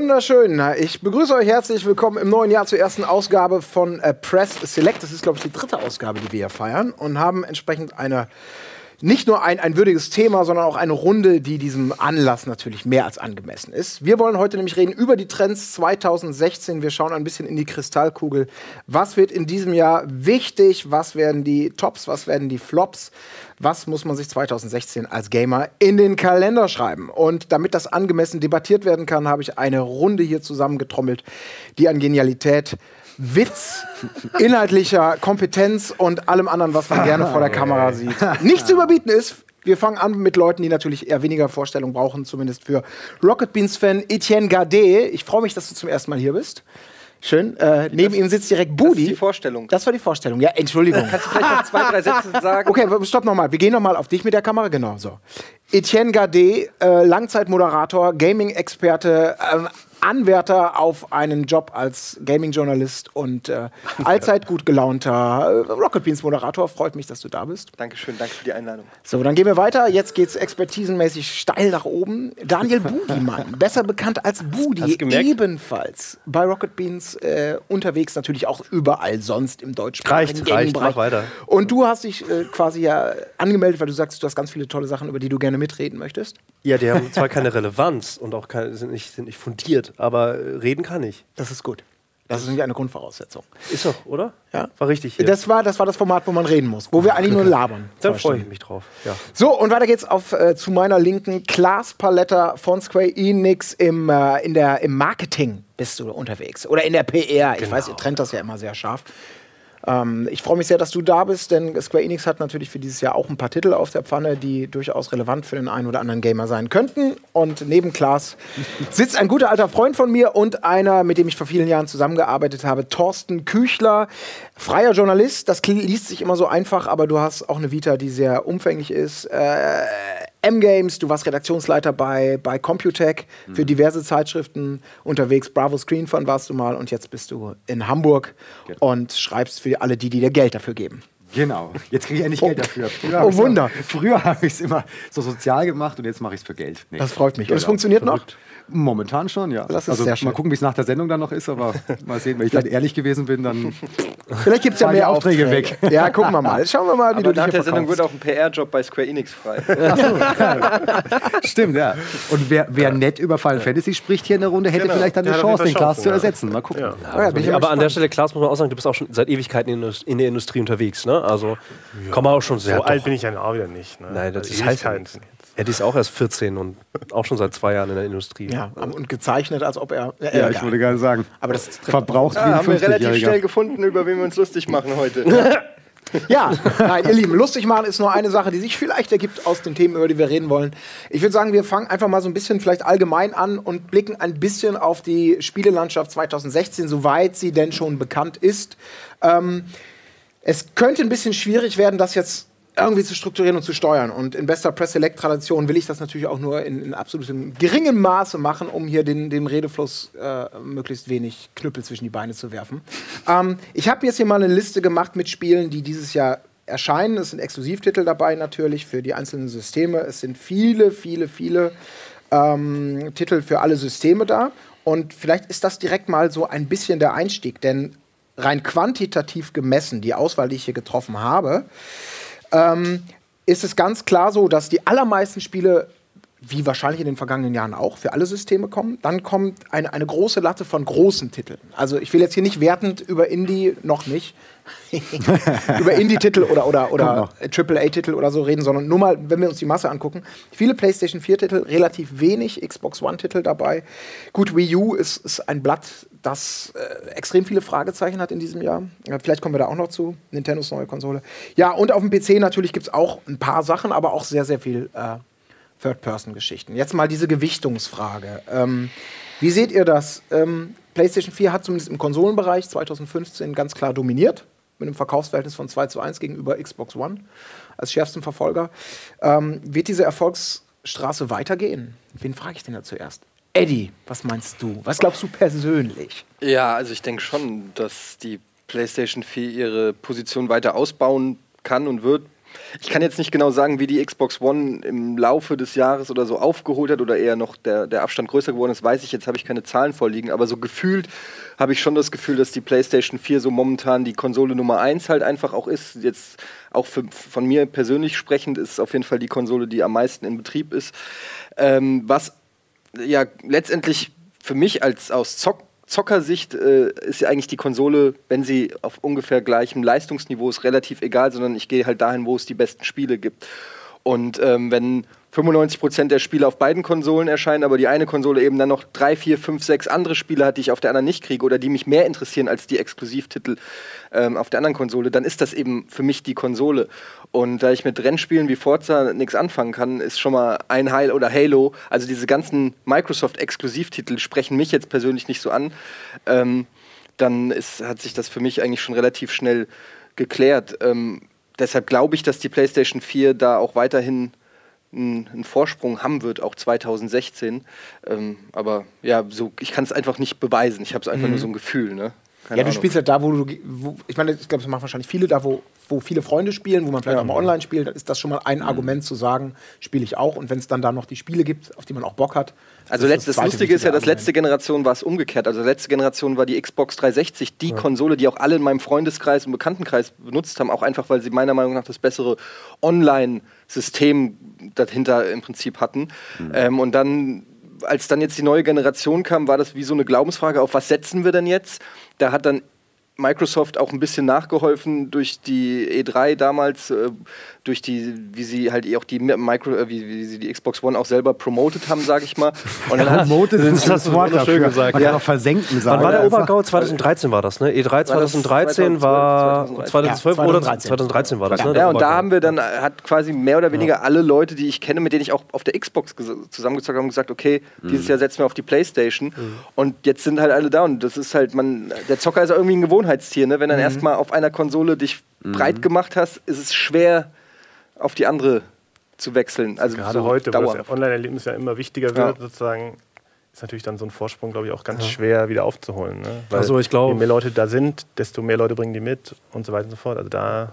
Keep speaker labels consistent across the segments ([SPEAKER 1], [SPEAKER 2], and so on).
[SPEAKER 1] Wunderschön. Ich begrüße euch herzlich willkommen im neuen Jahr zur ersten Ausgabe von äh, Press Select. Das ist, glaube ich, die dritte Ausgabe, die wir hier feiern und haben entsprechend eine nicht nur ein, ein würdiges Thema, sondern auch eine Runde, die diesem Anlass natürlich mehr als angemessen ist. Wir wollen heute nämlich reden über die Trends 2016. Wir schauen ein bisschen in die Kristallkugel. Was wird in diesem Jahr wichtig? Was werden die Tops? Was werden die Flops? Was muss man sich 2016 als Gamer in den Kalender schreiben? Und damit das angemessen debattiert werden kann, habe ich eine Runde hier zusammengetrommelt, die an Genialität Witz, inhaltlicher Kompetenz und allem anderen, was man gerne vor der Kamera sieht, nicht zu überbieten ist. Wir fangen an mit Leuten, die natürlich eher weniger Vorstellung brauchen, zumindest für Rocket Beans-Fan Etienne Gardet. Ich freue mich, dass du zum ersten Mal hier bist. Schön. Äh, neben ihm sitzt direkt Budi. Das ist
[SPEAKER 2] die Vorstellung.
[SPEAKER 1] Das war die Vorstellung. Ja, Entschuldigung.
[SPEAKER 2] Kannst du vielleicht noch zwei, drei Sätze sagen?
[SPEAKER 1] Okay, stopp nochmal. Wir gehen nochmal auf dich mit der Kamera. Genau so. Etienne Gardet, äh, Langzeitmoderator, Gaming-Experte, ähm, Anwärter auf einen Job als Gaming-Journalist und äh, allzeit gut gelaunter äh, Rocket Beans Moderator. Freut mich, dass du da bist.
[SPEAKER 2] Dankeschön, danke für die Einladung.
[SPEAKER 1] So, dann gehen wir weiter. Jetzt geht es expertisenmäßig steil nach oben. Daniel Budimann, besser bekannt als Budi, ebenfalls bei Rocket Beans äh, unterwegs, natürlich auch überall sonst im deutschsprachigen
[SPEAKER 3] Gaming-Bereich. weiter.
[SPEAKER 1] Und du hast dich äh, quasi ja angemeldet, weil du sagst, du hast ganz viele tolle Sachen, über die du gerne mitreden möchtest.
[SPEAKER 3] Ja, die haben zwar keine Relevanz und auch keine, sind, nicht, sind nicht fundiert aber reden kann ich.
[SPEAKER 1] Das ist gut. Das ist nämlich eine Grundvoraussetzung.
[SPEAKER 3] Ist doch, oder?
[SPEAKER 1] Ja.
[SPEAKER 3] War richtig.
[SPEAKER 1] Hier. Das, war, das war das Format, wo man reden muss, wo wir eigentlich nur labern.
[SPEAKER 3] Da freue ich mich drauf. Ja.
[SPEAKER 1] So, und weiter geht's auf, äh, zu meiner Linken. Klaas Paletta von Square Enix im, äh, in der, im Marketing bist du unterwegs. Oder in der PR. Ich genau. weiß, ihr trennt das ja immer sehr scharf. Ähm, ich freue mich sehr, dass du da bist, denn Square Enix hat natürlich für dieses Jahr auch ein paar Titel auf der Pfanne, die durchaus relevant für den einen oder anderen Gamer sein könnten. Und neben Klaas sitzt ein guter alter Freund von mir und einer, mit dem ich vor vielen Jahren zusammengearbeitet habe, Thorsten Küchler, freier Journalist. Das liest sich immer so einfach, aber du hast auch eine Vita, die sehr umfänglich ist. Äh, M-Games, du warst Redaktionsleiter bei, bei Computech mhm. für diverse Zeitschriften unterwegs. Bravo Screen Fun warst du mal und jetzt bist du in Hamburg genau. und schreibst für alle die, die dir Geld dafür geben.
[SPEAKER 4] Genau, jetzt kriege ich endlich Geld dafür.
[SPEAKER 1] Früher oh Wunder.
[SPEAKER 4] früher habe ich es immer so sozial gemacht und jetzt mache ich es für Geld.
[SPEAKER 1] Nee. Das freut mich. Und es funktioniert Verrückt. noch?
[SPEAKER 4] Momentan schon, ja.
[SPEAKER 1] Das ist also sehr schön.
[SPEAKER 4] mal gucken, wie es nach der Sendung dann noch ist, aber mal sehen, wenn ich dann ehrlich gewesen bin, dann
[SPEAKER 1] vielleicht gibt es ja mehr Aufträge, Aufträge weg. Ja, gucken wir mal. Schauen wir mal, wie
[SPEAKER 2] aber
[SPEAKER 1] du
[SPEAKER 2] nach der Sendung wird auch ein PR-Job bei Square Enix frei. So,
[SPEAKER 4] Stimmt, ja. Und wer, wer nett über Final Fantasy spricht hier in der Runde, hätte genau. vielleicht dann eine ja, Chance, den Klaas zu ersetzen. Mal gucken. Ja.
[SPEAKER 3] Ja, aber an der Stelle, Klaas, muss man auch sagen, du bist auch schon seit Ewigkeiten in, der Industrie unterwegs. Ne? Also komm auch schon sehr.
[SPEAKER 5] So alt bin ich dann auch wieder nicht. Ne?
[SPEAKER 3] Nein, das also heißt halt. Eddie ist auch erst 14 und auch schon seit zwei Jahren in der Industrie.
[SPEAKER 1] Ja, und gezeichnet, als ob er.
[SPEAKER 4] Äh, ja, ich wollte gerade sagen.
[SPEAKER 1] Aber das
[SPEAKER 4] verbraucht
[SPEAKER 2] ja, haben wir relativ schnell gefunden, über wen wir uns lustig machen heute.
[SPEAKER 1] ja, nein, ihr Lieben, lustig machen ist nur eine Sache, die sich vielleicht ergibt aus den Themen, über die wir reden wollen. Ich würde sagen, wir fangen einfach mal so ein bisschen vielleicht allgemein an und blicken ein bisschen auf die Spielelandschaft 2016, soweit sie denn schon bekannt ist. Ähm, es könnte ein bisschen schwierig werden, das jetzt irgendwie zu strukturieren und zu steuern. Und in bester Press-Select-Tradition will ich das natürlich auch nur in, in absolutem geringem Maße machen, um hier den, dem Redefluss äh, möglichst wenig Knüppel zwischen die Beine zu werfen. Ähm, ich habe jetzt hier mal eine Liste gemacht mit Spielen, die dieses Jahr erscheinen. Es sind Exklusivtitel dabei natürlich für die einzelnen Systeme. Es sind viele, viele, viele ähm, Titel für alle Systeme da. Und vielleicht ist das direkt mal so ein bisschen der Einstieg, denn rein quantitativ gemessen, die Auswahl, die ich hier getroffen habe, ähm, ist es ganz klar so, dass die allermeisten Spiele wie wahrscheinlich in den vergangenen Jahren auch, für alle Systeme kommen. Dann kommt eine, eine große Latte von großen Titeln. Also ich will jetzt hier nicht wertend über Indie, noch nicht, über Indie-Titel oder, oder, oder AAA-Titel oder so reden, sondern nur mal, wenn wir uns die Masse angucken. Viele PlayStation 4-Titel, relativ wenig Xbox One-Titel dabei. Gut, Wii U ist, ist ein Blatt, das äh, extrem viele Fragezeichen hat in diesem Jahr. Ja, vielleicht kommen wir da auch noch zu. Nintendos neue Konsole. Ja, und auf dem PC natürlich gibt es auch ein paar Sachen, aber auch sehr, sehr viel äh, Third-Person-Geschichten. Jetzt mal diese Gewichtungsfrage. Ähm, wie seht ihr das? Ähm, PlayStation 4 hat zumindest im Konsolenbereich 2015 ganz klar dominiert, mit einem Verkaufsverhältnis von 2 zu 1 gegenüber Xbox One als schärfsten Verfolger. Ähm, wird diese Erfolgsstraße weitergehen? Wen frage ich denn da zuerst? Eddie, was meinst du? Was glaubst du persönlich?
[SPEAKER 2] Ja, also ich denke schon, dass die PlayStation 4 ihre Position weiter ausbauen kann und wird Ich kann jetzt nicht genau sagen, wie die Xbox One im Laufe des Jahres oder so aufgeholt hat oder eher noch der, der Abstand größer geworden ist, weiß ich jetzt, habe ich keine Zahlen vorliegen, aber so gefühlt habe ich schon das Gefühl, dass die PlayStation 4 so momentan die Konsole Nummer 1 halt einfach auch ist. Jetzt auch für, von mir persönlich sprechend ist auf jeden Fall die Konsole, die am meisten in Betrieb ist. Ähm, was ja letztendlich für mich als aus Zock Zockersicht äh, ist ja eigentlich die Konsole, wenn sie auf ungefähr gleichem Leistungsniveau ist, relativ egal, sondern ich gehe halt dahin, wo es die besten Spiele gibt. Und ähm, wenn 95% der Spiele auf beiden Konsolen erscheinen, aber die eine Konsole eben dann noch drei, vier, fünf, sechs andere Spiele hat, die ich auf der anderen nicht kriege oder die mich mehr interessieren als die Exklusivtitel ähm, auf der anderen Konsole, dann ist das eben für mich die Konsole. Und da ich mit Rennspielen wie Forza nichts anfangen kann, ist schon mal ein Heil oder Halo, also diese ganzen Microsoft-Exklusivtitel sprechen mich jetzt persönlich nicht so an. Ähm, dann ist, hat sich das für mich eigentlich schon relativ schnell geklärt. Ähm, deshalb glaube ich, dass die PlayStation 4 da auch weiterhin einen Vorsprung haben wird, auch 2016. Ähm, aber ja, so, ich kann es einfach nicht beweisen. Ich habe es einfach mhm. nur so ein Gefühl. Ne?
[SPEAKER 1] ja, du spielst ja da, wo du, wo, ich meine, ich glaube, das machen wahrscheinlich viele, da wo, wo viele Freunde spielen, wo man vielleicht ja. auch mal online spielt, dann ist das schon mal ein mhm. Argument zu sagen, spiele ich auch. Und wenn es dann da noch die Spiele gibt, auf die man auch Bock hat.
[SPEAKER 2] Also das, das, das Lustige ist ja, dass letzte Generation war es umgekehrt. Also letzte Generation war die Xbox 360 die ja. Konsole, die auch alle in meinem Freundeskreis und Bekanntenkreis benutzt haben, auch einfach, weil sie meiner Meinung nach das bessere Online-System dahinter im Prinzip hatten. Mhm. Ähm, und dann als dann jetzt die neue Generation kam, war das wie so eine Glaubensfrage, auf was setzen wir denn jetzt? Da hat dann Microsoft auch ein bisschen nachgeholfen durch die E3 damals, äh, durch die, wie sie halt auch die Micro, äh, wie, wie, sie die Xbox One auch selber promoted haben, sage ich mal.
[SPEAKER 4] Und dann hat promoted ist das Wort dafür. Schön gesagt. Man ja. kann auch versenken
[SPEAKER 3] sagen. Wann war der Obergau? 2013 war das, ne? E3 2013 war 2012 ja, oder 2013 war das, ne?
[SPEAKER 2] Ja, und da haben wir dann hat quasi mehr oder weniger ja. alle Leute, die ich kenne, mit denen ich auch auf der Xbox zusammengezockt habe, gesagt, okay, mhm. dieses Jahr setzen wir auf die PlayStation. Mhm. Und jetzt sind halt alle da und das ist halt man der Zocker ist irgendwie ein Gewohnheitstier, ne? Wenn dann mhm. erstmal auf einer Konsole dich mhm. breit gemacht hast, ist es schwer auf die andere zu wechseln. Also
[SPEAKER 5] Gerade so heute, Dauer. wo das Online-Erlebnis ja immer wichtiger wird, ja. sozusagen, ist natürlich dann so ein Vorsprung, glaube ich, auch ganz ja. schwer wieder aufzuholen. Ne?
[SPEAKER 3] Weil also ich glaube,
[SPEAKER 5] je mehr Leute da sind, desto mehr Leute bringen die mit und so weiter und so fort. Also da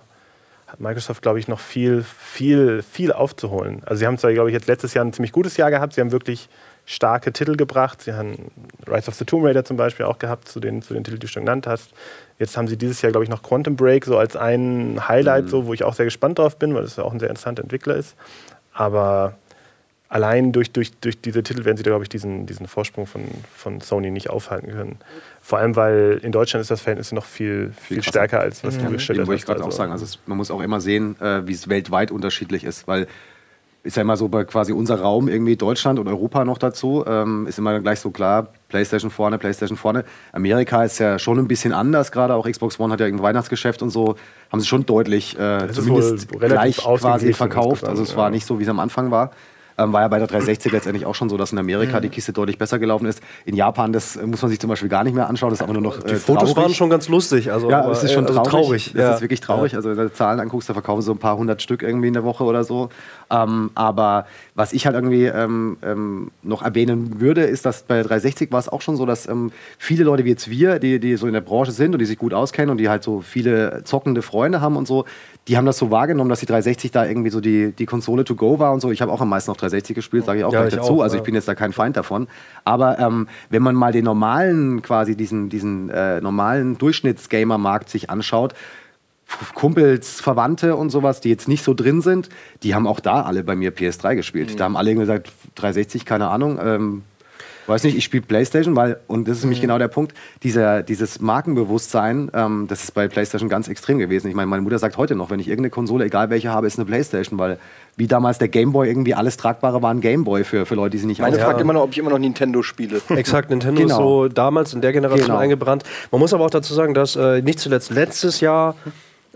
[SPEAKER 5] hat Microsoft, glaube ich, noch viel, viel, viel aufzuholen. Also sie haben zwar, glaube ich, jetzt letztes Jahr ein ziemlich gutes Jahr gehabt. Sie haben wirklich starke Titel gebracht. Sie haben Rise of the Tomb Raider zum Beispiel auch gehabt, zu den, zu den Titeln, die du schon genannt hast. Jetzt haben sie dieses Jahr, glaube ich, noch Quantum Break so als ein Highlight, mhm. so, wo ich auch sehr gespannt drauf bin, weil es ja auch ein sehr interessanter Entwickler ist. Aber allein durch, durch, durch diese Titel werden sie, glaube ich, diesen, diesen Vorsprung von, von Sony nicht aufhalten können. Vor allem, weil in Deutschland ist das Verhältnis noch viel, viel, viel stärker, als was ja. du gestellt hast.
[SPEAKER 4] wollte ich gerade also. auch sagen. Also es, man muss auch immer sehen, äh, wie es weltweit unterschiedlich ist, weil ist ja immer so bei quasi unser Raum irgendwie Deutschland und Europa noch dazu. Ähm, ist immer gleich so klar, PlayStation vorne, PlayStation vorne. Amerika ist ja schon ein bisschen anders, gerade auch Xbox One hat ja irgendein Weihnachtsgeschäft und so, haben sie schon deutlich äh, zumindest gleich quasi verkauft. Also es war nicht so, wie es am Anfang war. Ähm, war ja bei der 360 letztendlich auch schon so, dass in Amerika mhm. die Kiste deutlich besser gelaufen ist. In Japan, das äh, muss man sich zum Beispiel gar nicht mehr anschauen, das ist aber nur noch.
[SPEAKER 3] Äh, die Fotos traurig. waren schon ganz lustig. Also,
[SPEAKER 4] ja, es ist schon traurig. Also traurig. Das ja. ist wirklich traurig. Also, wenn du Zahlen anguckst, da verkaufen so ein paar hundert Stück irgendwie in der Woche oder so. Ähm, aber was ich halt irgendwie ähm, ähm, noch erwähnen würde, ist, dass bei 360 war es auch schon so, dass ähm, viele Leute wie jetzt wir, die, die so in der Branche sind und die sich gut auskennen und die halt so viele zockende Freunde haben und so, die haben das so wahrgenommen, dass die 360 da irgendwie so die, die Konsole to go war und so. Ich habe auch am meisten auf 360 gespielt, sage ich auch ja, gleich dazu. Auch, also ich bin jetzt da kein Feind davon. Aber ähm, wenn man mal den normalen, quasi diesen, diesen äh, normalen Durchschnittsgamer-Markt sich anschaut, Kumpels, Verwandte und sowas, die jetzt nicht so drin sind, die haben auch da alle bei mir PS3 gespielt. Mhm. Da haben alle gesagt, 360, keine Ahnung. Ähm, weiß nicht, ich spiele Playstation, weil, und das ist nämlich mhm. genau der Punkt, dieser, dieses Markenbewusstsein, ähm, das ist bei Playstation ganz extrem gewesen. Ich meine, meine Mutter sagt heute noch, wenn ich irgendeine Konsole, egal welche habe, ist eine Playstation, weil wie damals der Gameboy irgendwie alles Tragbare war ein Gameboy für, für Leute, die sie nicht
[SPEAKER 2] Meine fragt ja. immer noch, ob ich immer noch Nintendo spiele.
[SPEAKER 3] Exakt, Nintendo genau. ist so damals in der Generation genau. eingebrannt. Man muss aber auch dazu sagen, dass äh, nicht zuletzt letztes Jahr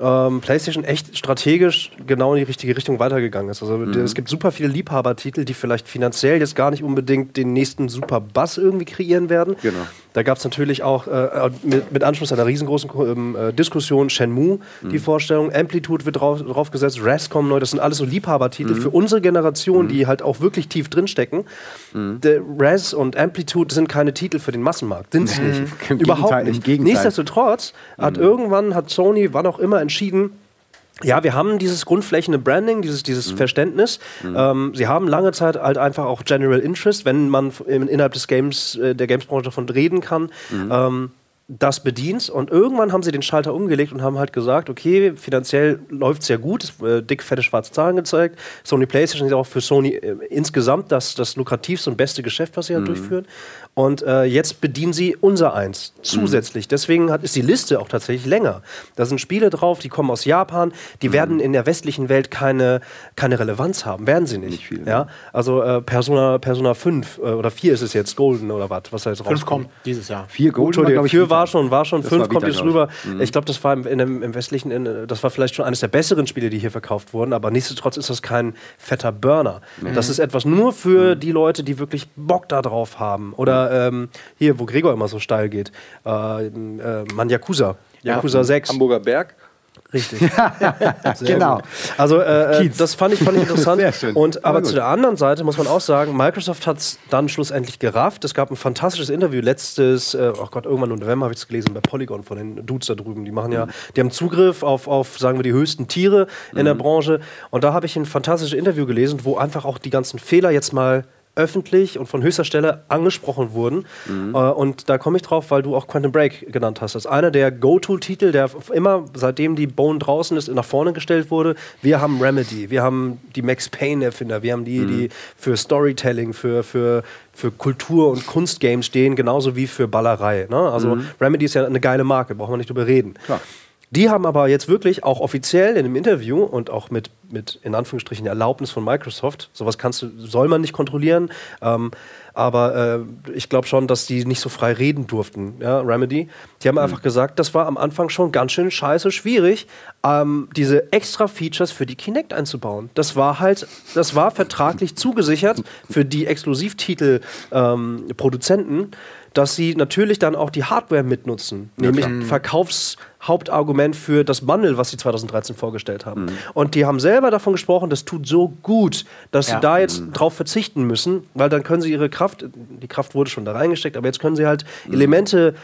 [SPEAKER 3] ähm, PlayStation echt strategisch genau in die richtige Richtung weitergegangen ist. Also mhm. es gibt super viele Liebhabertitel, die vielleicht finanziell jetzt gar nicht unbedingt den nächsten Super Bass irgendwie kreieren werden. Genau. Da gab es natürlich auch äh, mit, mit, Anschluss einer riesengroßen ähm, äh, Diskussion Shenmue, mhm. die Vorstellung, Amplitude wird drauf, draufgesetzt, Rascom neu, das sind alles so Liebhabertitel mhm. für unsere Generation, die mhm. halt auch wirklich tief drinstecken. Mhm. Raz und Amplitude sind keine Titel für den Massenmarkt, sind sie nicht. Überhaupt nicht. Nichtsdestotrotz hat mhm. irgendwann hat Sony, wann auch immer, entschieden, ja, wir haben dieses grundflächende Branding, dieses, dieses mhm. Verständnis. Mhm. Ähm, sie haben lange Zeit halt einfach auch General Interest, wenn man innerhalb des Games, äh, der Gamesbranche davon reden kann. Mhm. Ähm, das bedient und irgendwann haben sie den Schalter umgelegt und haben halt gesagt, okay, finanziell läuft es ja gut, äh, dick, fette, schwarze Zahlen gezeigt. Sony PlayStation ist auch für Sony äh, insgesamt das, das lukrativste und beste Geschäft, was sie halt mhm. durchführen. Und äh, jetzt bedienen sie unser eins zusätzlich. Mhm. Deswegen hat, ist die Liste auch tatsächlich länger. Da sind Spiele drauf, die kommen aus Japan, die mhm. werden in der westlichen Welt keine, keine Relevanz haben. Werden sie nicht. nicht viel, ja? Also äh, Persona, Persona 5 äh, oder 4 ist es jetzt, Golden oder was, was da jetzt rauskommt. kommt
[SPEAKER 1] dieses Jahr.
[SPEAKER 3] 4 Golden, glaube ich. 4 war schon, war schon, 5 kommt jetzt rüber. Mhm. Ich glaube, das war im, in dem, im westlichen, in, das war vielleicht schon eines der besseren Spiele, die hier verkauft wurden, aber nichtsdestotrotz ist das kein fetter Burner. Das ist etwas nur für mhm. die Leute, die wirklich Bock da drauf haben. Oder ähm, hier, wo Gregor immer so steil geht, äh, äh, Mann Yakuza. Yakuza ja, 6.
[SPEAKER 2] Hamburger Berg.
[SPEAKER 3] Richtig. genau. Gut. Also äh, äh das fand ich, fand ich interessant. Und aber zu der anderen Seite muss man auch sagen, Microsoft hat es dann schlussendlich gerafft. Es gab ein fantastisches Interview letztes, äh, oh Gott, irgendwann im November habe ich es gelesen bei Polygon von den Dudes da drüben. Die machen ja, mhm. die haben Zugriff auf, auf sagen wir die höchsten Tiere in mhm. der Branche. Und da habe ich ein fantastisches Interview gelesen, wo einfach auch die ganzen Fehler jetzt mal öffentlich und von höchster Stelle angesprochen wurden. Mhm. Äh, und da komme ich drauf, weil du auch Quantum Break genannt hast. Das ist einer der Go-To-Titel, der immer, seitdem die Bone draußen ist, nach vorne gestellt wurde. Wir haben Remedy, wir haben die Max Payne-Erfinder, wir haben die, mhm. die für Storytelling, für, für, für Kultur- und Kunstgames stehen, genauso wie für Ballerei. Ne? Also mhm. Remedy ist ja eine geile Marke, brauchen wir nicht drüber reden. Klar. Die haben aber jetzt wirklich auch offiziell in einem Interview und auch mit, mit in Anführungsstrichen Erlaubnis von Microsoft, sowas kannst du, soll man nicht kontrollieren, ähm, aber äh, ich glaube schon, dass die nicht so frei reden durften, ja, Remedy. Die haben mhm. einfach gesagt, das war am Anfang schon ganz schön scheiße schwierig, ähm, diese extra Features für die Kinect einzubauen. Das war halt, das war vertraglich zugesichert für die Exklusivtitel-Produzenten. Ähm, dass sie natürlich dann auch die Hardware mitnutzen. Ja, nämlich klar. Verkaufshauptargument für das Bundle, was sie 2013 vorgestellt haben. Mhm. Und die haben selber davon gesprochen, das tut so gut, dass ja. sie da jetzt mhm. drauf verzichten müssen, weil dann können sie ihre Kraft, die Kraft wurde schon da reingesteckt, aber jetzt können sie halt mhm. Elemente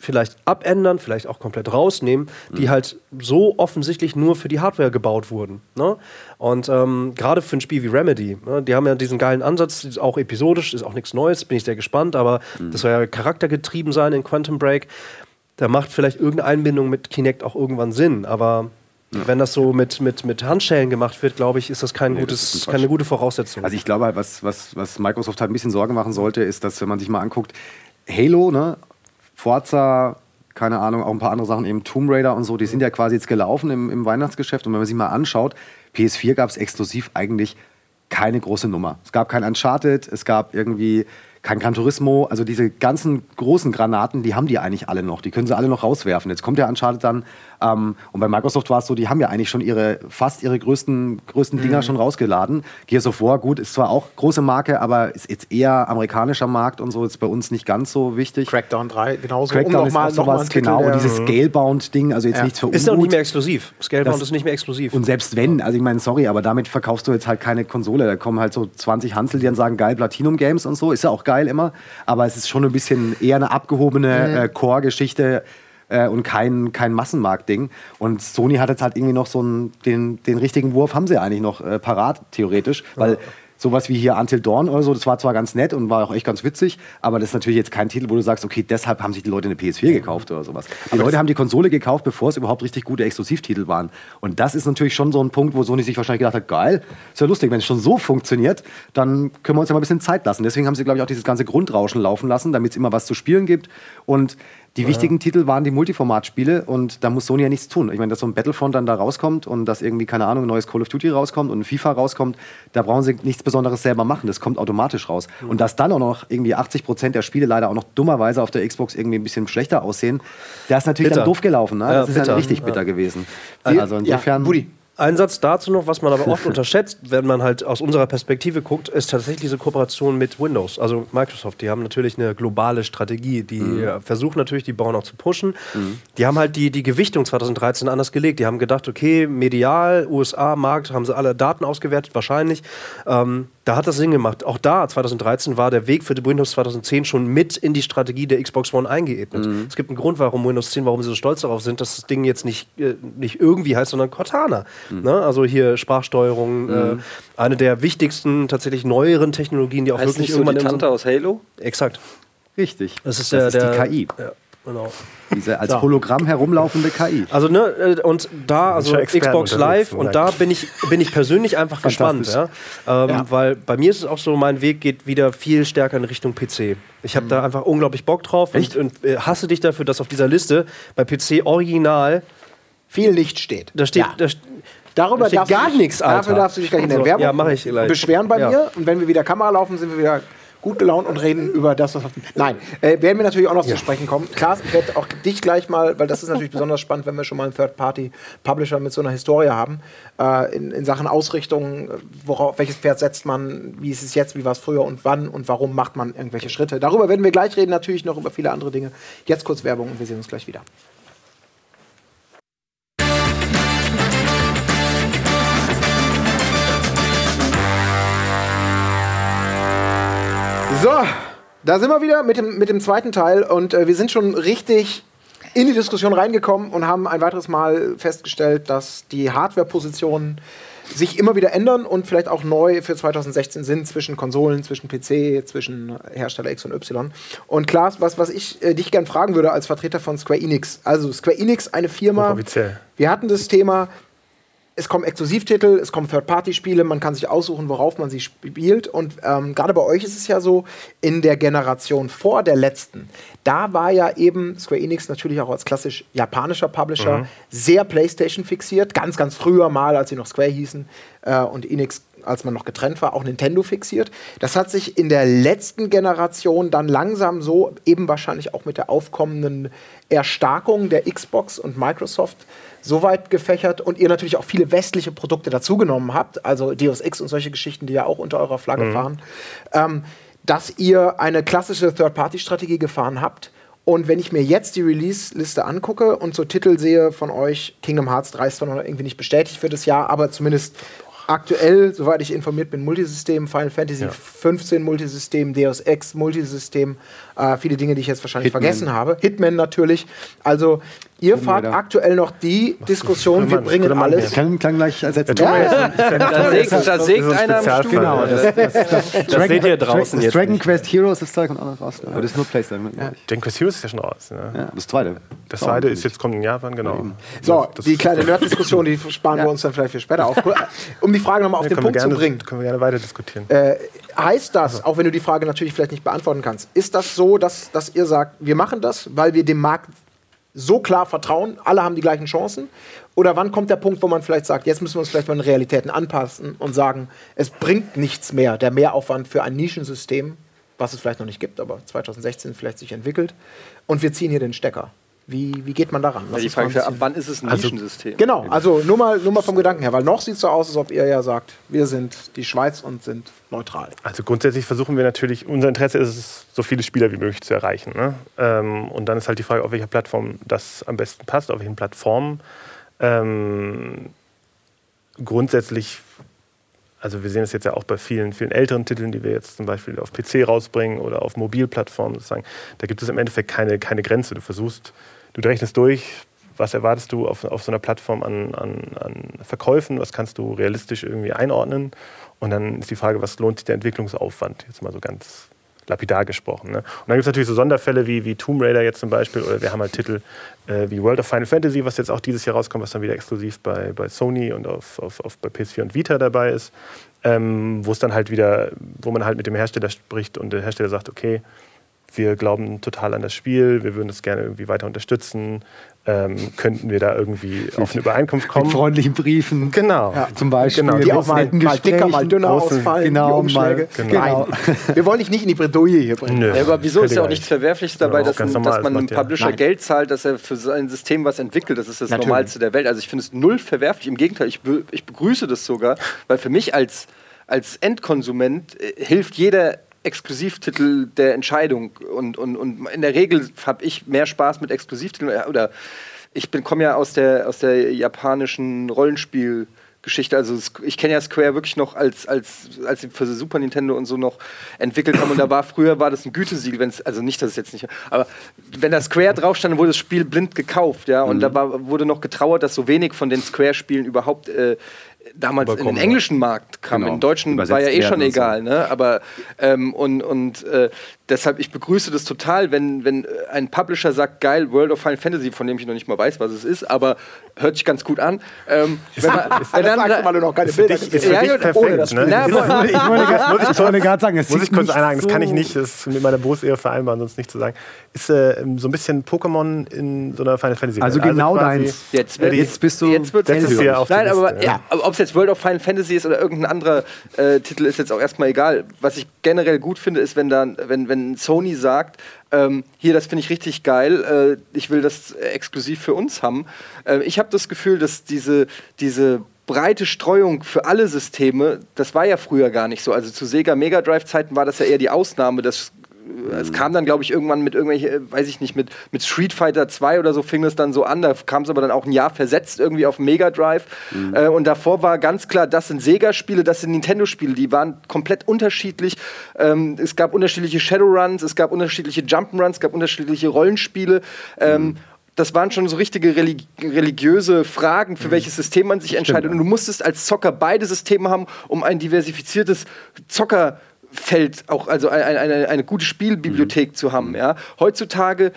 [SPEAKER 3] vielleicht abändern, vielleicht auch komplett rausnehmen, die mhm. halt so offensichtlich nur für die Hardware gebaut wurden. Ne? Und ähm, gerade für ein Spiel wie Remedy, ne, die haben ja diesen geilen Ansatz, auch episodisch, ist auch nichts Neues, bin ich sehr gespannt, aber mhm. das soll ja charaktergetrieben sein in Quantum Break. Da macht vielleicht irgendeine Einbindung mit Kinect auch irgendwann Sinn, aber. Wenn das so mit, mit, mit Handschellen gemacht wird, glaube ich, ist das, kein nee, gutes, das keine gute Voraussetzung.
[SPEAKER 4] Also ich glaube, was, was, was Microsoft halt ein bisschen Sorge machen sollte, ist, dass wenn man sich mal anguckt, Halo, ne, Forza, keine Ahnung, auch ein paar andere Sachen, eben Tomb Raider und so, die sind ja quasi jetzt gelaufen im, im Weihnachtsgeschäft. Und wenn man sich mal anschaut, PS4 gab es exklusiv eigentlich keine große Nummer. Es gab kein Uncharted, es gab irgendwie kein Gran Turismo, also diese ganzen großen Granaten, die haben die eigentlich alle noch. Die können sie alle noch rauswerfen. Jetzt kommt der Uncharted dann ähm, und bei Microsoft war es so, die haben ja eigentlich schon ihre, fast ihre größten, größten Dinger mhm. schon rausgeladen. Gears of War, gut, ist zwar auch große Marke, aber ist jetzt eher amerikanischer Markt und so, ist bei uns nicht ganz so wichtig.
[SPEAKER 1] Crackdown 3, genauso.
[SPEAKER 4] Crackdown um ist mal, auch sowas, genau. Und dieses Scalebound-Ding, also jetzt ja. nichts für
[SPEAKER 3] Ist auch nicht mehr exklusiv. Scalebound das, ist nicht mehr exklusiv.
[SPEAKER 4] Und selbst wenn, also ich meine, sorry, aber damit verkaufst du jetzt halt keine Konsole. Da kommen halt so 20 Hansel, die dann sagen, geil, Platinum Games und so. Ist ja auch geil immer. Aber es ist schon ein bisschen eher eine abgehobene mhm. äh, Core-Geschichte äh, und kein, kein Massenmarktding. Und Sony hat jetzt halt irgendwie noch so einen, den, den richtigen Wurf, haben sie eigentlich noch äh, parat, theoretisch, weil. Ja sowas wie hier Until Dawn oder so, das war zwar ganz nett und war auch echt ganz witzig, aber das ist natürlich jetzt kein Titel, wo du sagst, okay, deshalb haben sich die Leute eine PS4 gekauft oder sowas. Die aber Leute haben die Konsole gekauft, bevor es überhaupt richtig gute Exklusivtitel waren. Und das ist natürlich schon so ein Punkt, wo Sony sich wahrscheinlich gedacht hat, geil, ist ja lustig, wenn es schon so funktioniert, dann können wir uns ja mal ein bisschen Zeit lassen. Deswegen haben sie, glaube ich, auch dieses ganze Grundrauschen laufen lassen, damit es immer was zu spielen gibt. Und die ja. wichtigen Titel waren die Multiformatspiele und da muss Sony ja nichts tun. Ich meine, dass so ein Battlefront dann da rauskommt und dass irgendwie, keine Ahnung, ein neues Call of Duty rauskommt und ein FIFA rauskommt, da brauchen sie nichts Besonderes selber machen. Das kommt automatisch raus. Mhm. Und dass dann auch noch irgendwie 80 Prozent der Spiele leider auch noch dummerweise auf der Xbox irgendwie ein bisschen schlechter aussehen, das ist natürlich bitter. dann doof gelaufen. Ne? Ja, das ist bitter. ja richtig bitter gewesen.
[SPEAKER 3] Also insofern. Ja, ein Satz dazu noch, was man aber oft unterschätzt, wenn man halt aus unserer Perspektive guckt, ist tatsächlich diese Kooperation mit Windows, also Microsoft. Die haben natürlich eine globale Strategie. Die mhm. versuchen natürlich, die Bauern auch zu pushen. Mhm. Die haben halt die, die Gewichtung 2013 anders gelegt. Die haben gedacht, okay, medial, USA, Markt, haben sie alle Daten ausgewertet, wahrscheinlich. Ähm, da hat das Sinn gemacht. Auch da, 2013, war der Weg für die Windows 2010 schon mit in die Strategie der Xbox One eingeebnet. Mhm. Es gibt einen Grund, warum Windows 10, warum sie so stolz darauf sind, dass das Ding jetzt nicht, äh, nicht irgendwie heißt, sondern Cortana. Mhm. Ne? Also hier Sprachsteuerung, mhm. äh, eine der wichtigsten, tatsächlich neueren Technologien, die auch
[SPEAKER 2] heißt
[SPEAKER 3] wirklich
[SPEAKER 2] nicht irgendwann. So die Tante aus Halo?
[SPEAKER 3] Exakt.
[SPEAKER 4] Richtig.
[SPEAKER 3] Das ist, der, das ist
[SPEAKER 4] die der, KI.
[SPEAKER 3] Ja. Genau.
[SPEAKER 4] Diese als Hologramm herumlaufende KI.
[SPEAKER 3] Also ne, äh, und da, also Xbox Live, und da bin ich, bin ich persönlich einfach gespannt. Ja? Ähm, ja. Weil bei mir ist es auch so, mein Weg geht wieder viel stärker in Richtung PC. Ich habe mhm. da einfach unglaublich Bock drauf und, und, äh, hasse dich dafür, dass auf dieser Liste bei PC original
[SPEAKER 1] viel Licht steht.
[SPEAKER 3] Da steht, ja. da,
[SPEAKER 1] Darüber da gar nichts, Alter. Dafür darfst du dich gleich in der Werbung
[SPEAKER 3] ja, ich
[SPEAKER 1] beschweren bei mir. Und wenn wir wieder Kamera laufen, sind wir wieder gut gelaunt und reden über das, was auf Nein, äh, werden wir natürlich auch noch ja. zu sprechen kommen. Klaas, ich werde auch dich gleich mal, weil das ist natürlich besonders spannend, wenn wir schon mal einen Third-Party-Publisher mit so einer Historie haben, äh, in, in, Sachen Ausrichtung, worauf, welches Pferd setzt man, wie ist es jetzt, wie war es früher und wann und warum macht man irgendwelche Schritte. Darüber werden wir gleich reden, natürlich noch über viele andere Dinge. Jetzt kurz Werbung und wir sehen uns gleich wieder. So, da sind wir wieder mit dem, mit dem zweiten Teil und äh, wir sind schon richtig in die Diskussion reingekommen und haben ein weiteres Mal festgestellt, dass die Hardware-Positionen sich immer wieder ändern und vielleicht auch neu für 2016 sind zwischen Konsolen, zwischen PC, zwischen Hersteller X und Y. Und Klaas, was, was ich äh, dich gern fragen würde als Vertreter von Square Enix. Also Square Enix, eine Firma.
[SPEAKER 5] Offiziell.
[SPEAKER 1] Wir hatten das Thema, es kommen Exklusivtitel, es kommen Third-Party-Spiele, man kann sich aussuchen, worauf man sie spielt. Und ähm, gerade bei euch ist es ja so, in der Generation vor der letzten, da war ja eben Square Enix natürlich auch als klassisch japanischer Publisher mhm. sehr PlayStation fixiert. Ganz, ganz früher mal, als sie noch Square hießen äh, und Enix als man noch getrennt war, auch Nintendo fixiert. Das hat sich in der letzten Generation dann langsam so, eben wahrscheinlich auch mit der aufkommenden Erstarkung der Xbox und Microsoft, so weit gefächert und ihr natürlich auch viele westliche Produkte dazugenommen habt, also Deus Ex und solche Geschichten, die ja auch unter eurer Flagge mhm. fahren, ähm, dass ihr eine klassische Third-Party-Strategie gefahren habt. Und wenn ich mir jetzt die Release-Liste angucke und so Titel sehe von euch, Kingdom Hearts 3 ist zwar noch irgendwie nicht bestätigt für das Jahr, aber zumindest aktuell, soweit ich informiert bin, Multisystem, Final Fantasy ja. 15 Multisystem, Deus Ex Multisystem, äh, viele Dinge, die ich jetzt wahrscheinlich Hitman. vergessen habe. Hitman natürlich. Also Ihr fahrt aktuell noch die Diskussion, wir bringen Mann, alles.
[SPEAKER 4] Kann, kann gleich ersetzen.
[SPEAKER 2] Ja, ja. Da sägt, da sägt einer im Stuhl.
[SPEAKER 3] Genau, das, das, das, das Dragon, seht ihr draußen
[SPEAKER 4] jetzt. Dragon Quest Heroes ist da, kommt auch noch raus. Aber das ist nur PlayStation.
[SPEAKER 5] Ja. Dragon Quest Heroes ist ja schon raus. Ne?
[SPEAKER 4] Ja, das zweite.
[SPEAKER 5] Das zweite ist jetzt kommt in Japan, genau.
[SPEAKER 1] So, die kleine Nerd-Diskussion, die sparen wir uns dann vielleicht für später auf. Um die Frage nochmal auf den Punkt
[SPEAKER 5] zu
[SPEAKER 1] bringen.
[SPEAKER 5] Können wir gerne weiter diskutieren.
[SPEAKER 1] Äh, heißt das, auch wenn du die Frage natürlich vielleicht nicht beantworten kannst, ist das so, dass, dass ihr sagt, wir machen das, weil wir dem Markt so klar vertrauen, alle haben die gleichen Chancen? Oder wann kommt der Punkt, wo man vielleicht sagt, jetzt müssen wir uns vielleicht mal an Realitäten anpassen und sagen, es bringt nichts mehr, der Mehraufwand für ein Nischensystem, was es vielleicht noch nicht gibt, aber 2016 vielleicht sich entwickelt, und wir ziehen hier den Stecker. Wie, wie geht man daran?
[SPEAKER 2] Ja, die Frage ist ja, ab wann ist es ein also, Nischensystem?
[SPEAKER 1] Genau, also nur mal, nur mal vom Gedanken her, weil noch sieht es so aus, als ob ihr ja sagt, wir sind die Schweiz und sind neutral.
[SPEAKER 5] Also grundsätzlich versuchen wir natürlich, unser Interesse ist es, so viele Spieler wie möglich zu erreichen. Ne? Ähm, und dann ist halt die Frage, auf welcher Plattform das am besten passt, auf welchen Plattformen. Ähm, grundsätzlich also wir sehen es jetzt ja auch bei vielen, vielen älteren Titeln, die wir jetzt zum Beispiel auf PC rausbringen oder auf Mobilplattformen sozusagen. Da gibt es im Endeffekt keine, keine Grenze. Du versuchst du rechnest durch, was erwartest du auf, auf so einer Plattform an, an, an Verkäufen, was kannst du realistisch irgendwie einordnen. Und dann ist die Frage, was lohnt sich der Entwicklungsaufwand? Jetzt mal so ganz lapidar gesprochen. Ne? Und dann gibt es natürlich so Sonderfälle wie, wie Tomb Raider jetzt zum Beispiel, oder wir haben halt Titel äh, wie World of Final Fantasy, was jetzt auch dieses Jahr rauskommt, was dann wieder exklusiv bei, bei Sony und auf, auf, auf bei PS4 und Vita dabei ist, ähm, wo es dann halt wieder, wo man halt mit dem Hersteller spricht und der Hersteller sagt, okay, wir glauben total an das Spiel, wir würden es gerne irgendwie weiter unterstützen. Ähm, könnten wir da irgendwie auf eine Übereinkunft kommen?
[SPEAKER 4] Mit freundlichen Briefen.
[SPEAKER 1] Genau.
[SPEAKER 4] Ja, zum Beispiel. Genau.
[SPEAKER 1] Die auch mal, mal dicker, mal dünner große, ausfallen.
[SPEAKER 4] Genau, mal,
[SPEAKER 1] genau. wir wollen dich nicht in die Bredouille hier bringen.
[SPEAKER 2] Ja, aber wieso ist ja auch nichts Verwerfliches dabei, dass, ein, dass, man einem Publisher Nein. Geld zahlt, dass er für sein System was entwickelt? Das ist das Natürlich. Normalste der Welt. Also ich finde es null verwerflich. Im Gegenteil, ich, be ich begrüße das sogar, weil für mich als als Endkonsument äh, hilft jeder Exklusivtitel der Entscheidung. Und, und, und in der Regel habe ich mehr Spaß mit Exklusivtiteln. Oder ich komme ja aus der, aus der japanischen Rollenspiel- Geschichte. Also ich kenne ja Square wirklich noch als, als, als sie für Super Nintendo und so noch entwickelt haben. Und da war früher war das ein Gütesiegel, wenn es, also nicht, dass es jetzt nicht, aber wenn da Square drauf stand, wurde das Spiel blind gekauft, ja. Und mhm. da war, wurde noch getrauert, dass so wenig von den Square-Spielen überhaupt äh, damals in den englischen Markt kam. Genau. Im deutschen war ja eh schon egal, so. ne? Aber ähm, und, und äh, deshalb, ich begrüße das total, wenn, wenn ein Publisher sagt, geil, World of Final Fantasy, von dem ich noch nicht mal weiß, was es ist, aber hört sich ganz gut an. Ähm, wenn man, wenn dann, sagst, weil du noch keine Bilder
[SPEAKER 5] ist ne? Na, ich wollte gerade sagen, das muss ich kurz einhaken, das kann ich nicht, das ist mit meiner Berufsehe vereinbaren, sonst nicht zu sagen. Ist äh, so ein bisschen Pokémon in so einer Final Fantasy.
[SPEAKER 4] Also, also genau deins.
[SPEAKER 2] Jetzt, wird, jetzt bist du jetzt wird
[SPEAKER 5] es hier auf
[SPEAKER 2] Nein, aber ja, ob es jetzt World of Final Fantasy ist oder irgendein anderer äh, Titel, ist jetzt auch erstmal egal. Was ich generell gut finde, ist, wenn dann, wenn, wenn Sony sagt, ähm, hier, das finde ich richtig geil, äh, ich will das exklusiv für uns haben. Äh, ich habe das Gefühl, dass diese, diese breite Streuung für alle Systeme, das war ja früher gar nicht so. Also zu Sega Mega Drive Zeiten war das ja eher die Ausnahme, dass es kam dann, glaube ich, irgendwann mit irgendwelche, äh, weiß ich nicht, mit, mit Street Fighter 2 oder so fing es dann so an. Da kam es aber dann auch ein Jahr versetzt irgendwie auf Mega Drive. Mhm. Äh, und davor war ganz klar, das sind Sega-Spiele, das sind Nintendo-Spiele. Die waren komplett unterschiedlich. Ähm, es gab unterschiedliche Shadowruns, es gab unterschiedliche Jump'n'Runs, es gab unterschiedliche Rollenspiele. Ähm, mhm das waren schon so richtige religi religiöse Fragen, für mhm. welches System man sich entscheidet. Und du musstest als Zocker beide Systeme haben, um ein diversifiziertes Zocker Feld auch, also eine, eine, eine gute Spielbibliothek mhm. zu haben. Ja? Heutzutage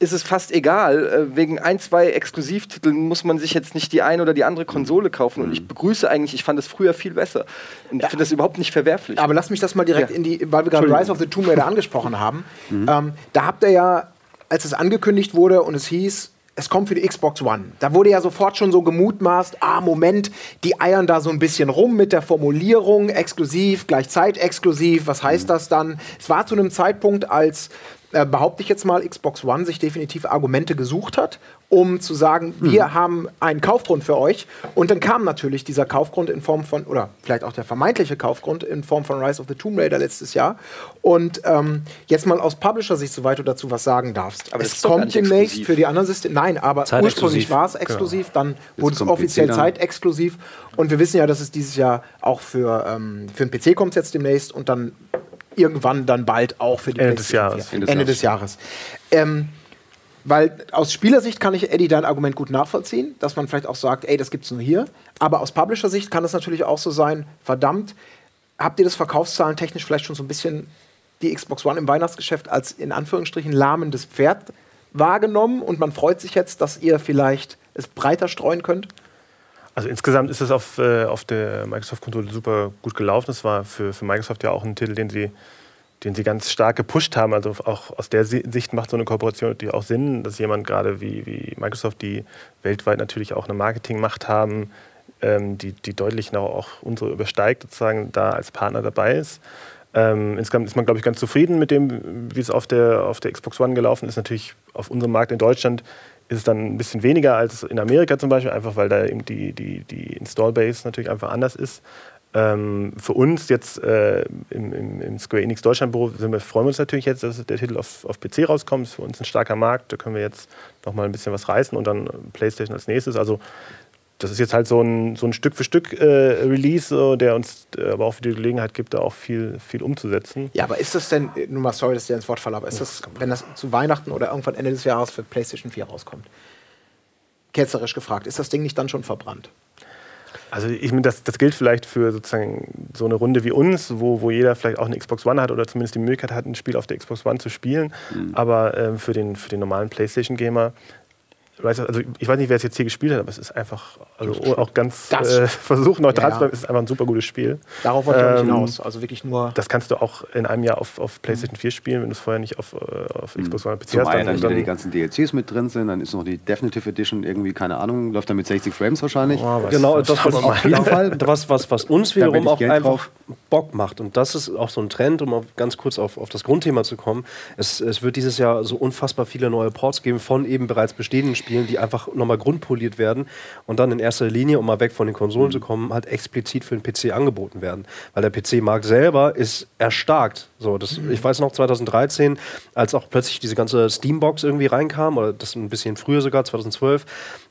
[SPEAKER 2] ist es fast egal. Äh, wegen ein, zwei Exklusivtiteln muss man sich jetzt nicht die eine oder die andere Konsole kaufen. Und ich mhm. begrüße eigentlich, ich fand es früher viel besser. Und ich finde das überhaupt nicht verwerflich.
[SPEAKER 1] Aber lass mich das mal direkt ja. in die, weil wir gerade Rise of the Tomb Raider angesprochen haben. Mhm. Ähm, da habt ihr ja, als es angekündigt wurde und es hieß, es kommt für die Xbox One. Da wurde ja sofort schon so gemutmaßt, ah, Moment, die eiern da so ein bisschen rum mit der Formulierung, exklusiv, gleich zeitexklusiv, was heißt das dann? Es war zu einem Zeitpunkt, als äh, behaupte ich jetzt mal, Xbox One sich definitiv Argumente gesucht hat um zu sagen, wir mhm. haben einen Kaufgrund für euch. Und dann kam natürlich dieser Kaufgrund in Form von, oder vielleicht auch der vermeintliche Kaufgrund in Form von Rise of the Tomb Raider letztes Jahr. Und ähm, jetzt mal aus Publisher-Sicht, soweit du dazu was sagen darfst. Aber es kommt demnächst für die anderen Systeme. Nein, aber ursprünglich war es exklusiv, genau. dann wurde es offiziell zeitexklusiv. Und wir wissen ja, dass es dieses Jahr auch für, ähm, für den PC kommt jetzt demnächst und dann irgendwann dann bald auch für die
[SPEAKER 5] Ende des Jahres.
[SPEAKER 1] Ende des Jahres. Ähm, weil aus Spielersicht kann ich Eddie dein Argument gut nachvollziehen, dass man vielleicht auch sagt, ey, das gibt's nur hier. Aber aus Publisher-Sicht kann es natürlich auch so sein, verdammt, habt ihr das Verkaufszahlen technisch vielleicht schon so ein bisschen die Xbox One im Weihnachtsgeschäft als in Anführungsstrichen lahmendes Pferd wahrgenommen und man freut sich jetzt, dass ihr vielleicht es breiter streuen könnt?
[SPEAKER 5] Also insgesamt ist es auf, äh, auf der Microsoft-Konsole super gut gelaufen. Es war für, für Microsoft ja auch ein Titel, den sie den sie ganz stark gepusht haben. Also auch aus der Sicht macht so eine Kooperation natürlich auch Sinn, dass jemand gerade wie, wie Microsoft, die weltweit natürlich auch eine Marketingmacht haben, ähm, die, die deutlich auch unsere übersteigt, sozusagen da als Partner dabei ist. Ähm, insgesamt ist man, glaube ich, ganz zufrieden mit dem, wie es auf der, auf der Xbox One gelaufen ist. Natürlich auf unserem Markt in Deutschland ist es dann ein bisschen weniger als in Amerika zum Beispiel, einfach weil da eben die, die, die Install-Base natürlich einfach anders ist. Ähm, für uns jetzt äh, im, im, im, Square Enix Deutschland Büro wir, freuen wir uns natürlich jetzt, dass der Titel auf, auf PC rauskommt. Ist für uns ein starker Markt. Da können wir jetzt noch mal ein bisschen was reißen und dann PlayStation als nächstes. Also das ist jetzt halt so ein, so ein Stück für Stück äh, Release, der uns äh, aber auch für die Gelegenheit gibt, da auch viel, viel umzusetzen.
[SPEAKER 1] Ja, aber ist das denn, nur mal sorry, dass ich dir ins Wort falle, aber ist das, wenn das zu Weihnachten oder irgendwann Ende des Jahres für PlayStation 4 rauskommt, ketzerisch gefragt, ist das Ding nicht dann schon verbrannt?
[SPEAKER 5] Also ich meine, das, das gilt vielleicht für sozusagen so eine Runde wie uns, wo, wo jeder vielleicht auch eine Xbox One hat oder zumindest die Möglichkeit hat, ein Spiel auf der Xbox One zu spielen. Mhm. Aber äh, für, den, für den normalen PlayStation-Gamer also ich weiß nicht, wer es jetzt hier gespielt hat, aber es ist einfach, also auch ganz äh, versuchen neutral ja, zu bleiben, es ist einfach ein super gutes Spiel.
[SPEAKER 1] Darauf wollte ich ähm, hinaus. Also wirklich nur.
[SPEAKER 5] Das kannst du auch in einem Jahr auf, auf PlayStation 4 spielen, wenn du es vorher nicht auf, äh, auf
[SPEAKER 4] mhm. Xbox One PC Zum hast. Einen, dann, dann die ganzen DLCs mit drin sind, dann ist noch die Definitive Edition irgendwie, keine Ahnung, läuft dann mit 60 Frames wahrscheinlich.
[SPEAKER 3] Oh, was, genau, das was auf jeden Fall, was, was, was uns wiederum auch einfach drauf. Bock macht. Und das ist auch so ein Trend, um ganz kurz auf, auf das Grundthema zu kommen. Es, es wird dieses Jahr so unfassbar viele neue Ports geben von eben bereits bestehenden Spielen, die einfach nochmal nochmal grundpoliert werden und dann in erster Linie, um mal weg von den Konsolen mhm. zu kommen, halt explizit für den PC angeboten werden. Weil der PC-Markt selber ist erstarkt. So, das, mhm. Ich weiß noch 2013, als auch plötzlich diese ganze Steambox irgendwie reinkam, oder das ein bisschen früher sogar, 2012,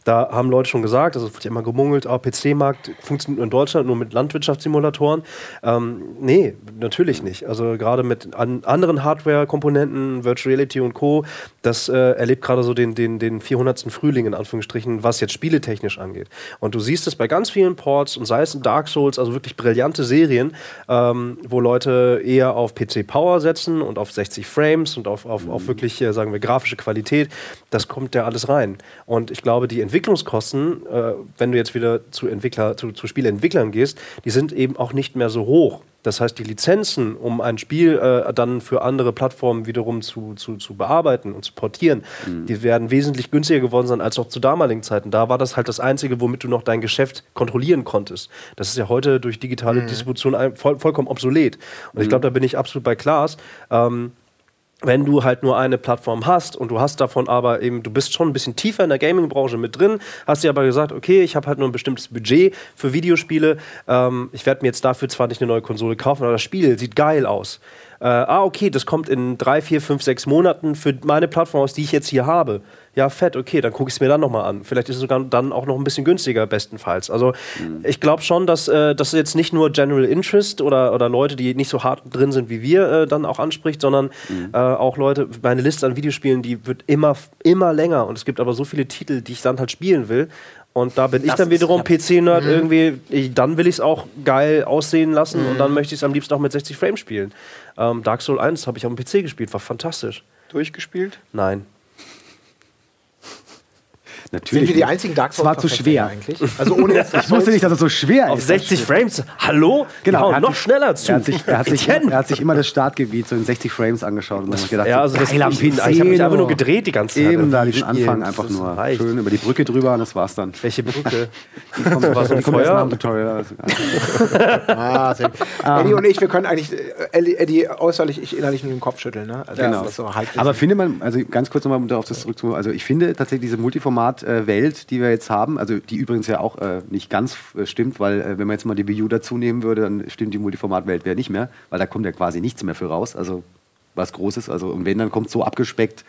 [SPEAKER 3] Da haben Leute schon gesagt, also wird ja immer gemungelt, oh, PC-Markt funktioniert nur in Deutschland nur mit Landwirtschaftssimulatoren. Ähm, nee, natürlich nicht. Also gerade mit an anderen Hardware-Komponenten, Virtual Reality und Co., das äh, erlebt gerade so den, den, den 400. Frühling in Anführungsstrichen, was jetzt spieletechnisch angeht. Und du siehst es bei ganz vielen Ports und sei es in Dark Souls, also wirklich brillante Serien, ähm, wo Leute eher auf PC-Power setzen und auf 60 Frames und auf, auf, auf wirklich, äh, sagen wir, grafische Qualität. Das kommt ja alles rein. Und ich glaube, die Entwicklungskosten, äh, wenn du jetzt wieder zu, Entwickler, zu, zu Spieleentwicklern gehst, die sind eben auch nicht mehr so hoch. Das heißt, die Lizenzen, um ein Spiel äh, dann für andere Plattformen wiederum zu, zu, zu bearbeiten und zu portieren, mhm. die werden wesentlich günstiger geworden sein als auch zu damaligen Zeiten. Da war das halt das Einzige, womit du noch dein Geschäft kontrollieren konntest. Das ist ja heute durch digitale mhm. Distribution voll, vollkommen obsolet. Und mhm. ich glaube, da bin ich absolut bei Klaas. Ähm, wenn du halt nur eine Plattform hast und du hast davon aber eben, du bist schon ein bisschen tiefer in der Gaming-Branche mit drin, hast dir aber gesagt, okay, ich habe halt nur ein bestimmtes Budget für Videospiele, ähm, ich werde mir jetzt dafür zwar nicht eine neue Konsole kaufen, aber das Spiel sieht geil aus. Äh, ah, okay, das kommt in drei, vier, fünf, sechs Monaten für meine Plattform aus, die ich jetzt hier habe ja, fett, okay, dann gucke ich es mir dann nochmal an. Vielleicht ist es sogar dann auch noch ein bisschen günstiger, bestenfalls. Also mhm. ich glaube schon, dass äh, das jetzt nicht nur General Interest oder, oder Leute, die nicht so hart drin sind wie wir, äh, dann auch anspricht, sondern mhm. äh, auch Leute, meine Liste an Videospielen, die wird immer, immer länger und es gibt aber so viele Titel, die ich dann halt spielen will. Und da bin das ich dann wiederum. PC-Nerd mhm. irgendwie. Ich, dann will ich es auch geil aussehen lassen und dann mhm. möchte ich es am liebsten auch mit 60 Frames spielen. Ähm, Dark Souls 1 habe ich auf dem PC gespielt, war fantastisch.
[SPEAKER 2] Durchgespielt?
[SPEAKER 3] Nein.
[SPEAKER 1] Natürlich. Sind wir die einzigen Dark
[SPEAKER 4] Souls? Es war zu schwer.
[SPEAKER 1] Eigentlich. Also ohne jetzt
[SPEAKER 4] ich wusste nicht, dass es so schwer
[SPEAKER 3] ist. Auf 60 Frames. Hallo?
[SPEAKER 4] Genau.
[SPEAKER 3] noch sich, schneller zu.
[SPEAKER 4] Er hat, sich, er, hat sich, er hat sich immer das Startgebiet so in 60 Frames angeschaut und
[SPEAKER 3] dann gedacht, ja, also das, ich, ich habe mich einfach nur gedreht die ganze Zeit.
[SPEAKER 4] Eben da diesen Anfang einfach nur schön über die Brücke drüber und das war's dann.
[SPEAKER 3] Welche Brücke?
[SPEAKER 1] die kommt, war so ein Feuer? Tutorial. ah, Eddie und ich, wir können eigentlich äh, Eddie äußerlich, ich innerlich nur den Kopf schütteln. Ne?
[SPEAKER 4] Also genau. So Aber finde man, also ganz kurz nochmal auf das zurückzukommen, also ich finde tatsächlich diese Multiformat-Welt, die die wir jetzt haben, also die übrigens ja auch äh, nicht ganz äh, stimmt, weil äh, wenn man jetzt mal die Wii U dazu nehmen würde, dann stimmt die Multiformat-Welt wäre nicht mehr, weil da kommt ja quasi nichts mehr für raus, also was Großes. Also und wenn, dann kommt so abgespeckt,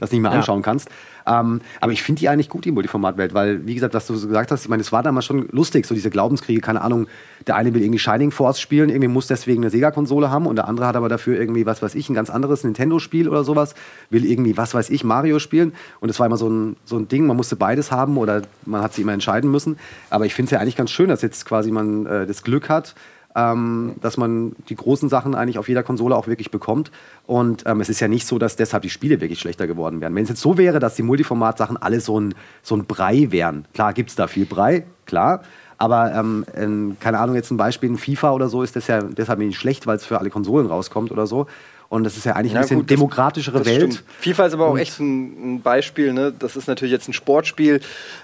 [SPEAKER 4] dass du nicht mehr anschauen ja. kannst. Ähm, aber ich finde die eigentlich gut, die Multiformat-Welt, weil, wie gesagt, was du so gesagt hast, ich meine, es war damals schon lustig, so diese Glaubenskriege, keine Ahnung, der eine will irgendwie Shining Force spielen, irgendwie muss deswegen eine Sega-Konsole haben und der andere hat aber dafür irgendwie, was weiß ich, ein ganz anderes Nintendo-Spiel oder sowas, will irgendwie, was weiß ich, Mario spielen und es war immer so ein, so ein Ding, man musste beides haben oder man hat sich immer entscheiden müssen. Aber ich finde es ja eigentlich ganz schön, dass jetzt quasi man äh, das Glück hat, ähm, dass man die großen Sachen eigentlich auf jeder Konsole auch wirklich bekommt. Und ähm, es ist ja nicht so, dass deshalb die Spiele wirklich schlechter geworden wären. Wenn es jetzt so wäre, dass die Multiformat-Sachen alle so ein, so ein Brei wären, klar gibt es da viel Brei, klar. Aber ähm, in, keine Ahnung, jetzt ein Beispiel in FIFA oder so ist das ja deshalb nicht schlecht, weil es für alle Konsolen rauskommt oder so. Und das ist ja eigentlich ja, ein bisschen gut, demokratischere das, das Welt. Stimmt.
[SPEAKER 2] FIFA ist aber auch echt ein, ein, Beispiel. Ne? Das ist natürlich jetzt ein Sportspiel.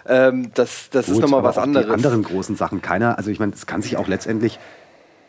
[SPEAKER 2] Ähm, das das gut, ist nochmal was anderes. Die
[SPEAKER 4] anderen großen Sachen, keiner. Also ich meine, es kann sich auch letztendlich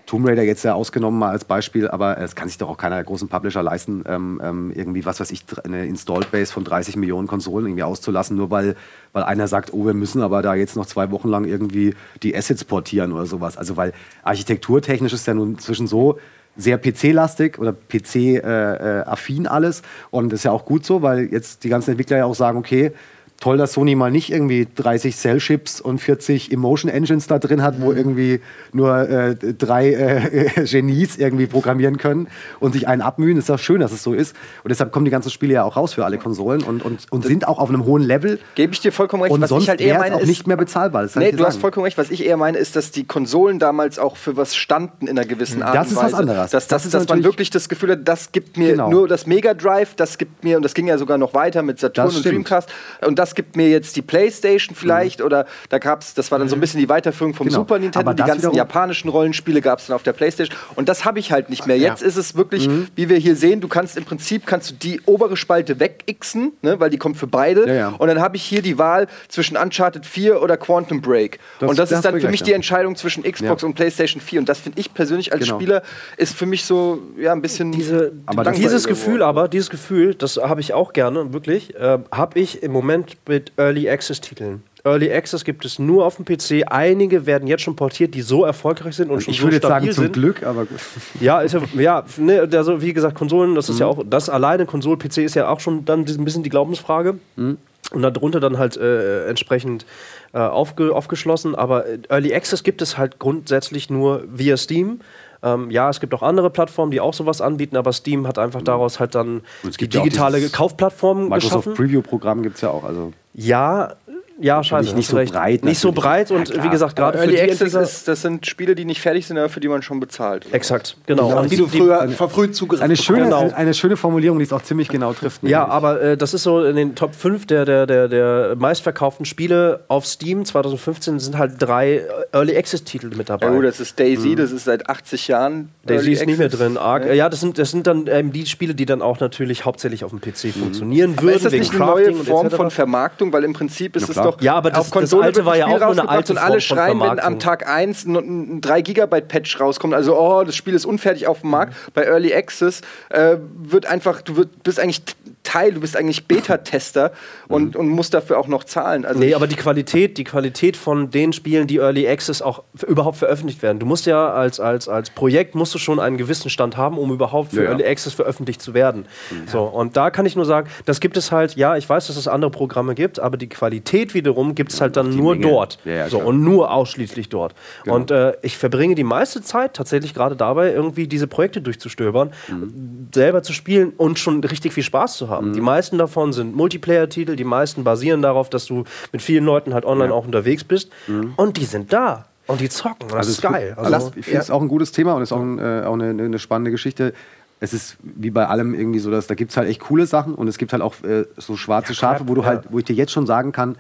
[SPEAKER 4] Tomb Raider jetzt ja ausgenommen mal als Beispiel, aber es kann sich doch auch keiner der großen Publisher leisten, ähm, ähm, irgendwie, was weiß ich, eine Installed Base von 30 Millionen Konsolen irgendwie auszulassen, nur weil, weil einer sagt, oh, wir müssen aber da jetzt noch zwei Wochen lang irgendwie die Assets portieren oder sowas. Also weil architekturtechnisch ist ja nun inzwischen so, sehr PC-lastig oder PC-affin äh, äh, alles. Und das ist ja auch gut so, weil jetzt die ganzen Entwickler ja auch sagen, okay, toll, dass Sony mal nicht irgendwie 30 Cell-Chips und 40 Emotion Engines da drin hat, wo mhm. irgendwie nur äh, drei äh, Genies irgendwie programmieren können und sich einen abmühen. Ist doch schön, dass es so ist. Und deshalb kommen die ganzen Spiele ja auch raus für alle Konsolen und, und, und sind auch auf einem hohen Level.
[SPEAKER 2] Gebe ich dir vollkommen recht.
[SPEAKER 4] Und was sonst ich halt eher meine, auch nicht mehr bezahlbar.
[SPEAKER 2] Das nee, du hast vollkommen recht. Was ich eher meine, ist, dass die Konsolen damals auch für was standen in einer gewissen Art
[SPEAKER 4] das und Weise. Das ist was anderes.
[SPEAKER 2] Dass, das, das dass man wirklich das Gefühl hat, das gibt mir genau. nur das Mega Drive, das gibt mir, und das ging ja sogar noch weiter mit Saturn und Dreamcast, und das gibt mir jetzt die Playstation vielleicht mhm. oder da gab es, das war dann so ein mhm. bisschen die Weiterführung vom genau. Super Nintendo, die ganzen japanischen Rollenspiele gab es dann auf der Playstation und das habe ich halt nicht mehr. Jetzt ja. ist es wirklich, mhm. wie wir hier sehen, du kannst im Prinzip kannst du die obere Spalte wegixen, ne, weil die kommt für beide ja, ja. und dann habe ich hier die Wahl zwischen Uncharted 4 oder Quantum Break das, und das, das ist dann für mich die Entscheidung zwischen Xbox und Playstation 4 und das finde ich persönlich als genau. Spieler ist für mich so ja ein bisschen
[SPEAKER 3] diese, aber dieses Gefühl aber dieses Gefühl, das habe ich auch gerne wirklich, äh, habe ich im Moment mit Early Access Access-Titeln. Early Access gibt es nur auf dem PC. Einige werden jetzt schon portiert, die so erfolgreich sind und
[SPEAKER 4] also
[SPEAKER 3] schon
[SPEAKER 4] ich so würde
[SPEAKER 3] stabil
[SPEAKER 4] sagen, zum
[SPEAKER 3] sind.
[SPEAKER 4] Glück, aber gut.
[SPEAKER 3] Ja, ist ja, ja ne, also wie gesagt, Konsolen, das ist mhm. ja auch, das alleine Konsole-PC ist ja auch schon dann ein bisschen die Glaubensfrage. Mhm. und darunter dann halt äh, entsprechend äh, aufge aufgeschlossen. Aber Early Access gibt es halt grundsätzlich nur via Steam. Ähm, ja, es gibt auch andere Plattformen, die auch sowas anbieten, aber Steam hat einfach daraus halt dann die digitale ja Kaufplattform
[SPEAKER 4] Microsoft
[SPEAKER 3] geschaffen.
[SPEAKER 4] Preview-Programm gibt es ja auch. Also
[SPEAKER 3] ja, ja, scheiße.
[SPEAKER 4] Nicht, so recht. breit.
[SPEAKER 3] Nicht so breit und ja, wie gesagt, gerade
[SPEAKER 2] für die Access ist, das sind Spiele, die nicht fertig sind, aber für die man schon bezahlt.
[SPEAKER 3] Exakt, genau.
[SPEAKER 1] genau. Und die du früher eine, verfrüht zugegriffen
[SPEAKER 4] eine schöne, genau. eine, schöne Formulierung, die es auch ziemlich genau trifft.
[SPEAKER 3] Ja, aber äh, das ist so in den Top 5 der, der, der, der meistverkauften Spiele auf Steam 2015 sind halt drei Early Access Titel mit dabei.
[SPEAKER 2] Ja, gut, das ist Daisy, mhm. das ist seit 80 Jahren.
[SPEAKER 3] Daisy ist nicht mehr drin. Arc, ja. ja, das sind, das sind dann ähm, die Spiele, die dann auch natürlich hauptsächlich auf dem PC mhm. funktionieren aber würden. Ist
[SPEAKER 2] das nicht eine neue Form von Vermarktung? Weil im Prinzip ist es doch.
[SPEAKER 3] Ja, aber das, das alte war ja auch nur eine alte
[SPEAKER 2] und alle schreien, wenn am Tag 1 ein 3 Gigabyte Patch rauskommt, also oh, das Spiel ist unfertig auf dem Markt. Mhm. Bei Early Access äh, wird einfach, du wird, bist eigentlich Teil, du bist eigentlich Beta-Tester und, mhm. und musst dafür auch noch zahlen.
[SPEAKER 3] Also nee, aber die Qualität, die Qualität von den Spielen, die Early Access auch überhaupt veröffentlicht werden. Du musst ja als, als, als Projekt musst du schon einen gewissen Stand haben, um überhaupt für ja, Early Access veröffentlicht zu werden. Mhm. So, und da kann ich nur sagen, das gibt es halt, ja, ich weiß, dass es andere Programme gibt, aber die Qualität wiederum gibt es halt dann nur Menge. dort. Ja, ja, so, und nur ausschließlich dort. Genau. Und äh, ich verbringe die meiste Zeit tatsächlich gerade dabei, irgendwie diese Projekte durchzustöbern, mhm. selber zu spielen und schon richtig viel Spaß zu haben. Mhm. Die meisten davon sind Multiplayer-Titel, die meisten basieren darauf, dass du mit vielen Leuten halt online auch unterwegs bist. Mhm. Und die sind da. Und die zocken. Das also ist geil.
[SPEAKER 4] Also, also ich finde es auch ein gutes Thema und ist auch, ein, äh, auch eine, eine spannende Geschichte es ist wie bei allem irgendwie so, dass da gibt es halt echt coole Sachen und es gibt halt auch äh, so schwarze Schafe, wo du halt, wo ich dir jetzt schon sagen kann,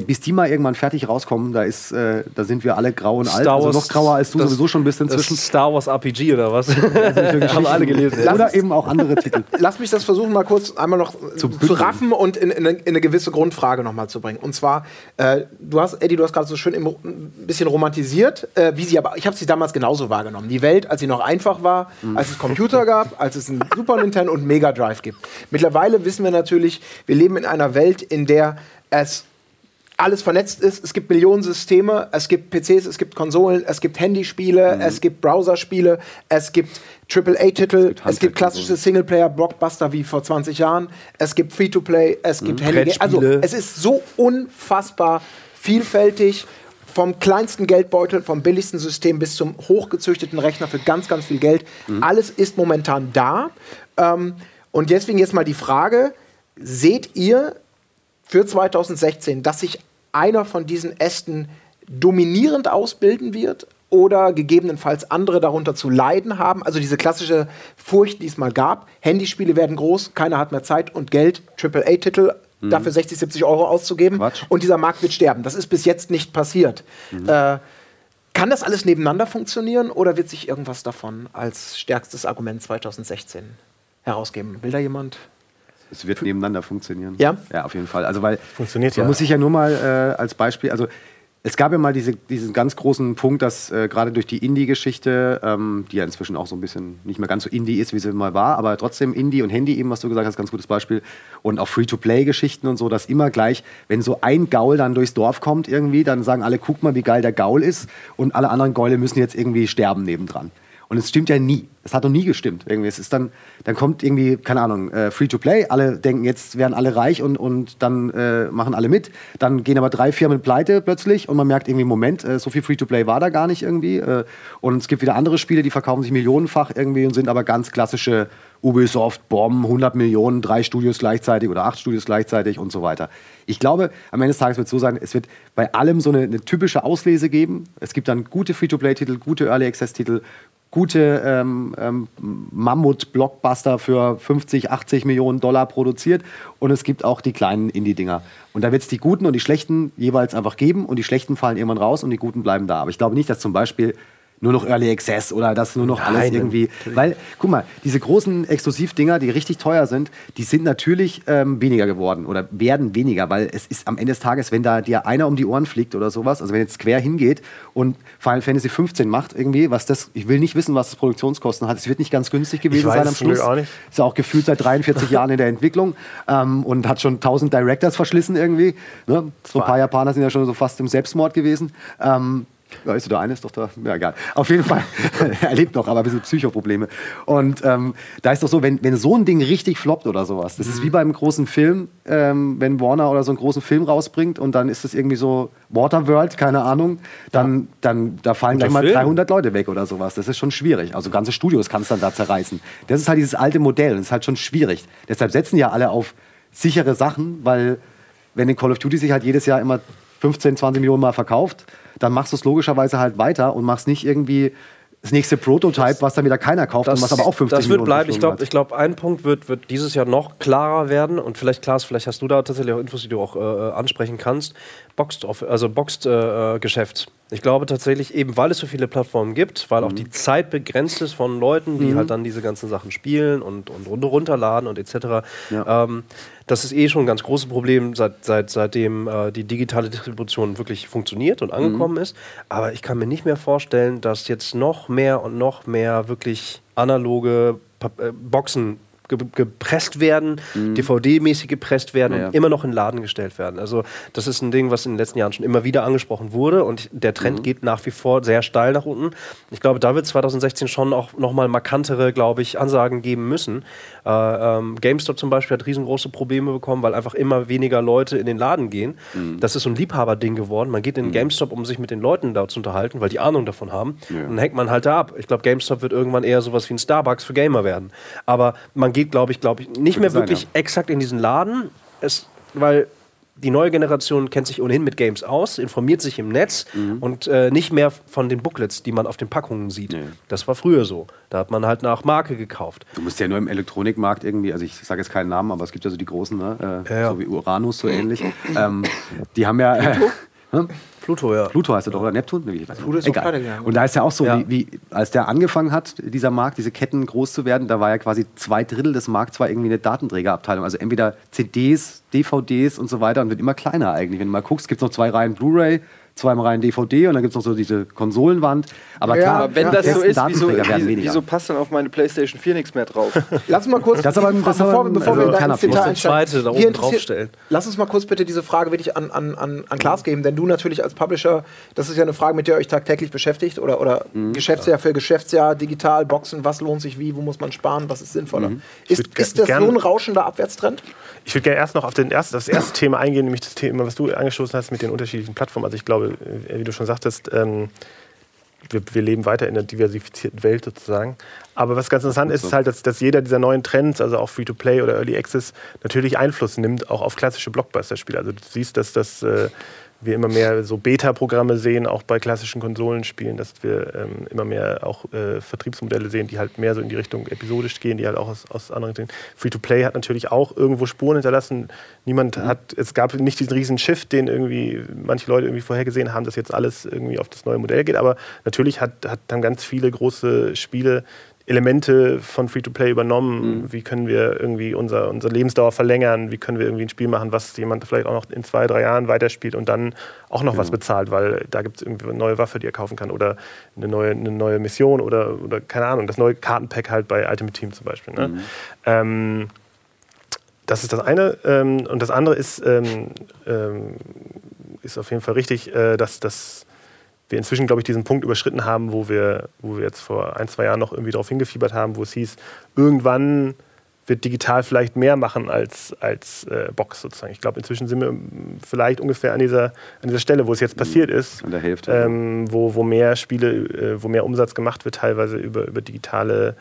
[SPEAKER 4] bis die mal irgendwann fertig rauskommen, da ist, äh, da sind wir alle grau und alt. also noch grauer als du das, sowieso schon bist inzwischen.
[SPEAKER 3] Star Wars RPG oder was? Also
[SPEAKER 4] haben alle gelesen.
[SPEAKER 1] Lass oder eben auch andere Titel. Lass mich das versuchen, mal kurz einmal noch zu, zu raffen und in, in, eine, in, eine, gewisse Grundfrage noch mal zu bringen. Und zwar, äh, du hast, Eddie, du hast gerade so schön ein bisschen romantisiert, äh, wie sie aber, ich habe sie damals genauso wahrgenommen. Die Welt, als sie noch einfach war, mhm. als es Computer gab, als es ein Super Nintendo und Mega Drive gibt. Mittlerweile wissen wir natürlich, wir leben in einer Welt, in der es alles vernetzt ist. Es gibt Millionen Systeme, es gibt PCs, es gibt Konsolen, es gibt Handyspiele, mhm. es gibt Browserspiele, es gibt AAA-Titel, es, es gibt klassische Singleplayer-Blockbuster wie vor 20 Jahren, es gibt Free-to-Play, es gibt mhm. Handy. Also es ist so unfassbar vielfältig. Vom kleinsten Geldbeutel, vom billigsten System bis zum hochgezüchteten Rechner für ganz, ganz viel Geld. Mhm. Alles ist momentan da. Ähm, und deswegen jetzt mal die Frage: Seht ihr für 2016, dass sich einer von diesen Ästen dominierend ausbilden wird oder gegebenenfalls andere darunter zu leiden haben. Also diese klassische Furcht, die es mal gab. Handyspiele werden groß, keiner hat mehr Zeit und Geld, AAA-Titel mhm. dafür 60, 70 Euro auszugeben. Quatsch. Und dieser Markt wird sterben. Das ist bis jetzt nicht passiert. Mhm. Äh, kann das alles nebeneinander funktionieren oder wird sich irgendwas davon als stärkstes Argument 2016 herausgeben? Will da jemand?
[SPEAKER 4] Es wird nebeneinander funktionieren.
[SPEAKER 1] Ja?
[SPEAKER 4] Ja, auf jeden Fall. Also, weil
[SPEAKER 3] Funktioniert
[SPEAKER 4] man
[SPEAKER 3] ja.
[SPEAKER 4] muss sich ja nur mal äh, als Beispiel, also es gab ja mal diese, diesen ganz großen Punkt, dass äh, gerade durch die Indie-Geschichte, ähm, die ja inzwischen auch so ein bisschen nicht mehr ganz so Indie ist, wie sie mal war, aber trotzdem Indie und Handy eben, was du gesagt hast, ganz gutes Beispiel. Und auch Free-to-Play-Geschichten und so, dass immer gleich, wenn so ein Gaul dann durchs Dorf kommt irgendwie, dann sagen alle, guck mal, wie geil der Gaul ist und alle anderen Gaule müssen jetzt irgendwie sterben nebendran. Und es stimmt ja nie. Es hat noch nie gestimmt. Irgendwie. Es ist dann, dann kommt irgendwie, keine Ahnung, äh, Free-to-Play. Alle denken, jetzt werden alle reich und, und dann äh, machen alle mit. Dann gehen aber drei Firmen pleite plötzlich und man merkt irgendwie, Moment, äh, so viel Free-to-Play war da gar nicht irgendwie. Äh, und es gibt wieder andere Spiele, die verkaufen sich millionenfach irgendwie und sind aber ganz klassische Ubisoft, Bomb, 100 Millionen, drei Studios gleichzeitig oder acht Studios gleichzeitig und so weiter. Ich glaube, am Ende des Tages wird es so sein, es wird bei allem so eine, eine typische Auslese geben. Es gibt dann gute Free-to-Play-Titel, gute Early-Access-Titel, gute ähm, ähm, Mammut-Blockbuster für 50, 80 Millionen Dollar produziert. Und es gibt auch die kleinen Indie-Dinger. Und da wird es die guten und die schlechten jeweils einfach geben. Und die schlechten fallen irgendwann raus und die guten bleiben da. Aber ich glaube nicht, dass zum Beispiel nur noch Early Access oder das nur noch Nein, alles irgendwie. Natürlich. Weil, guck mal, diese großen Exklusivdinger, die richtig teuer sind, die sind natürlich ähm, weniger geworden oder werden weniger, weil es ist am Ende des Tages, wenn da dir einer um die Ohren fliegt oder sowas, also wenn jetzt quer hingeht und Final Fantasy 15 macht irgendwie, was das, ich will nicht wissen, was das Produktionskosten hat. Es wird nicht ganz günstig gewesen sein am Schluss. Auch nicht. Ist auch gefühlt seit 43 Jahren in der Entwicklung ähm, und hat schon 1000 Directors verschlissen irgendwie. Ne? So ein paar Japaner sind ja schon so fast im Selbstmord gewesen. Ähm, Weißt du, der eine ist doch da. Ja, egal. Auf jeden Fall. er lebt noch, aber ein bisschen Psychoprobleme. Und ähm, da ist doch so, wenn, wenn so ein Ding richtig floppt oder sowas, das ist wie beim großen Film, ähm, wenn Warner oder so einen großen Film rausbringt und dann ist das irgendwie so Waterworld, keine Ahnung, dann, dann da fallen gleich mal
[SPEAKER 3] Film.
[SPEAKER 4] 300 Leute weg oder sowas. Das ist schon schwierig. Also ganze Studios kannst dann da zerreißen. Das ist halt dieses alte Modell. Das ist halt schon schwierig. Deshalb setzen ja alle auf sichere Sachen, weil wenn den Call of Duty sich halt jedes Jahr immer 15, 20 Millionen Mal verkauft, dann machst du es logischerweise halt weiter und machst nicht irgendwie das nächste Prototype, was dann wieder keiner kauft und was aber auch 50
[SPEAKER 3] das wird
[SPEAKER 4] Millionen
[SPEAKER 3] bleiben. Ich glaube, glaub, ein Punkt wird, wird dieses Jahr noch klarer werden und vielleicht, Klaas, vielleicht hast du da tatsächlich auch Infos, die du auch äh, ansprechen kannst. Boxed, also Boxed äh, äh, Geschäft. Ich glaube tatsächlich, eben weil es so viele Plattformen gibt, weil auch
[SPEAKER 4] Mhm.
[SPEAKER 3] die Zeit begrenzt ist von Leuten, die halt dann diese ganzen Sachen spielen und, und run- runterladen und etc.
[SPEAKER 4] Ja.
[SPEAKER 3] Ähm, das ist eh schon ein ganz großes Problem, seit, seit, seitdem äh, die digitale Distribution wirklich funktioniert und angekommen ist. Aber ich kann mir nicht mehr vorstellen, dass jetzt noch mehr und noch mehr wirklich analoge äh, Boxen gepresst werden, DVD-mäßig gepresst werden
[SPEAKER 4] Ja, ja.
[SPEAKER 3] und immer noch in den Laden gestellt werden. Also das ist ein Ding, was in den letzten Jahren schon immer wieder angesprochen wurde und der Trend geht nach wie vor sehr steil nach unten. Ich glaube, da wird 2016 schon auch nochmal markantere, glaube ich, Ansagen geben müssen. Äh, ähm, GameStop zum Beispiel hat riesengroße Probleme bekommen, weil einfach immer weniger Leute in den Laden gehen. Das ist so ein Liebhaberding geworden. Man geht in den GameStop, um sich mit den Leuten da zu unterhalten, weil die Ahnung davon haben. Und dann hängt man halt da ab. Ich glaube, GameStop wird irgendwann eher sowas wie ein Starbucks für Gamer werden. Aber man geht, glaube ich, glaube ich, nicht mehr
[SPEAKER 4] sein,
[SPEAKER 3] wirklich
[SPEAKER 4] ja.
[SPEAKER 3] exakt in diesen Laden, es, weil die neue Generation kennt sich ohnehin mit Games aus, informiert sich im Netz und äh, nicht mehr von den Booklets, die man auf den Packungen sieht.
[SPEAKER 4] Nee.
[SPEAKER 3] Das war früher so. Da hat man halt nach Marke gekauft.
[SPEAKER 4] Du musst ja nur im Elektronikmarkt irgendwie, also ich sage jetzt keinen Namen, aber es gibt ja so die großen, ne? äh,
[SPEAKER 3] Ja, ja.
[SPEAKER 4] so wie Uranus, so ähnlich. ähm, die haben ja. Äh?
[SPEAKER 3] Pluto, ja.
[SPEAKER 4] Pluto heißt er doch, oder Neptun? Nee, ich weiß.
[SPEAKER 1] Pluto ist
[SPEAKER 4] Egal.
[SPEAKER 1] pleite gegangen.
[SPEAKER 4] Und da ist ja auch so,
[SPEAKER 3] Ja.
[SPEAKER 4] wie, wie, als der angefangen hat, dieser Markt, diese Ketten groß zu werden, da war ja quasi zwei Drittel des Markts war irgendwie eine Datenträgerabteilung. Also entweder CDs, DVDs und so weiter und wird immer kleiner eigentlich. Wenn du mal guckst, gibt es noch zwei Reihen Blu-ray, zwei Reihen DVD und dann gibt es noch so diese Konsolenwand. Aber
[SPEAKER 1] Ja,
[SPEAKER 4] klar,
[SPEAKER 2] Aber wenn
[SPEAKER 1] Ja,
[SPEAKER 2] das so ist, wieso, wieso, passt dann auf meine PlayStation 4 nichts mehr drauf?
[SPEAKER 1] Lass uns mal kurz,
[SPEAKER 4] Das aber das
[SPEAKER 1] bevor, bevor wir
[SPEAKER 4] also
[SPEAKER 1] da
[SPEAKER 4] keiner
[SPEAKER 1] ins Detail einsteigen.
[SPEAKER 3] zweite da oben draufstellen.
[SPEAKER 1] Lass uns mal kurz bitte diese Frage wirklich an, an, an, an Klaas geben, denn du natürlich als Publisher, das ist ja eine Frage, mit der ihr euch tagtäglich beschäftigt oder, oder
[SPEAKER 4] Mhm.
[SPEAKER 1] Geschäftsjahr für Geschäftsjahr, digital, Boxen, was lohnt sich wie, wo muss man sparen, was ist sinnvoller?
[SPEAKER 4] Mhm.
[SPEAKER 1] Ist, ist das so ein rauschender Abwärtstrend?
[SPEAKER 5] Ich würde gerne erst noch auf den erst, das erste Thema eingehen, nämlich das Thema, was du angestoßen hast mit den unterschiedlichen Plattformen. Also ich glaube, äh, wie du schon sagtest, ähm, wir, wir leben weiter in einer diversifizierten Welt sozusagen. Aber was ganz interessant ist, ist halt, dass, dass jeder dieser neuen Trends, also auch Free-to-Play oder Early Access, natürlich Einfluss nimmt, auch auf klassische Blockbuster-Spiele. Also du siehst, dass das äh, wir immer mehr so Beta-Programme sehen, auch bei klassischen Konsolenspielen, dass wir ähm, immer mehr auch äh, Vertriebsmodelle sehen, die halt mehr so in die Richtung episodisch gehen, die halt auch aus, aus anderen sehen. Free-to-Play hat natürlich auch irgendwo Spuren hinterlassen. Niemand hat, es gab nicht diesen riesen Shift, den irgendwie manche Leute irgendwie vorhergesehen haben, dass jetzt alles irgendwie auf das neue Modell geht. Aber natürlich hat, hat, haben ganz viele große Spiele Elemente von Free-to-Play übernommen. Wie können wir irgendwie unser, unsere Lebensdauer verlängern? Wie können wir irgendwie ein Spiel machen, was jemand vielleicht auch noch in zwei, drei Jahren weiterspielt und dann auch noch was bezahlt, weil da gibt es irgendwie eine neue Waffe, die er kaufen kann oder eine neue, eine neue Mission oder, oder keine Ahnung, das neue Kartenpack halt bei Ultimate Team zum Beispiel. Ne? Ähm, das ist das eine. Ähm, und das andere ist, ähm, ähm, ist auf jeden Fall richtig, äh, dass, dass wir inzwischen, glaube ich, diesen Punkt überschritten haben, wo wir, wo wir jetzt vor ein, zwei Jahren noch irgendwie darauf hingefiebert haben, wo es hieß, irgendwann wird digital vielleicht mehr machen als, als äh, Box sozusagen. Ich glaube, inzwischen sind wir ähm, vielleicht ungefähr an dieser, an dieser Stelle, wo es jetzt passiert ist,
[SPEAKER 4] An der Hälfte.
[SPEAKER 5] ähm, wo, wo mehr Spiele, äh, wo mehr Umsatz gemacht wird, teilweise über, über digitale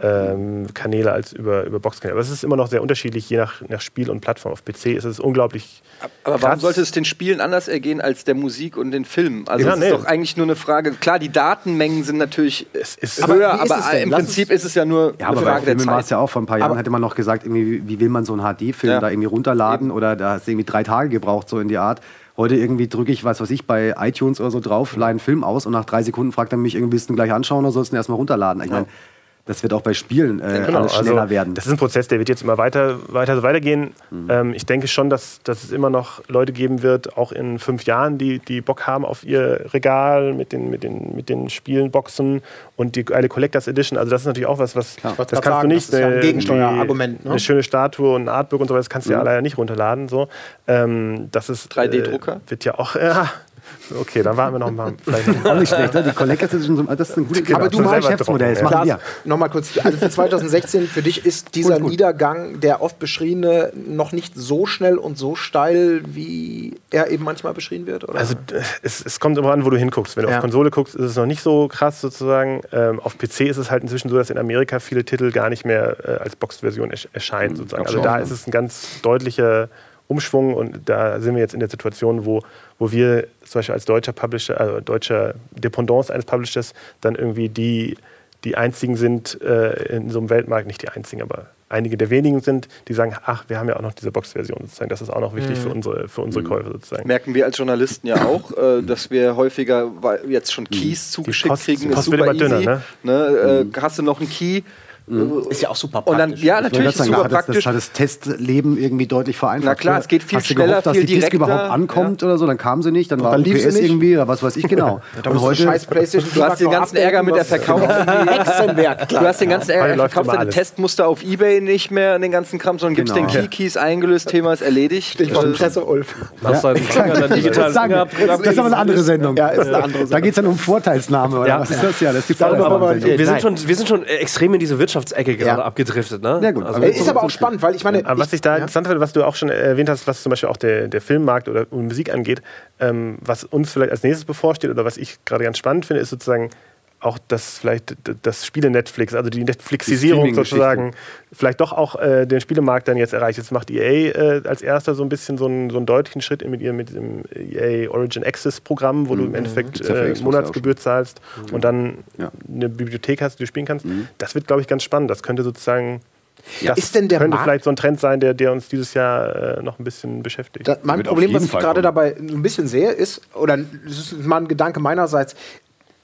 [SPEAKER 5] ähm, Kanäle als über, über Boxkanäle. Aber es ist immer noch sehr unterschiedlich, je nach, nach Spiel und Plattform. Auf PC ist es unglaublich.
[SPEAKER 2] Aber warum
[SPEAKER 5] krass.
[SPEAKER 2] sollte es den Spielen anders ergehen als der Musik und den Filmen? Also
[SPEAKER 5] Ja,
[SPEAKER 2] es
[SPEAKER 5] nee.
[SPEAKER 2] ist doch eigentlich nur eine Frage. Klar, die Datenmengen sind natürlich
[SPEAKER 5] Es ist
[SPEAKER 1] Aber
[SPEAKER 2] höher, aber,
[SPEAKER 1] es denn?
[SPEAKER 2] im
[SPEAKER 1] Lass
[SPEAKER 2] Prinzip ist es ja nur
[SPEAKER 4] Ja,
[SPEAKER 2] eine
[SPEAKER 4] aber bei
[SPEAKER 2] Frage der
[SPEAKER 4] Filmen war es
[SPEAKER 2] Zeit.
[SPEAKER 4] ja auch vor ein paar Jahren,
[SPEAKER 1] Aber-
[SPEAKER 4] hätte man noch gesagt, irgendwie, wie- will man so einen HD-Film
[SPEAKER 2] Ja.
[SPEAKER 4] da irgendwie runterladen oder da hast du irgendwie drei Tage gebraucht, so in die Art. Heute irgendwie drücke ich, was weiß ich, bei iTunes oder so drauf, leihe einen Film aus und nach drei Sekunden fragt er mich, irgendwie willst du ihn gleich anschauen oder sollst du ihn erstmal runterladen? Ich meine, das wird auch bei Spielen äh,
[SPEAKER 5] Genau,
[SPEAKER 4] alles schneller
[SPEAKER 5] also,
[SPEAKER 4] werden.
[SPEAKER 5] Das ist ein Prozess, der wird jetzt immer weiter, weiter so weitergehen. Ähm, ich denke schon, dass, dass es immer noch Leute geben wird, auch in fünf Jahren, die, die Bock haben auf ihr Regal mit den, mit den, mit den Spielen, Boxen und die geile Collectors Edition. Also das ist natürlich auch was, was das
[SPEAKER 1] wollte
[SPEAKER 5] kannst
[SPEAKER 1] grad
[SPEAKER 5] du
[SPEAKER 1] sagen,
[SPEAKER 5] nicht.
[SPEAKER 1] das ist ja ein
[SPEAKER 5] eine-
[SPEAKER 1] Gegensteuerargument, ne?
[SPEAKER 5] Eine schöne Statue und ein Artbook und so, das kannst du ja leider nicht runterladen. So. Ähm, das ist
[SPEAKER 2] 3D-Drucker?
[SPEAKER 5] Äh, wird ja auch, ja, Okay, dann warten wir noch mal. Vielleicht
[SPEAKER 4] Auch nicht schlecht, ne? Die Collectors sind schon so, das ist ein gutes
[SPEAKER 5] Genau,
[SPEAKER 1] Aber du
[SPEAKER 5] selber
[SPEAKER 4] Geschäftsmodell, das machen wir.
[SPEAKER 1] nochmal kurz. Also für 2016, für dich ist dieser Niedergang, der oft beschriebene, noch nicht so schnell und so steil, wie er eben manchmal beschrieben wird? Oder?
[SPEAKER 5] Also äh, es, es kommt immer an, wo du hinguckst. Wenn du
[SPEAKER 1] Ja.
[SPEAKER 5] auf Konsole guckst, ist es noch nicht so krass sozusagen. Ähm, auf PC ist es halt inzwischen so, dass in Amerika viele Titel gar nicht mehr äh, als Boxed-Version ersch erscheinen sozusagen. Also da ist es ein ganz deutlicher Umschwung und da sind wir jetzt in der Situation, wo, wo wir zum Beispiel als deutscher Publisher, also deutscher Dependance eines Publishers dann irgendwie die, die einzigen sind äh, in so einem Weltmarkt, nicht die einzigen, aber einige der wenigen sind, die sagen, ach, wir haben ja auch noch diese Box-Version sozusagen. Das ist auch noch wichtig für unsere, für unsere Käufer sozusagen.
[SPEAKER 2] Merken wir als Journalisten ja auch, äh, dass wir häufiger jetzt schon Keys zugeschickt
[SPEAKER 5] Post-
[SPEAKER 2] kriegen.
[SPEAKER 5] die
[SPEAKER 2] Ist
[SPEAKER 5] Post wird
[SPEAKER 2] super
[SPEAKER 5] immer dünner,
[SPEAKER 2] easy.
[SPEAKER 5] ne?
[SPEAKER 2] Ne, äh, hast du noch einen Key?
[SPEAKER 1] Ist ja auch super
[SPEAKER 2] Und dann, ja, natürlich ist
[SPEAKER 4] sagen,
[SPEAKER 2] super
[SPEAKER 4] das, hat das,
[SPEAKER 2] praktisch.
[SPEAKER 4] das hat das Testleben irgendwie deutlich vereinfacht.
[SPEAKER 2] Na klar, es geht viel
[SPEAKER 4] Hast
[SPEAKER 2] schneller,
[SPEAKER 4] gehofft, dass
[SPEAKER 2] viel
[SPEAKER 4] die Disk überhaupt ankommt oder so, dann kam sie nicht, dann war
[SPEAKER 1] dann lief sie
[SPEAKER 4] UPS
[SPEAKER 1] nicht.
[SPEAKER 4] irgendwie oder was weiß ich genau. Und
[SPEAKER 1] musst
[SPEAKER 4] heute
[SPEAKER 1] du scheiß PlayStation
[SPEAKER 2] Du hast den ganzen Ärger mit der Verkauf.
[SPEAKER 1] Hexenwerk,
[SPEAKER 2] Du hast den ganzen Ärger, verkaufst deine. Testmuster auf Ebay nicht mehr und den ganzen Kram, sondern gibst
[SPEAKER 4] Genau.
[SPEAKER 2] den Key Keys eingelöst, Thema ist erledigt.
[SPEAKER 1] Stichwort
[SPEAKER 2] Äh,
[SPEAKER 1] Presse, Ulf.
[SPEAKER 4] Das ist aber eine andere Sendung.
[SPEAKER 1] Ja,
[SPEAKER 4] Da geht es dann um Vorteilsnahme oder
[SPEAKER 3] Ja.
[SPEAKER 4] was ist das ja? Das ist die
[SPEAKER 1] Darüber wollen wir
[SPEAKER 3] sind, schon, extrem in diese Wirtschaftsecke gerade
[SPEAKER 1] Ja.
[SPEAKER 3] abgedriftet. Ne?
[SPEAKER 4] Ja, gut.
[SPEAKER 3] Also,
[SPEAKER 1] Äh, Ist aber auch spannend, weil ich meine.
[SPEAKER 5] Aber was ich da interessant finde, was du auch schon erwähnt hast, was zum Beispiel auch der, der Filmmarkt oder Musik angeht, ähm, was uns vielleicht als nächstes bevorsteht oder was ich gerade ganz spannend finde, ist sozusagen auch das vielleicht das Spiele Netflix, also die Netflixisierung
[SPEAKER 4] Streaming-Geschichten.
[SPEAKER 5] sozusagen, vielleicht doch auch äh, den Spielemarkt dann jetzt erreicht. Jetzt macht EA äh, als erster so ein bisschen so einen, so einen deutlichen Schritt mit ihrem mit dem EA Origin Access Programm, wo du im Endeffekt
[SPEAKER 4] Gibt's ja
[SPEAKER 5] äh, Monatsgebühr zahlst und dann
[SPEAKER 4] Ja.
[SPEAKER 5] eine Bibliothek hast, die du spielen kannst. Das wird, glaube ich, ganz spannend. Das könnte sozusagen das
[SPEAKER 1] Ist denn der
[SPEAKER 5] könnte
[SPEAKER 1] Markt-
[SPEAKER 5] vielleicht so ein Trend sein, der, der uns dieses Jahr äh, noch ein bisschen beschäftigt.
[SPEAKER 1] Das, mein Problem, was ich gerade dabei ein bisschen sehe, ist, oder das ist mal ein Gedanke meinerseits,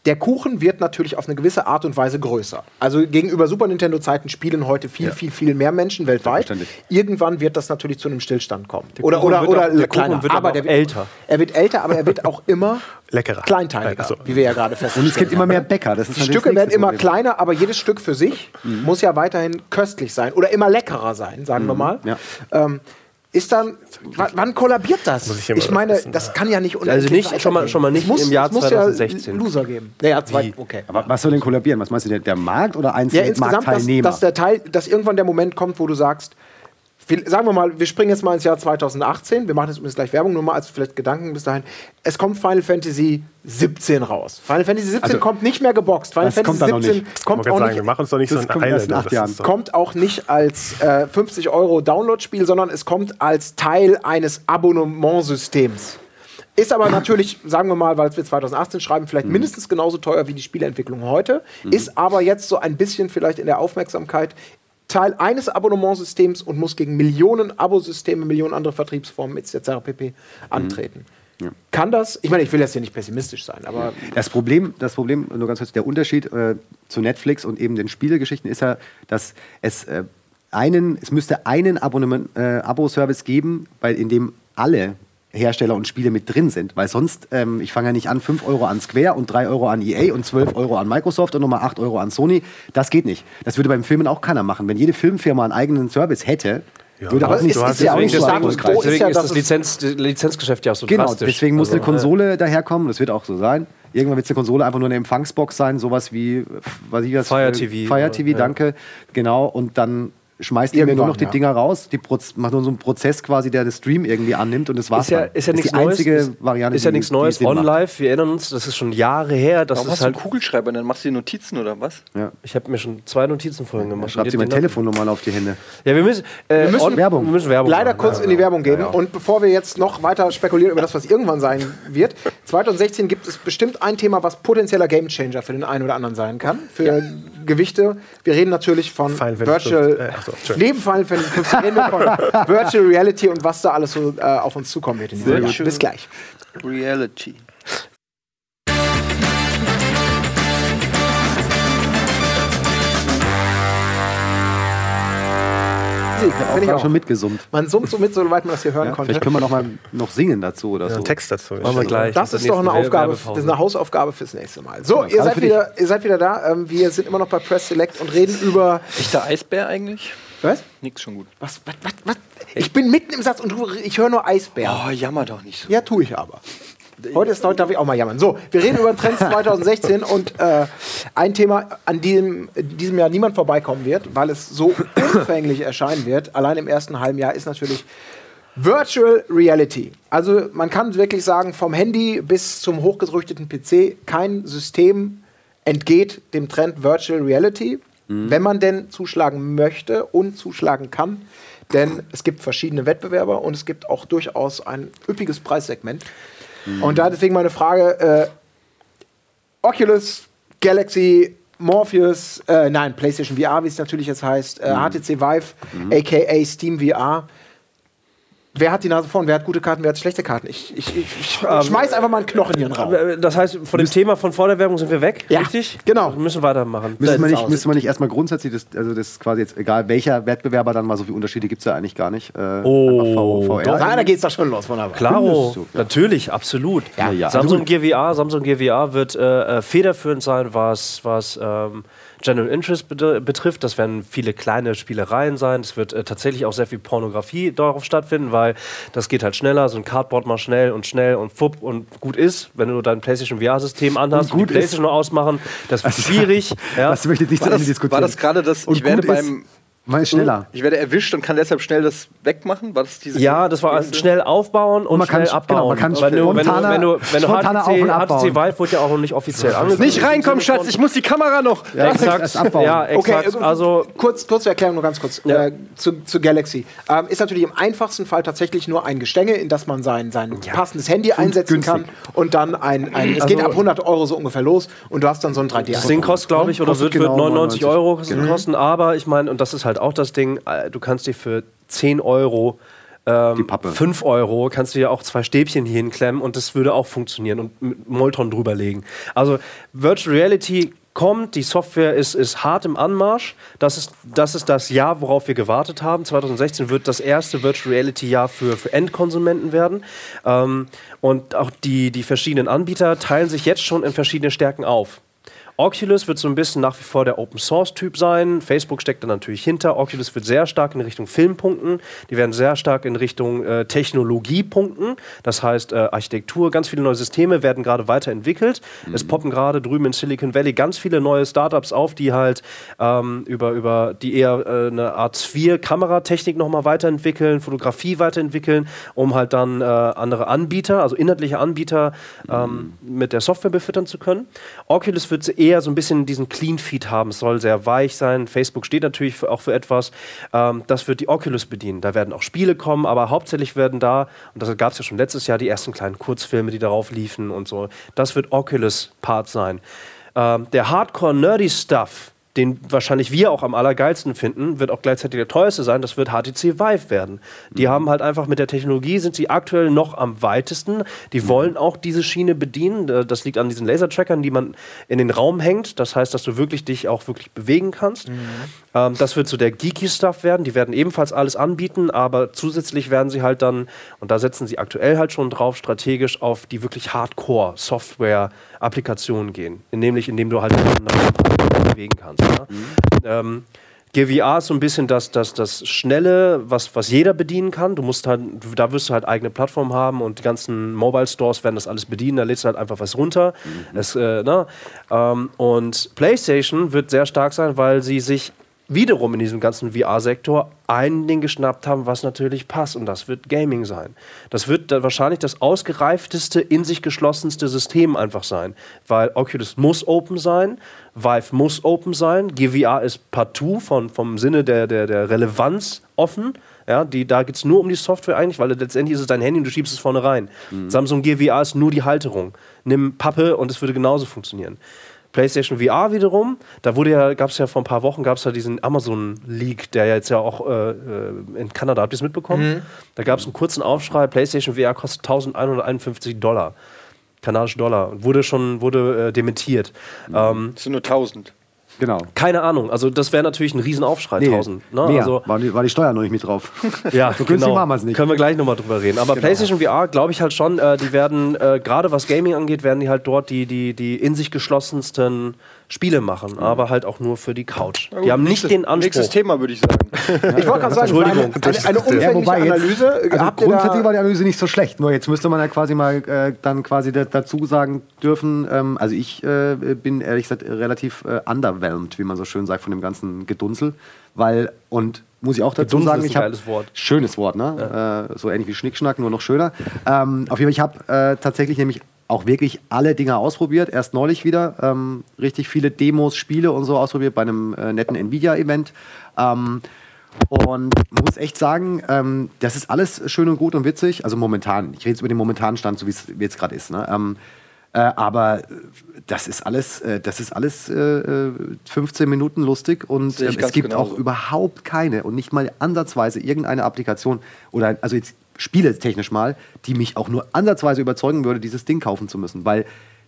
[SPEAKER 1] der Kuchen wird natürlich auf eine gewisse Art und Weise größer. Also gegenüber Super Nintendo-Zeiten spielen heute viel, viel, viel mehr Menschen weltweit. Irgendwann wird das natürlich zu einem Stillstand kommen. Oder,
[SPEAKER 3] Kuchen
[SPEAKER 1] oder,
[SPEAKER 3] wird
[SPEAKER 1] oder
[SPEAKER 3] auch- der
[SPEAKER 1] kleiner.
[SPEAKER 3] Kuchen wird aber
[SPEAKER 1] der
[SPEAKER 3] auch älter.
[SPEAKER 1] Er wird älter, aber er wird auch immer
[SPEAKER 5] Leckerer.
[SPEAKER 1] kleinteiliger,
[SPEAKER 5] so.
[SPEAKER 1] wie wir ja gerade
[SPEAKER 4] Und
[SPEAKER 1] festgestellt
[SPEAKER 4] es gibt immer mehr Bäcker. Das ist
[SPEAKER 1] die Stücke werden immer
[SPEAKER 4] Problem.
[SPEAKER 1] kleiner, aber jedes Stück für sich muss ja weiterhin köstlich sein oder immer leckerer sein, sagen wir mal.
[SPEAKER 4] Ja.
[SPEAKER 1] Ähm, ist dann, wann, kollabiert das?
[SPEAKER 5] Ich
[SPEAKER 1] Ich, meine,
[SPEAKER 5] wissen.
[SPEAKER 1] das kann ja nicht unendlich
[SPEAKER 3] nicht- schon mal- schon mal nicht
[SPEAKER 1] Es muss,
[SPEAKER 3] im Jahr
[SPEAKER 1] es muss
[SPEAKER 3] 2016.
[SPEAKER 1] Ja Loser geben. Naja, zwei, okay.
[SPEAKER 4] Aber was soll denn kollabieren? Was meinst du, der, der Markt oder
[SPEAKER 1] Ja,
[SPEAKER 4] einzelne
[SPEAKER 1] insgesamt, dass,
[SPEAKER 4] Marktteilnehmer?
[SPEAKER 1] dass der Teil, dass irgendwann der Moment kommt, wo du sagst, wir, sagen wir mal, wir springen jetzt mal ins Jahr 2018. Wir machen jetzt übrigens gleich Werbung, nur mal als vielleicht Gedanken bis dahin. Es kommt Final Fantasy 17 raus. Final Fantasy 17
[SPEAKER 4] Also,
[SPEAKER 1] kommt nicht mehr geboxt. Final Fantasy
[SPEAKER 4] kommt da noch
[SPEAKER 1] 17
[SPEAKER 4] nicht.
[SPEAKER 5] Ich
[SPEAKER 1] kommt auch
[SPEAKER 5] sagen,
[SPEAKER 1] nicht
[SPEAKER 5] wir machen uns doch nicht so
[SPEAKER 4] kommt erst in acht Jahren.
[SPEAKER 1] kommt auch nicht als äh, 50 Euro Download-Spiel, sondern es kommt als Teil eines Abonnementsystems. Ist aber natürlich, sagen wir mal, weil wir 2018 schreiben, vielleicht
[SPEAKER 4] Mhm.
[SPEAKER 1] mindestens genauso teuer wie die Spieleentwicklung heute. Ist aber jetzt so ein bisschen vielleicht in der Aufmerksamkeit Teil eines Abonnementsystems und muss gegen Millionen Abosysteme, Millionen andere Vertriebsformen etc. pp. antreten. Kann das, ich meine, ich will jetzt hier nicht pessimistisch sein, aber
[SPEAKER 4] Das Problem, das Problem, nur ganz kurz, der Unterschied äh, zu Netflix und eben den Spielegeschichten ist ja, dass es äh, einen, es müsste einen Abonnement, äh, Abo-Service geben, bei, in dem alle Hersteller und Spiele mit drin sind. Weil sonst, ähm, ich fange ja nicht an, 5 Euro an Square und 3 Euro an EA und 12 Euro an Microsoft und nochmal 8 Euro an Sony. Das geht nicht. Das würde beim Filmen auch keiner machen. Wenn jede Filmfirma einen eigenen Service hätte, würde
[SPEAKER 1] Aber
[SPEAKER 4] auch nicht,
[SPEAKER 1] ist-
[SPEAKER 4] ist
[SPEAKER 1] ist ja auch
[SPEAKER 4] nicht.
[SPEAKER 1] Status quo.
[SPEAKER 3] Deswegen
[SPEAKER 1] ist ja,
[SPEAKER 3] das Lizenz, Lizenzgeschäft ja auch so
[SPEAKER 4] Genau,
[SPEAKER 3] drastisch.
[SPEAKER 4] deswegen muss eine
[SPEAKER 3] Also,
[SPEAKER 4] Konsole daherkommen, das wird auch so sein. Irgendwann wird eine Konsole einfach nur eine Empfangsbox sein, sowas wie, äh, was ich das,
[SPEAKER 3] Fire
[SPEAKER 4] äh,
[SPEAKER 3] TV
[SPEAKER 4] Fire TV,
[SPEAKER 3] ja.
[SPEAKER 4] danke. Genau, und dann schmeißt die mir nur
[SPEAKER 1] Irgendwann,
[SPEAKER 4] noch die
[SPEAKER 1] ja.
[SPEAKER 4] Dinger raus, die Proz macht nur so einen Prozess quasi, der den Stream irgendwie annimmt und das war's
[SPEAKER 3] Ist ja,
[SPEAKER 4] dann.
[SPEAKER 3] ist ja nichts
[SPEAKER 4] die einzige
[SPEAKER 3] Neues.
[SPEAKER 4] Variante,
[SPEAKER 3] ist ja
[SPEAKER 4] die-
[SPEAKER 3] nichts
[SPEAKER 4] die
[SPEAKER 3] Neues. OnLive, wir erinnern uns, das ist schon Jahre her. Das
[SPEAKER 2] Warum
[SPEAKER 3] ist
[SPEAKER 2] hast du einen
[SPEAKER 3] halt,
[SPEAKER 2] Kugelschreiber? Dann machst du dir Notizen oder was?
[SPEAKER 4] Ja.
[SPEAKER 3] ich habe mir schon zwei Notizen vorhin gemacht.
[SPEAKER 4] Schreibt
[SPEAKER 3] Die-
[SPEAKER 4] sie mein
[SPEAKER 3] die-
[SPEAKER 4] Telefonnummer auf die Hände.
[SPEAKER 3] Ja, wir müssen, äh,
[SPEAKER 1] Wir müssen
[SPEAKER 4] Werbung.
[SPEAKER 3] Wir müssen Werbung
[SPEAKER 1] leider
[SPEAKER 3] machen,
[SPEAKER 1] kurz
[SPEAKER 3] ja.
[SPEAKER 1] in die Werbung gehen. Und bevor wir jetzt noch weiter spekulieren über das, was irgendwann sein wird, 2016 gibt es bestimmt ein Thema, was potenzieller Gamechanger für den einen oder anderen sein kann. Für Gewichte. Wir reden natürlich von
[SPEAKER 5] Final
[SPEAKER 1] Virtual.
[SPEAKER 5] 15. Äh, so, Entschuldigung.
[SPEAKER 1] neben Final Fantasy 15 reden wir von Virtual Reality und was da alles so äh, auf uns zukommen wird. In diesem Jahr.
[SPEAKER 2] Virtual-
[SPEAKER 1] Bis gleich.
[SPEAKER 2] Reality.
[SPEAKER 4] Auch
[SPEAKER 1] finde ich auch.
[SPEAKER 4] schon mitgesummt.
[SPEAKER 1] Man summt so mit, soweit man das hier hören
[SPEAKER 4] Ja,
[SPEAKER 1] konnte.
[SPEAKER 4] vielleicht können wir noch mal noch singen dazu oder
[SPEAKER 5] Ja,
[SPEAKER 4] so.
[SPEAKER 5] einen Text dazu.
[SPEAKER 3] Machen wir gleich.
[SPEAKER 1] Das ist doch eine Aufgabe, das ist eine Hausaufgabe fürs nächste Mal. So, ihr, seid wieder, ihr seid wieder da. Ähm, wir sind immer noch bei Press Select und reden über.
[SPEAKER 2] Echter Eisbär eigentlich?
[SPEAKER 1] Was?
[SPEAKER 2] Nix schon gut.
[SPEAKER 1] Was, was, was, was? Ich bin mitten im Satz und ich höre nur Eisbär.
[SPEAKER 2] Oh, jammer doch nicht so.
[SPEAKER 1] Ja, tue ich aber. Heute, ist, heute darf ich auch mal jammern. So, wir reden über Trends 2016 und äh, ein Thema, an dem in diesem Jahr niemand vorbeikommen wird, weil es so umfänglich erscheinen wird, allein im ersten halben Jahr, ist natürlich Virtual Reality. Also man kann wirklich sagen, vom Handy bis zum hochgedrückten PC, kein System entgeht dem Trend Virtual Reality, mhm. wenn man denn zuschlagen möchte und zuschlagen kann. Denn es gibt verschiedene Wettbewerber und es gibt auch durchaus ein üppiges Preissegment. Mhm. Und da deswegen meine Frage: äh, Oculus, Galaxy, Morpheus, äh, nein, PlayStation VR, wie es natürlich jetzt heißt, äh, HTC mhm. Vive, mhm. aka Steam VR. Wer hat die Nase vorn? Wer hat gute Karten? Wer hat schlechte Karten? Ich, ich, ich, ich ähm, schmeiß einfach mal einen Knochen hier in den Raum.
[SPEAKER 3] Äh, das heißt, von dem Thema von vor der Werbung sind wir weg,
[SPEAKER 1] ja,
[SPEAKER 3] richtig?
[SPEAKER 1] Genau.
[SPEAKER 3] Wir müssen weitermachen.
[SPEAKER 4] Müssen wir nicht, müssen wir nicht erstmal grundsätzlich, das, also das ist quasi jetzt egal welcher Wettbewerber dann mal, so viele Unterschiede gibt es ja eigentlich gar nicht.
[SPEAKER 3] Äh, oh, VR.
[SPEAKER 1] Doch, da geht's doch schon los,
[SPEAKER 3] wunderbar. Klaro, ja. natürlich, absolut. Ja, ja. Samsung Gear VR, Samsung Gear VR wird äh, äh, federführend sein, was, was ähm, General Interest betrifft. Das werden viele kleine Spielereien sein. Es wird äh, tatsächlich auch sehr viel Pornografie darauf stattfinden, weil das geht halt schneller. So ein Cardboard mal schnell und schnell und fupp und gut ist. Wenn du dein PlayStation VR-System anhast und, und die PlayStation nur ausmachen, das wird also, schwierig.
[SPEAKER 2] ja. Das möchte ich nicht war das, diskutieren. War das gerade das,
[SPEAKER 4] und ich werde beim
[SPEAKER 2] Man ist schneller. Ich werde erwischt und kann deshalb schnell das wegmachen?
[SPEAKER 3] War das diese ja, das war also schnell aufbauen und, und schnell kann, abbauen. Genau, man kann wenn, du, wenn, du, wenn du, wenn du HTC, HTC Vive wurde ja auch noch nicht offiziell
[SPEAKER 2] angekündigt. Nicht reinkommen, Schatz, ich muss die Kamera noch.
[SPEAKER 3] Ja, exakt. Erst abbauen. Ja, exakt.
[SPEAKER 1] Okay, also, kurz, kurze Erklärung nur ganz kurz ja. äh, zu, zu, Galaxy. Ähm, ist natürlich im einfachsten Fall tatsächlich nur ein Gestänge, in das man sein, sein ja. passendes Handy einsetzen günstig. kann und dann ein, ein es also, geht ab 100 Euro so ungefähr los und du hast dann so ein 3D.
[SPEAKER 3] Das Ding kostet, glaube ich, oder wird, genau 99 Euro kosten, aber ich meine, und das ist halt auch das Ding, äh, du kannst dir für 10 Euro ähm, die Pappe. 5 Euro kannst du ja auch zwei Stäbchen hier hinklemmen und das würde auch funktionieren und mit Molton drüberlegen. Also Virtual Reality kommt, die Software ist, ist hart im Anmarsch. Das ist, das ist das Jahr, worauf wir gewartet haben. 2016 wird das erste Virtual Reality Jahr für, für Endkonsumenten werden. Ähm, und auch die, die verschiedenen Anbieter teilen sich jetzt schon in verschiedene Stärken auf. Oculus wird so ein bisschen nach wie vor der Open Source Typ sein. Facebook steckt da natürlich hinter. Oculus wird sehr stark in Richtung Film punkten. Die werden sehr stark in Richtung äh, Technologie punkten. Das heißt, äh, Architektur, ganz viele neue Systeme werden gerade weiterentwickelt. Mhm. Es poppen gerade drüben in Silicon Valley ganz viele neue Startups auf, die halt ähm, über, über die eher äh, eine Art Sphere-Kameratechnik nochmal weiterentwickeln, Fotografie weiterentwickeln, um halt dann äh, andere Anbieter, also inhaltliche Anbieter, ähm, mhm. mit der Software befüttern zu können. Oculus wird eher eher so ein bisschen diesen Clean Feed haben. Es soll sehr weich sein. Facebook steht natürlich für, auch für etwas. Ähm, das wird die Oculus bedienen. Da werden auch Spiele kommen, aber hauptsächlich werden da, und das gab es ja schon letztes Jahr, die ersten kleinen Kurzfilme, die darauf liefen und so. Das wird Oculus-Part sein. Ähm, der Hardcore-Nerdy-Stuff, den wahrscheinlich wir auch am allergeilsten finden, wird auch gleichzeitig der teuerste sein, das wird HTC Vive werden. Die mhm. haben halt einfach mit der Technologie, sind sie aktuell noch am weitesten. Die mhm. wollen auch diese Schiene bedienen. Das liegt an diesen Lasertrackern, die man in den Raum hängt. Das heißt, dass du wirklich dich auch wirklich bewegen kannst. Mhm. Ähm, das wird so der Geeky-Stuff werden. Die werden ebenfalls alles anbieten, aber zusätzlich werden sie halt dann, und da setzen sie aktuell halt schon drauf, strategisch auf die wirklich Hardcore-Software-Applikationen gehen. Nämlich indem du halt bewegen kannst. Ne? Mhm. Ähm, GVR ist so ein bisschen das, das, das Schnelle, was, was jeder bedienen kann. Du musst halt, da wirst du halt eigene Plattformen haben und die ganzen Mobile Stores werden das alles bedienen. Da lädst du halt einfach was runter. Mhm. Das, äh, ne? ähm, und PlayStation wird sehr stark sein, weil sie sich wiederum in diesem ganzen VR-Sektor ein Ding geschnappt haben, was natürlich passt. Und das wird Gaming sein. Das wird wahrscheinlich das ausgereifteste, in sich geschlossenste System einfach sein. Weil Oculus muss open sein, Vive muss open sein, GVR ist partout von, vom Sinne der, der, der Relevanz offen. Ja, die, da geht es nur um die Software eigentlich, weil letztendlich ist es dein Handy und du schiebst es vorne rein. Mhm. Samsung GVR ist nur die Halterung. Nimm Pappe und es würde genauso funktionieren. PlayStation VR wiederum, da wurde ja, gab es ja vor ein paar Wochen, gab es ja diesen Amazon-Leak, der ja jetzt ja auch äh, äh in Kanada, habt ihr es mitbekommen? Mhm. Da gab es einen kurzen Aufschrei, PlayStation VR kostet 1151 Dollar. Kanadische Dollar. Wurde schon wurde, äh, dementiert.
[SPEAKER 2] Mhm. Ähm, das sind nur 1000.
[SPEAKER 3] Genau. Keine Ahnung. Also das wäre natürlich ein Riesenaufschrei, nee, 1000.
[SPEAKER 4] Ne? Also, war, die, war die Steuer noch nicht mit drauf.
[SPEAKER 3] ja, so genau. machen wir es nicht. Können wir gleich nochmal drüber reden. Aber genau. PlayStation VR, glaube ich halt schon, äh, die werden, äh, gerade was Gaming angeht, werden die halt dort die, die, die in sich geschlossensten Spiele machen, mhm. aber halt auch nur für die Couch. Gut, die haben nicht den Anspruch.
[SPEAKER 2] Nächstes Thema, würde ich sagen.
[SPEAKER 1] ich wollte gerade sagen, Entschuldigung, eine, eine, eine umfängliche ja, Analyse.
[SPEAKER 4] Jetzt, also grundsätzlich war die Analyse nicht so schlecht, nur jetzt müsste man ja quasi mal äh, dann quasi dazu sagen dürfen, ähm, also ich äh, bin ehrlich gesagt relativ äh, underwhelmed, wie man so schön sagt, von dem ganzen Gedunzel, weil, und muss ich auch dazu Gedunzel sagen, ich habe schönes Wort, ne? Ja. Äh, so ähnlich wie Schnickschnack, nur noch schöner. Ähm, auf jeden Fall, ich habe äh, tatsächlich nämlich auch wirklich alle Dinge ausprobiert. Erst neulich wieder ähm, richtig viele Demos, Spiele und so ausprobiert bei einem äh, netten Nvidia-Event. Ähm, und muss echt sagen, ähm, das ist alles schön und gut und witzig. Also momentan. Ich rede jetzt über den momentanen Stand, so wie es jetzt gerade ist. Ne? Ähm, äh, aber das ist alles, äh, das ist alles äh, 15 äh, Minuten lustig und ähm, es gibt genauso. auch überhaupt keine und nicht mal ansatzweise irgendeine Applikation oder also jetzt spieletechnisch mal, die mich auch nur ansatzweise überzeugen würde, dieses Ding kaufen zu müssen. Weil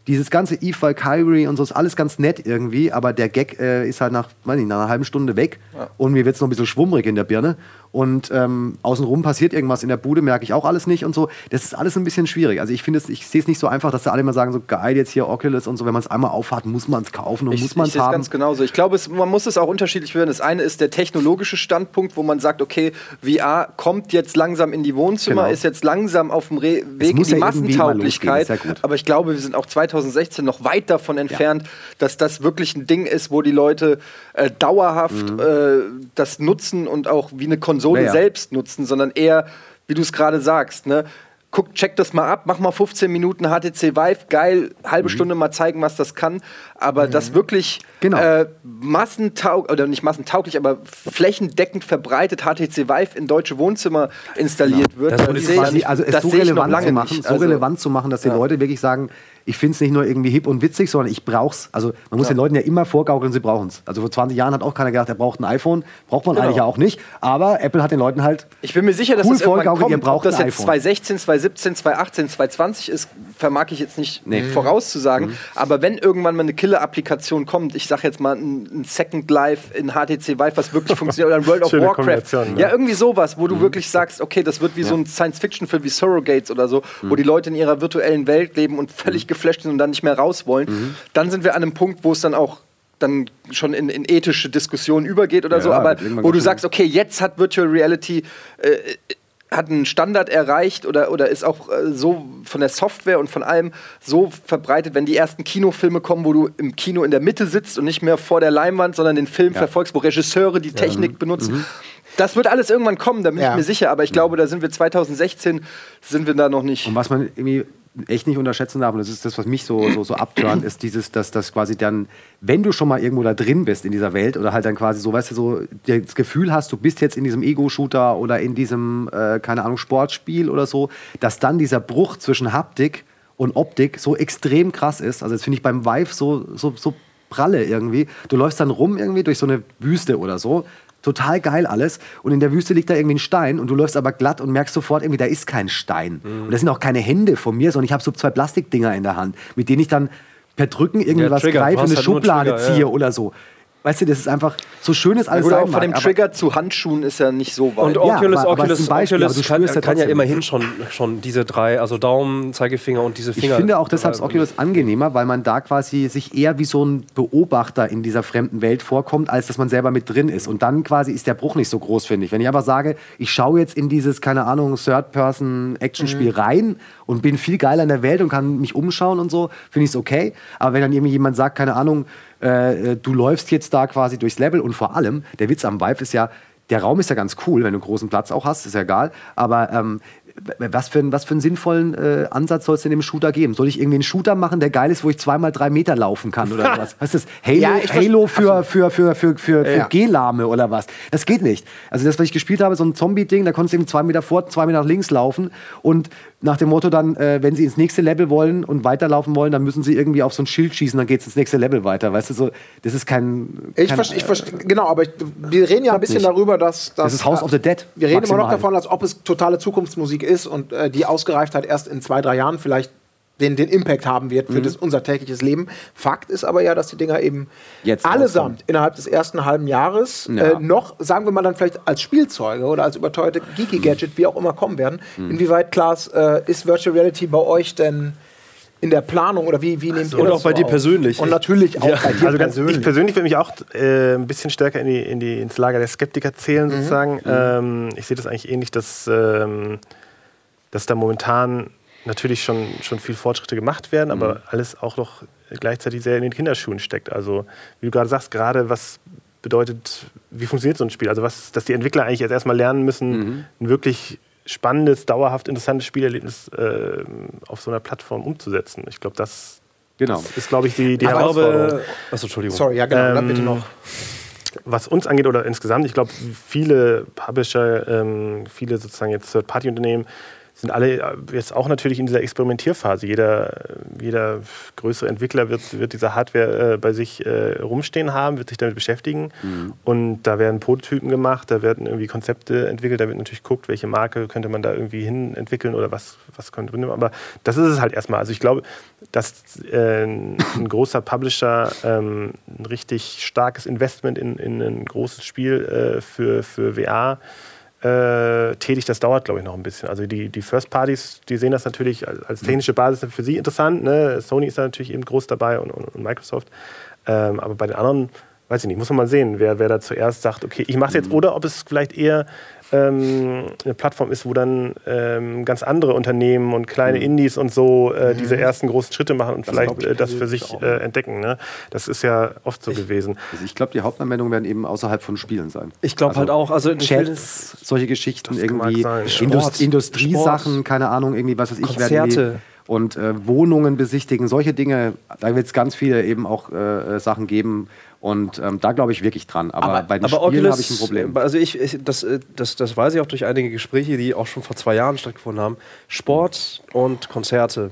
[SPEAKER 4] dieses ganze Eve Valkyrie und so ist alles ganz nett irgendwie, aber der Gag äh, ist halt nach, weiß nicht, nach einer halben Stunde weg ja. und mir wird es noch ein bisschen schwummrig in der Birne. Und ähm, außenrum passiert irgendwas in der Bude, merke ich auch alles nicht und so. Das ist alles ein bisschen schwierig. Also ich finde es, ich sehe es nicht so einfach, dass da alle immer sagen, so geil jetzt hier Oculus und so, wenn man es einmal aufhat, muss man es kaufen und
[SPEAKER 2] ich,
[SPEAKER 4] muss man
[SPEAKER 2] es haben. ganz genauso. Ich glaube, man muss es auch unterschiedlich werden. Das eine ist der technologische Standpunkt, wo man sagt, okay, VR kommt jetzt langsam in die Wohnzimmer, genau. ist jetzt langsam auf dem Re Weg in die ja Massentauglichkeit. Ja aber ich glaube, wir sind auch 2016 noch weit davon entfernt, ja. dass das wirklich ein Ding ist, wo die Leute äh, dauerhaft mhm. äh, das nutzen und auch wie eine Konsole ja, ja. selbst nutzen, sondern eher, wie du es gerade sagst, ne? guck, check das mal ab, mach mal 15 Minuten HTC Vive, geil, halbe mhm. Stunde mal zeigen, was das kann. Aber mhm. das wirklich genau. äh, massentauglich, oder nicht massentauglich, aber flächendeckend verbreitet HTC Vive in deutsche Wohnzimmer installiert genau. wird,
[SPEAKER 4] das, das quasi, ich, also es das so relevant zu machen, so also, relevant zu machen, dass die ja. Leute wirklich sagen, ich finde es nicht nur irgendwie hip und witzig, sondern ich brauche es. Also man muss ja. den Leuten ja immer vorgaukeln, sie brauchen es. Also vor 20 Jahren hat auch keiner gedacht, er braucht ein iPhone. Braucht man genau. eigentlich ja auch nicht. Aber Apple hat den Leuten halt
[SPEAKER 2] Ich bin mir sicher, dass cool das irgendwann kommt. Ihr braucht Ob das jetzt 2016, 2017, 2018, 2020 ist, vermag ich jetzt nicht nee. vorauszusagen. Mhm. Aber wenn irgendwann mal eine Killer-Applikation kommt, ich sage jetzt mal ein, ein, Second Life in HTC Vive, was wirklich funktioniert, oder ein World of Warcraft. Ne? Ja, irgendwie sowas, wo du mhm. wirklich sagst, okay, das wird wie ja. so ein Science-Fiction-Film wie Surrogates oder so, mhm. wo die Leute in ihrer virtuellen Welt leben und völlig mhm. geflasht sind und dann nicht mehr raus wollen. Mhm. Dann sind wir an einem Punkt, wo es dann auch dann schon in, in ethische Diskussionen übergeht oder ja, so, aber wo du sagst, okay, jetzt hat Virtual Reality äh, hat einen Standard erreicht oder, oder ist auch äh, so von der Software und von allem so verbreitet, wenn die ersten Kinofilme kommen, wo du im Kino in der Mitte sitzt und nicht mehr vor der Leinwand, sondern den Film ja. verfolgst, wo Regisseure die Technik ja. benutzen. Mhm. Das wird alles irgendwann kommen, da bin ja. ich mir sicher, aber ich glaube, da sind wir 2016, sind wir da noch nicht.
[SPEAKER 4] Und was man irgendwie echt nicht unterschätzen darf, und das ist das, was mich so, so, so abturnt, ist dieses, dass das quasi dann, wenn du schon mal irgendwo da drin bist in dieser Welt oder halt dann quasi so, weißt du, so das Gefühl hast, du bist jetzt in diesem Ego-Shooter oder in diesem, äh, keine Ahnung, Sportspiel oder so, dass dann dieser Bruch zwischen Haptik und Optik so extrem krass ist. Also das finde ich beim Vive so, so, so pralle irgendwie. Du läufst dann rum irgendwie durch so eine Wüste oder so, total geil alles. Und in der Wüste liegt da irgendwie ein Stein und du läufst aber glatt und merkst sofort irgendwie, da ist kein Stein. Mhm. Und das sind auch keine Hände von mir, sondern ich habe so zwei Plastikdinger in der Hand, mit denen ich dann per Drücken irgendwie ja, was greife, eine halt Schublade Trigger, ziehe ja. oder so. Weißt du, das ist einfach so schön ist alles.
[SPEAKER 2] Ja, auch von dem Trigger zu Handschuhen ist ja nicht so weit.
[SPEAKER 3] Und Oculus, ja, aber, Oculus, aber Beispiel, Oculus kann, ja, kann ja immerhin schon, schon diese drei, also Daumen, Zeigefinger und diese Finger.
[SPEAKER 4] Ich finde auch deshalb das Oculus angenehmer, weil man da quasi sich eher wie so ein Beobachter in dieser fremden Welt vorkommt, als dass man selber mit drin ist. Und dann quasi ist der Bruch nicht so groß, finde ich. Wenn ich einfach sage, ich schaue jetzt in dieses, keine Ahnung, Third-Person-Action-Spiel mhm. rein und bin viel geiler in der Welt und kann mich umschauen und so, finde ich es okay. Aber wenn dann irgendwie jemand sagt, keine Ahnung, äh, du läufst jetzt da quasi durchs Level und vor allem, der Witz am Vive ist ja, der Raum ist ja ganz cool, wenn du einen großen Platz auch hast, ist ja egal. Aber ähm, was für, einen, was für einen sinnvollen äh, Ansatz soll es denn im Shooter geben? Soll ich irgendwie einen Shooter machen, der geil ist, wo ich zweimal drei Meter laufen kann oder was? Was ist das? Halo, ja, Halo für, für, für, für, für, für ja. G-Lahme oder was? Das geht nicht. Also das, was ich gespielt habe, so ein Zombie-Ding, da konntest du eben zwei Meter vor, zwei Meter nach links laufen und nach dem Motto dann, äh, wenn sie ins nächste Level wollen und weiterlaufen wollen, dann müssen sie irgendwie auf so ein Schild schießen, dann geht es ins nächste Level weiter. Weißt du, so, das ist kein.
[SPEAKER 1] kein ich verstehe, versteh, genau, aber ich, wir reden ja ein bisschen nicht. darüber, dass, dass.
[SPEAKER 4] Das ist House of the Dead.
[SPEAKER 1] Wir reden maximal. immer noch davon, als ob es totale Zukunftsmusik ist und äh, die Ausgereiftheit erst in zwei, drei Jahren vielleicht den, den Impact haben wird für mhm. das, unser tägliches Leben. Fakt ist aber ja, dass die Dinger eben Jetzt allesamt auskommen. innerhalb des ersten halben Jahres ja. äh, noch, sagen wir mal dann vielleicht als Spielzeuge oder als überteuerte Geeky-Gadget, wie auch immer kommen werden. Mhm. Inwieweit, Klaas, äh, ist Virtual Reality bei euch denn in der Planung oder wie, wie nehmt
[SPEAKER 3] ihr Und auch bei dir persönlich.
[SPEAKER 1] Und natürlich auch ja. bei dir
[SPEAKER 5] also persönlich. Ich persönlich würde mich auch äh, ein bisschen stärker in die, in die, ins Lager der Skeptiker zählen, mhm. sozusagen. Mhm. Ähm, ich sehe das eigentlich ähnlich, dass, ähm, dass da momentan natürlich schon, schon viel Fortschritte gemacht werden, aber mhm. alles auch noch gleichzeitig sehr in den Kinderschuhen steckt. Also, wie du gerade sagst, gerade was bedeutet, wie funktioniert so ein Spiel? Also, was, dass die Entwickler eigentlich jetzt erstmal lernen müssen, mhm. ein wirklich spannendes, dauerhaft interessantes Spielerlebnis äh, auf so einer Plattform umzusetzen. Ich glaube, das genau. ist, glaube ich, die, die Herausforderung. Glaube,
[SPEAKER 1] achso, Entschuldigung. Sorry, ja, genau. Ähm, bitte noch.
[SPEAKER 5] Was uns angeht oder insgesamt, ich glaube, viele Publisher, ähm, viele sozusagen jetzt Third-Party-Unternehmen sind alle äh, jetzt auch natürlich in dieser Experimentierphase. Jeder, jeder größere Entwickler wird, wird diese Hardware äh, bei sich äh, rumstehen haben, wird sich damit beschäftigen. Mhm. Und da werden Prototypen gemacht, da werden irgendwie Konzepte entwickelt, da wird natürlich geguckt, welche Marke könnte man da irgendwie hin entwickeln oder was, was könnte man. Aber das ist es halt erstmal. Also ich glaube, dass äh, ein großer Publisher ähm, ein richtig starkes Investment in, in ein großes Spiel äh, für, für VR äh, tätig, das dauert, glaube ich, noch ein bisschen. Also die, die First Parties, die sehen das natürlich als, als technische Basis für sie interessant. Ne? Sony ist da natürlich eben groß dabei und, und, und Microsoft. Ähm, aber bei den anderen, weiß ich nicht, muss man mal sehen, wer, wer da zuerst sagt, okay, ich mache es jetzt, mhm. oder ob es vielleicht eher ähm, eine Plattform ist, wo dann ähm, ganz andere Unternehmen und kleine mhm. Indies und so äh, mhm. diese ersten großen Schritte machen und das vielleicht äh, das für sich äh, entdecken. Ne? Das ist ja oft so
[SPEAKER 4] ich,
[SPEAKER 5] gewesen.
[SPEAKER 4] Also ich glaube, die Hauptanwendungen werden eben außerhalb von Spielen sein.
[SPEAKER 3] Ich glaube also halt auch. Also
[SPEAKER 4] Chats, solche Geschichten, irgendwie Indust Industriesachen, keine Ahnung, irgendwie was weiß ich. Konzerte und äh, Wohnungen besichtigen, solche Dinge, da wird es ganz viele eben auch äh, Sachen geben, und ähm, da glaube ich wirklich dran. Aber, aber bei den aber Spielen habe ich ein Problem.
[SPEAKER 3] Also ich, ich, das, äh, das, das weiß ich auch durch einige Gespräche, die auch schon vor zwei Jahren stattgefunden haben. Sport und Konzerte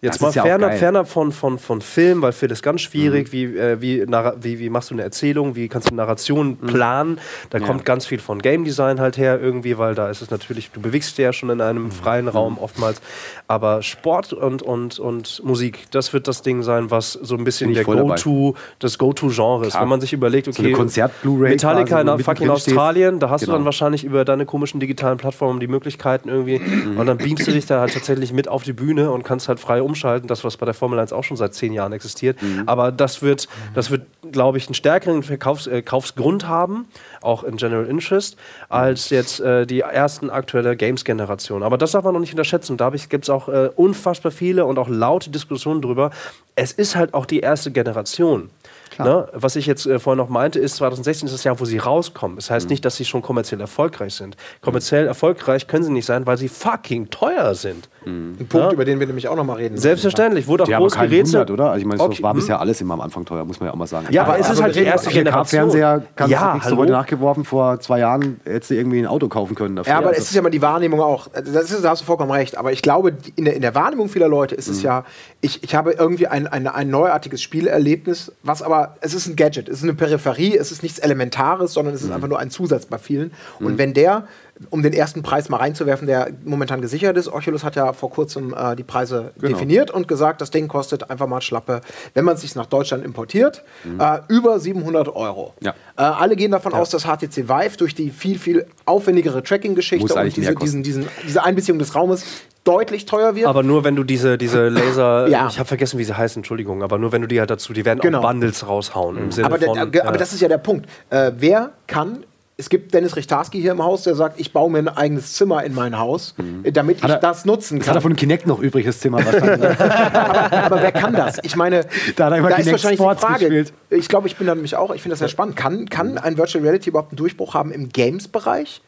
[SPEAKER 3] Jetzt mal ja fernab, fernab von, von, von Film, weil Film ist ganz schwierig. Mhm. Wie, äh, wie, wie, wie machst du eine Erzählung? Wie kannst du eine Narration mhm. planen? Da ja. kommt ganz viel von Game Design halt her irgendwie, weil da ist es natürlich, du bewegst dich ja schon in einem mhm. freien mhm. Raum oftmals. Aber Sport und, und, und Musik, das wird das Ding sein, was so ein bisschen der Go-To, das Go-To-Genre ist. Wenn man sich überlegt, okay,
[SPEAKER 4] so
[SPEAKER 3] Metallica in fucking Australien, da hast genau. du dann wahrscheinlich über deine komischen digitalen Plattformen die Möglichkeiten irgendwie mhm. und dann beamst du dich da halt tatsächlich mit auf die Bühne und kannst halt frei umschalten, das, was bei der Formel 1 auch schon seit zehn Jahren existiert. Mhm. Aber das wird, das wird glaube ich, einen stärkeren Verkaufsgrund äh, haben, auch in General Interest, als jetzt äh, die ersten aktuelle Games-Generation. Aber das darf man noch nicht unterschätzen. Da gibt es auch äh, unfassbar viele und auch laute Diskussionen drüber. Es ist halt auch die erste Generation. Ne? Was ich jetzt äh, vorhin noch meinte, ist 2016 ist das Jahr, wo sie rauskommen. Das heißt mhm. nicht, dass sie schon kommerziell erfolgreich sind. Kommerziell erfolgreich können sie nicht sein, weil sie fucking teuer sind.
[SPEAKER 1] Mhm. Ein Punkt, ja? über den wir nämlich auch noch mal reden.
[SPEAKER 3] Selbstverständlich. Wurde auch groß gerätselt.
[SPEAKER 4] oder? Also ich meine, okay. war bisher hm. alles immer am Anfang teuer, muss man ja auch mal sagen.
[SPEAKER 3] Ja, aber, aber es ist halt die erste Generation.
[SPEAKER 4] Fernseher kannst ja, du heute nachgeworfen. Vor zwei Jahren hättest du irgendwie ein Auto kaufen können
[SPEAKER 1] dafür. Ja, aber also es ist ja mal die Wahrnehmung auch. Das ist, da hast du vollkommen recht. Aber ich glaube, in der, in der Wahrnehmung vieler Leute ist es mhm. ja, ich, ich habe irgendwie ein, ein, ein neuartiges Spielerlebnis, was aber, es ist ein Gadget, es ist eine Peripherie, es ist nichts Elementares, sondern es ist mhm. einfach nur ein Zusatz bei vielen. Und mhm. wenn der um den ersten Preis mal reinzuwerfen, der momentan gesichert ist. Oculus hat ja vor kurzem äh, die Preise genau. definiert und gesagt, das Ding kostet einfach mal Schlappe, wenn man es sich nach Deutschland importiert, mhm. äh, über 700 Euro. Ja. Äh, alle gehen davon ja. aus, dass HTC Vive durch die viel, viel aufwendigere Tracking-Geschichte und diese, diesen, diesen, diese Einbeziehung des Raumes deutlich teuer wird.
[SPEAKER 3] Aber nur wenn du diese, diese Laser, ja. ich habe vergessen, wie sie heißen, Entschuldigung, aber nur wenn du die halt dazu, die werden genau. auch Bundles raushauen. Mhm. Im Sinne
[SPEAKER 1] aber,
[SPEAKER 3] von,
[SPEAKER 1] der, aber das ist ja der Punkt. Äh, wer kann es gibt Dennis Richtarski hier im Haus, der sagt, ich baue mir ein eigenes Zimmer in mein Haus, mhm. damit ich das nutzen kann.
[SPEAKER 4] Hat er von Kinect noch übriges Zimmer wahrscheinlich.
[SPEAKER 1] aber, aber, wer kann das? Ich meine, da, da ist wahrscheinlich Sports die Frage. Gespielt. Ich glaube, ich bin da nämlich auch, ich finde das sehr spannend. Kann, kann ein Virtual Reality überhaupt einen Durchbruch haben im Games-Bereich?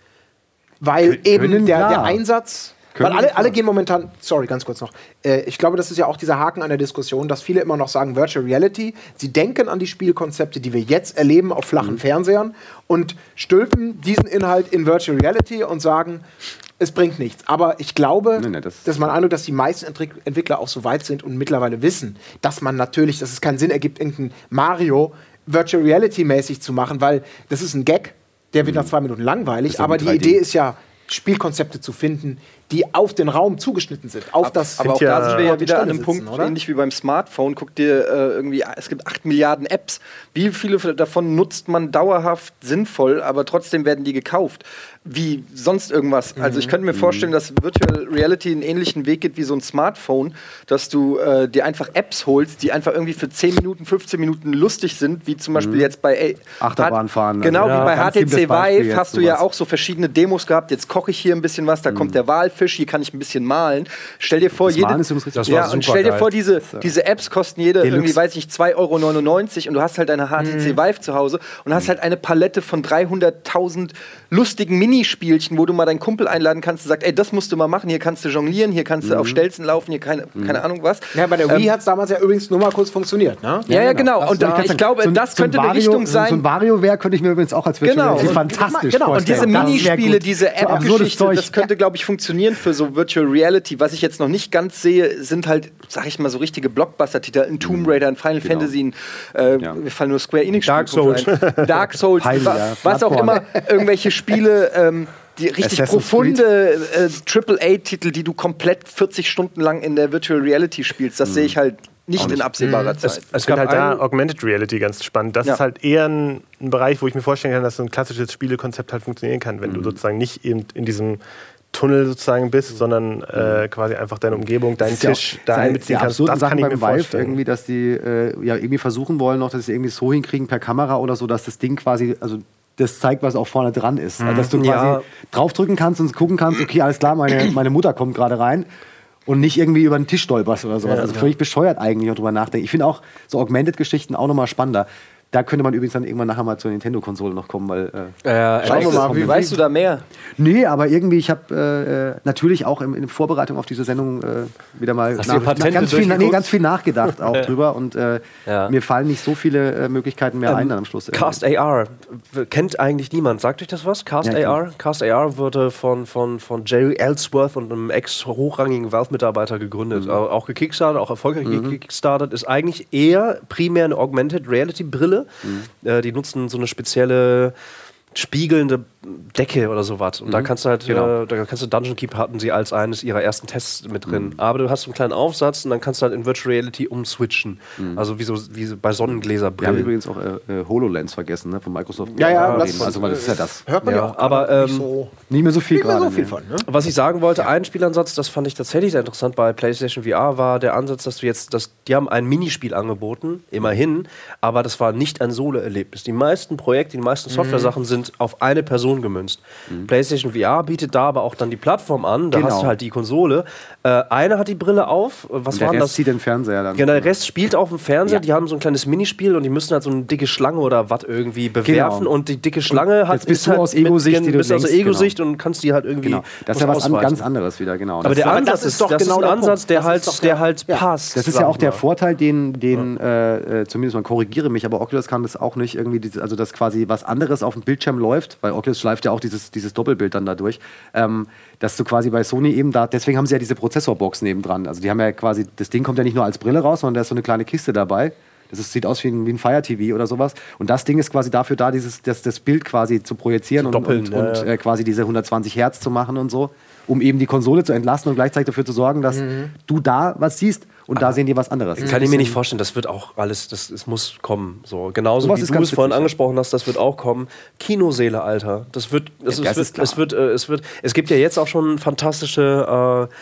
[SPEAKER 1] Weil Kön eben der, der Einsatz weil alle, alle gehen momentan, sorry, ganz kurz noch. Äh, ich glaube, das ist ja auch dieser Haken an der Diskussion, dass viele immer noch sagen Virtual Reality. Sie denken an die Spielkonzepte, die wir jetzt erleben auf flachen mhm. Fernsehern und stülpen diesen Inhalt in Virtual Reality und sagen, es bringt nichts. Aber ich glaube, nee, nee, das dass man Eindruck, dass die meisten Entwickler auch so weit sind und mittlerweile wissen, dass man natürlich, dass es keinen Sinn ergibt, irgendein Mario Virtual Reality mäßig zu machen, weil das ist ein Gag, der wird mhm. nach zwei Minuten langweilig. Aber die Idee ist ja, Spielkonzepte zu finden, die auf den Raum zugeschnitten sind. Auf das
[SPEAKER 2] aber auch
[SPEAKER 5] ja
[SPEAKER 2] da sind wir ja wieder an einem Punkt,
[SPEAKER 1] oder?
[SPEAKER 2] ähnlich wie beim Smartphone. Guck dir äh, irgendwie, es gibt 8 Milliarden Apps. Wie viele davon nutzt man dauerhaft sinnvoll, aber trotzdem werden die gekauft? Wie sonst irgendwas. Also ich könnte mir vorstellen, dass Virtual Reality einen ähnlichen Weg geht wie so ein Smartphone, dass du äh, dir einfach Apps holst, die einfach irgendwie für 10 Minuten, 15 Minuten lustig sind, wie zum Beispiel jetzt bei äh,
[SPEAKER 4] Achterbahn fahren,
[SPEAKER 2] Genau,
[SPEAKER 4] also.
[SPEAKER 2] wie
[SPEAKER 4] Ja,
[SPEAKER 2] bei HTC Vive hast du ja auch so verschiedene Demos gehabt. Jetzt koche ich hier ein bisschen was, da kommt der Walfisch, hier kann ich ein bisschen malen. Stell dir vor,
[SPEAKER 4] Das
[SPEAKER 2] jede,
[SPEAKER 4] Malen ist übrigens richtig
[SPEAKER 2] ja, und stell dir
[SPEAKER 3] geil.
[SPEAKER 2] vor, diese, diese Apps kosten jede
[SPEAKER 4] Deluxe.
[SPEAKER 2] irgendwie, weiß ich, 2,99 Euro und du hast halt eine HTC Vive zu Hause und hast halt eine Palette von 300.000 lustigen Minispielchen, wo du mal deinen Kumpel einladen kannst und sagst, ey, das musst du mal machen, hier kannst du jonglieren, hier kannst du auf Stelzen laufen, hier keine, keine Ahnung was.
[SPEAKER 1] Ja, bei der Wii hat es damals ja übrigens nur mal kurz funktioniert, ne?
[SPEAKER 2] Ja, ja, genau.
[SPEAKER 1] Das
[SPEAKER 2] Und da, ich glaube,
[SPEAKER 4] ein-
[SPEAKER 2] das könnte
[SPEAKER 4] ein
[SPEAKER 2] eine
[SPEAKER 4] Vario,
[SPEAKER 2] Richtung
[SPEAKER 4] So ein
[SPEAKER 2] sein.
[SPEAKER 4] WarioWare könnte ich mir übrigens auch als Virtual
[SPEAKER 2] Genau.
[SPEAKER 4] Reality
[SPEAKER 2] Und-
[SPEAKER 4] fantastisch
[SPEAKER 1] genau.
[SPEAKER 2] Und diese
[SPEAKER 4] vorstellen. Das wär
[SPEAKER 2] Minispiele, diese
[SPEAKER 4] So
[SPEAKER 2] App-Geschichte,
[SPEAKER 4] Zeug.
[SPEAKER 2] das könnte, glaube ich, funktionieren für so Virtual Reality. Was ich jetzt noch nicht ganz sehe, sind halt, sag ich mal, so richtige Blockbuster-Titel. Ein Tomb Raider, ein Final Fantasy, ein, äh,
[SPEAKER 4] Ja.
[SPEAKER 2] mir fallen nur Square Enix
[SPEAKER 3] Dark
[SPEAKER 2] ein. Dark Souls, was auch immer, irgendwelche Spiele, ähm, die richtig
[SPEAKER 4] Assassin's
[SPEAKER 2] profunde äh, AAA-Titel, die du komplett 40 Stunden lang in der Virtual Reality spielst. Das sehe ich halt nicht in absehbarer Zeit.
[SPEAKER 3] Es,
[SPEAKER 5] Ich
[SPEAKER 3] es gab
[SPEAKER 5] halt da Augmented Reality ganz spannend. Das
[SPEAKER 2] Ja.
[SPEAKER 5] ist halt eher ein, ein Bereich, wo ich mir vorstellen kann, dass so ein klassisches Spielekonzept halt funktionieren kann, wenn du sozusagen nicht eben in diesem Tunnel sozusagen bist, sondern äh, quasi einfach deine Umgebung, deinen
[SPEAKER 4] ja
[SPEAKER 5] Tisch da einbeziehen kannst. Das kann
[SPEAKER 4] Sachen
[SPEAKER 5] ich mir
[SPEAKER 4] beim Vive
[SPEAKER 5] vorstellen.
[SPEAKER 4] irgendwie, dass die äh, ja irgendwie versuchen wollen noch, dass sie irgendwie so hinkriegen per Kamera oder so, dass das Ding quasi, also das zeigt, was auch vorne dran ist. Also, dass du quasi
[SPEAKER 3] Ja.
[SPEAKER 4] draufdrücken kannst und gucken kannst, okay, alles klar, meine, meine Mutter kommt gerade rein. Und nicht irgendwie über den Tisch stolperst oder sowas. also völlig bescheuert eigentlich, wenn drüber nachdenkt. Ich finde auch so Augmented-Geschichten auch nochmal spannender. Da könnte man übrigens dann irgendwann nachher mal zur Nintendo-Konsole noch kommen, weil äh,
[SPEAKER 3] äh,
[SPEAKER 2] Schauen wir mal, wie weißt du da mehr?
[SPEAKER 4] Nee, aber irgendwie, ich habe äh, äh, natürlich auch in, in Vorbereitung auf diese Sendung äh, wieder mal
[SPEAKER 3] die Patente
[SPEAKER 4] ganz, viel, nee, ganz viel nachgedacht auch drüber und äh,
[SPEAKER 3] Ja.
[SPEAKER 4] mir fallen nicht so viele äh, Möglichkeiten mehr ein dann am Schluss.
[SPEAKER 3] Cast AR kennt eigentlich niemand. Sagt euch das was? Cast
[SPEAKER 4] Ja,
[SPEAKER 3] AR? Cast AR wurde von, von, von Jerry Ellsworth und einem ex-hochrangigen Valve-Mitarbeiter gegründet.
[SPEAKER 4] Mhm.
[SPEAKER 3] Au- Auch gekickstartet, auch erfolgreich gekickstartet. Ist eigentlich eher primär eine Augmented Reality-Brille.
[SPEAKER 4] Mhm.
[SPEAKER 3] Äh, die nutzen so eine spezielle spiegelnde Decke oder sowas. Und da kannst du halt,
[SPEAKER 4] Genau.
[SPEAKER 3] äh, da kannst du Dungeon Keep hatten sie als eines ihrer ersten Tests mit drin. Aber du hast so einen kleinen Aufsatz und dann kannst du halt in Virtual Reality umswitchen. Also wie so, wie so bei
[SPEAKER 4] Wir haben
[SPEAKER 3] Sonnengläserbrillen.
[SPEAKER 4] übrigens auch äh, äh, HoloLens vergessen, ne, von Microsoft.
[SPEAKER 1] Ja, ja, das-
[SPEAKER 4] also weil das ist ja das.
[SPEAKER 1] Hört man ja,
[SPEAKER 3] Ja,
[SPEAKER 1] auch
[SPEAKER 3] aber,
[SPEAKER 1] gerade nicht
[SPEAKER 3] ähm,
[SPEAKER 1] so,
[SPEAKER 4] Nicht mehr so viel gerade.
[SPEAKER 1] so viel
[SPEAKER 4] ne?
[SPEAKER 1] von. Ne?
[SPEAKER 3] Was ich sagen wollte, ein Spielansatz, das fand ich tatsächlich sehr interessant bei PlayStation VR, war der Ansatz, dass du jetzt, dass, die haben ein Minispiel angeboten, immerhin, aber das war nicht ein Solo-Erlebnis. Die meisten Projekte, die meisten Software-Sachen sind auf eine Person gemünzt. PlayStation VR bietet da aber auch dann die Plattform an, da
[SPEAKER 4] Genau.
[SPEAKER 3] hast du halt die Konsole. Äh, einer hat die Brille auf, was
[SPEAKER 4] Und der
[SPEAKER 3] war
[SPEAKER 4] Rest
[SPEAKER 3] das?
[SPEAKER 4] zieht den Fernseher dann.
[SPEAKER 3] Genau, der Rest spielt auf dem Fernseher,
[SPEAKER 4] Ja.
[SPEAKER 3] die haben so ein kleines Minispiel und die müssen halt so eine dicke Schlange oder was irgendwie bewerfen
[SPEAKER 4] Genau.
[SPEAKER 3] und die dicke Schlange hat
[SPEAKER 4] jetzt bist
[SPEAKER 3] ist
[SPEAKER 4] du
[SPEAKER 3] halt
[SPEAKER 4] aus Ego-Sicht, die du
[SPEAKER 3] bist aus Ego-Sicht und kannst die halt irgendwie
[SPEAKER 4] Genau. Das ist ja was an, ganz anderes wieder, genau.
[SPEAKER 3] Aber
[SPEAKER 4] Das
[SPEAKER 3] der Ansatz
[SPEAKER 1] ist doch
[SPEAKER 3] das
[SPEAKER 1] genau
[SPEAKER 3] ist ein
[SPEAKER 1] der
[SPEAKER 3] Ansatz, der halt, der halt passt.
[SPEAKER 4] Das ist ja auch der. Vorteil, den, den äh, äh, zumindest man korrigiere mich, aber Oculus kann das auch nicht irgendwie, also dass quasi was anderes auf dem Bildschirm läuft, weil Oculus schleift ja auch dieses, dieses Doppelbild dann dadurch, ähm, dass du quasi bei Sony eben da, deswegen haben sie ja diese Prozessorbox nebendran. Also die haben ja quasi, das Ding kommt ja nicht nur als Brille raus, sondern da ist so eine kleine Kiste dabei. Das ist, sieht aus wie ein, wie ein Fire TV oder sowas. Und das Ding ist quasi dafür da, dieses, das, das Bild quasi zu projizieren und,
[SPEAKER 3] doppeln,
[SPEAKER 4] und,
[SPEAKER 3] ja,
[SPEAKER 4] und
[SPEAKER 3] ja.
[SPEAKER 4] äh, quasi diese 120 Hertz zu machen und so, um eben die Konsole zu entlasten und gleichzeitig dafür zu sorgen, dass
[SPEAKER 3] Mhm.
[SPEAKER 4] du da was siehst und da sehen die was anderes.
[SPEAKER 3] Kann ich mir nicht vorstellen, das wird auch alles, das, es muss kommen. So, genauso
[SPEAKER 4] Sowas
[SPEAKER 3] wie du es vorhin angesprochen hast, das wird auch kommen. Kinoseele, Alter. Das wird, das
[SPEAKER 4] Ja, das
[SPEAKER 3] es,
[SPEAKER 4] ist
[SPEAKER 3] wird, es wird, äh, es wird, es gibt ja jetzt auch schon fantastische, äh,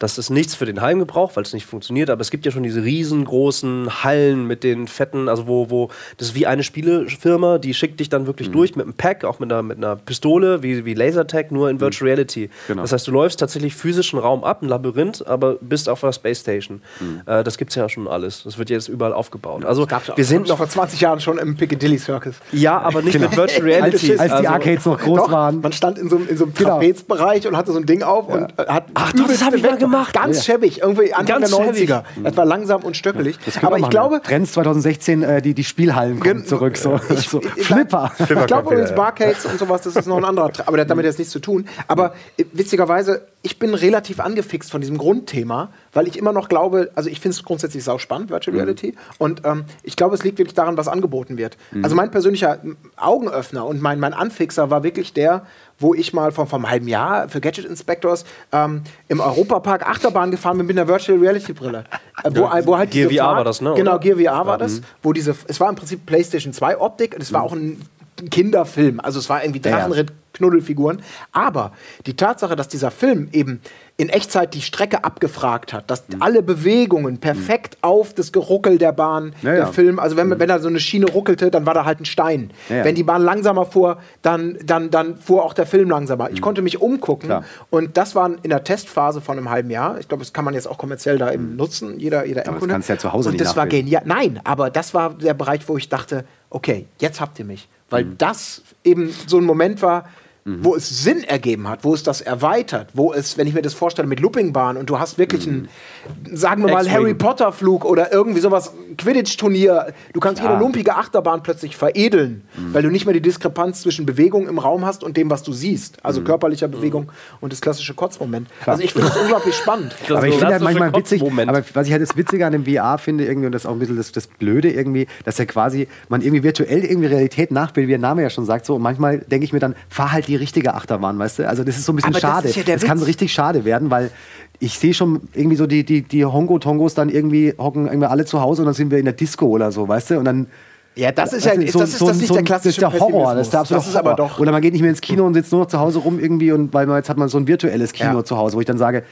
[SPEAKER 3] das ist nichts für den Heimgebrauch, weil es nicht funktioniert, aber es gibt ja schon diese riesengroßen Hallen mit den fetten, also wo, wo, das ist wie eine Spielefirma, die schickt dich dann wirklich
[SPEAKER 4] Mhm.
[SPEAKER 3] durch mit einem Pack, auch mit einer, mit einer Pistole, wie, wie Lasertag, nur in Virtual Reality.
[SPEAKER 4] Genau.
[SPEAKER 3] Das heißt, du läufst tatsächlich physischen Raum ab, ein Labyrinth, aber bist auf der Space Station.
[SPEAKER 4] Mhm.
[SPEAKER 3] Äh, das gibt es ja schon alles. Das wird jetzt überall aufgebaut. Also wir sind noch.
[SPEAKER 1] vor 20 Jahren schon im Piccadilly Circus.
[SPEAKER 3] Ja, aber nicht mit Virtual Reality.
[SPEAKER 4] Genau. Als, als die
[SPEAKER 3] Also-
[SPEAKER 4] Arcades noch groß
[SPEAKER 1] Doch,
[SPEAKER 4] waren.
[SPEAKER 1] man stand in so, einem- in so einem
[SPEAKER 4] Genau.
[SPEAKER 1] Trapezbereich und hatte so ein Ding auf und äh, hat
[SPEAKER 3] Ach doch, das
[SPEAKER 1] übelste
[SPEAKER 3] hab ich mal
[SPEAKER 1] Wett-
[SPEAKER 3] gemacht.
[SPEAKER 1] Ganz
[SPEAKER 4] Ja.
[SPEAKER 1] schäbig, irgendwie Anfang
[SPEAKER 3] Ganz
[SPEAKER 1] der
[SPEAKER 3] schäbig.
[SPEAKER 1] 90er. Das war langsam und stöckelig. Aber ich
[SPEAKER 4] machen.
[SPEAKER 1] glaube,
[SPEAKER 4] Trends 2016, äh, die, die Spielhallen kommen
[SPEAKER 1] Gen-
[SPEAKER 4] zurück. So, so.
[SPEAKER 1] ich-
[SPEAKER 4] Flipper.
[SPEAKER 1] Ich glaube übrigens
[SPEAKER 5] ja.
[SPEAKER 1] Barcades und sowas, das ist noch ein anderer Trend. Aber das hat damit jetzt nichts zu tun. Aber äh, witzigerweise, ich bin relativ angefixt von diesem Grundthema, weil ich immer noch glaube, also ich finde es grundsätzlich sau spannend, Virtual mhm. Reality. Und ähm, ich glaube, es liegt wirklich daran, was angeboten wird. Mhm. Also mein persönlicher Augenöffner und mein, mein Anfixer war wirklich der, wo ich mal vor, vor einem halben Jahr für Gadget Inspectors ähm, im Europapark Achterbahn gefahren bin mit einer Virtual Reality Brille. Äh, wo, wo halt
[SPEAKER 3] Gear VR war das, ne?
[SPEAKER 1] Genau, Gear VR war das. Mhm. Wo diese, es war im Prinzip PlayStation 2 Optik und es war mhm. auch ein Kinderfilm. Also es war irgendwie Drachenritt, Knuddelfiguren. Aber die Tatsache, dass dieser Film eben in Echtzeit die Strecke abgefragt hat, dass mhm. alle Bewegungen perfekt mhm. auf das Geruckel der Bahn, ja, der ja. Film, also wenn, mhm. wenn da so eine Schiene ruckelte, dann war da halt ein Stein. Ja, wenn die Bahn langsamer fuhr, dann, dann, dann fuhr auch der Film langsamer. Ich mhm. konnte mich umgucken Klar. und das war in der Testphase von einem halben Jahr. Ich glaube, das kann man jetzt auch kommerziell da eben mhm. nutzen, jeder, jeder
[SPEAKER 4] aber Das kannst du ja zu Hause
[SPEAKER 1] und
[SPEAKER 4] nicht
[SPEAKER 1] das war genial. Nein, aber das war der Bereich, wo ich dachte, okay, jetzt habt ihr mich. Weil mhm. das eben so ein Moment war, Mhm. wo es Sinn ergeben hat, wo es das erweitert, wo es, wenn ich mir das vorstelle mit Loopingbahn und du hast wirklich mhm. einen, sagen wir mal, Harry Potter Flug oder irgendwie sowas, Quidditch-Turnier, du kannst ja. jede lumpige Achterbahn plötzlich veredeln, mhm. weil du nicht mehr die Diskrepanz zwischen Bewegung im Raum hast und dem, was du siehst, also mhm. körperlicher Bewegung und das klassische Kotzmoment. Klar. Also ich finde das unglaublich spannend.
[SPEAKER 4] Das aber ich finde halt manchmal witzig, aber was ich halt das Witzige an dem VR finde irgendwie und das auch ein bisschen das, das Blöde irgendwie, dass ja quasi man irgendwie virtuell irgendwie Realität nachbildet, wie der Name ja schon sagt, so und manchmal denke ich mir dann, fahr halt die richtige Achterbahn, weißt du? Also das ist so ein bisschen Aber schade. Das, ja das kann richtig schade werden, weil ich sehe schon irgendwie so die, die, die Hongo-Tongos dann irgendwie hocken irgendwie alle zu Hause und dann sind wir in der Disco oder so, weißt du? Und dann
[SPEAKER 1] ja, das ist ja
[SPEAKER 4] so,
[SPEAKER 1] das ist, so, das nicht so, der klassische
[SPEAKER 4] das ist der Horror, das ist der absolute das ist Horror. aber doch. Oder man geht nicht mehr ins Kino und sitzt nur noch zu Hause rum irgendwie und weil man jetzt hat man so ein virtuelles Kino ja. zu Hause, wo ich dann sage,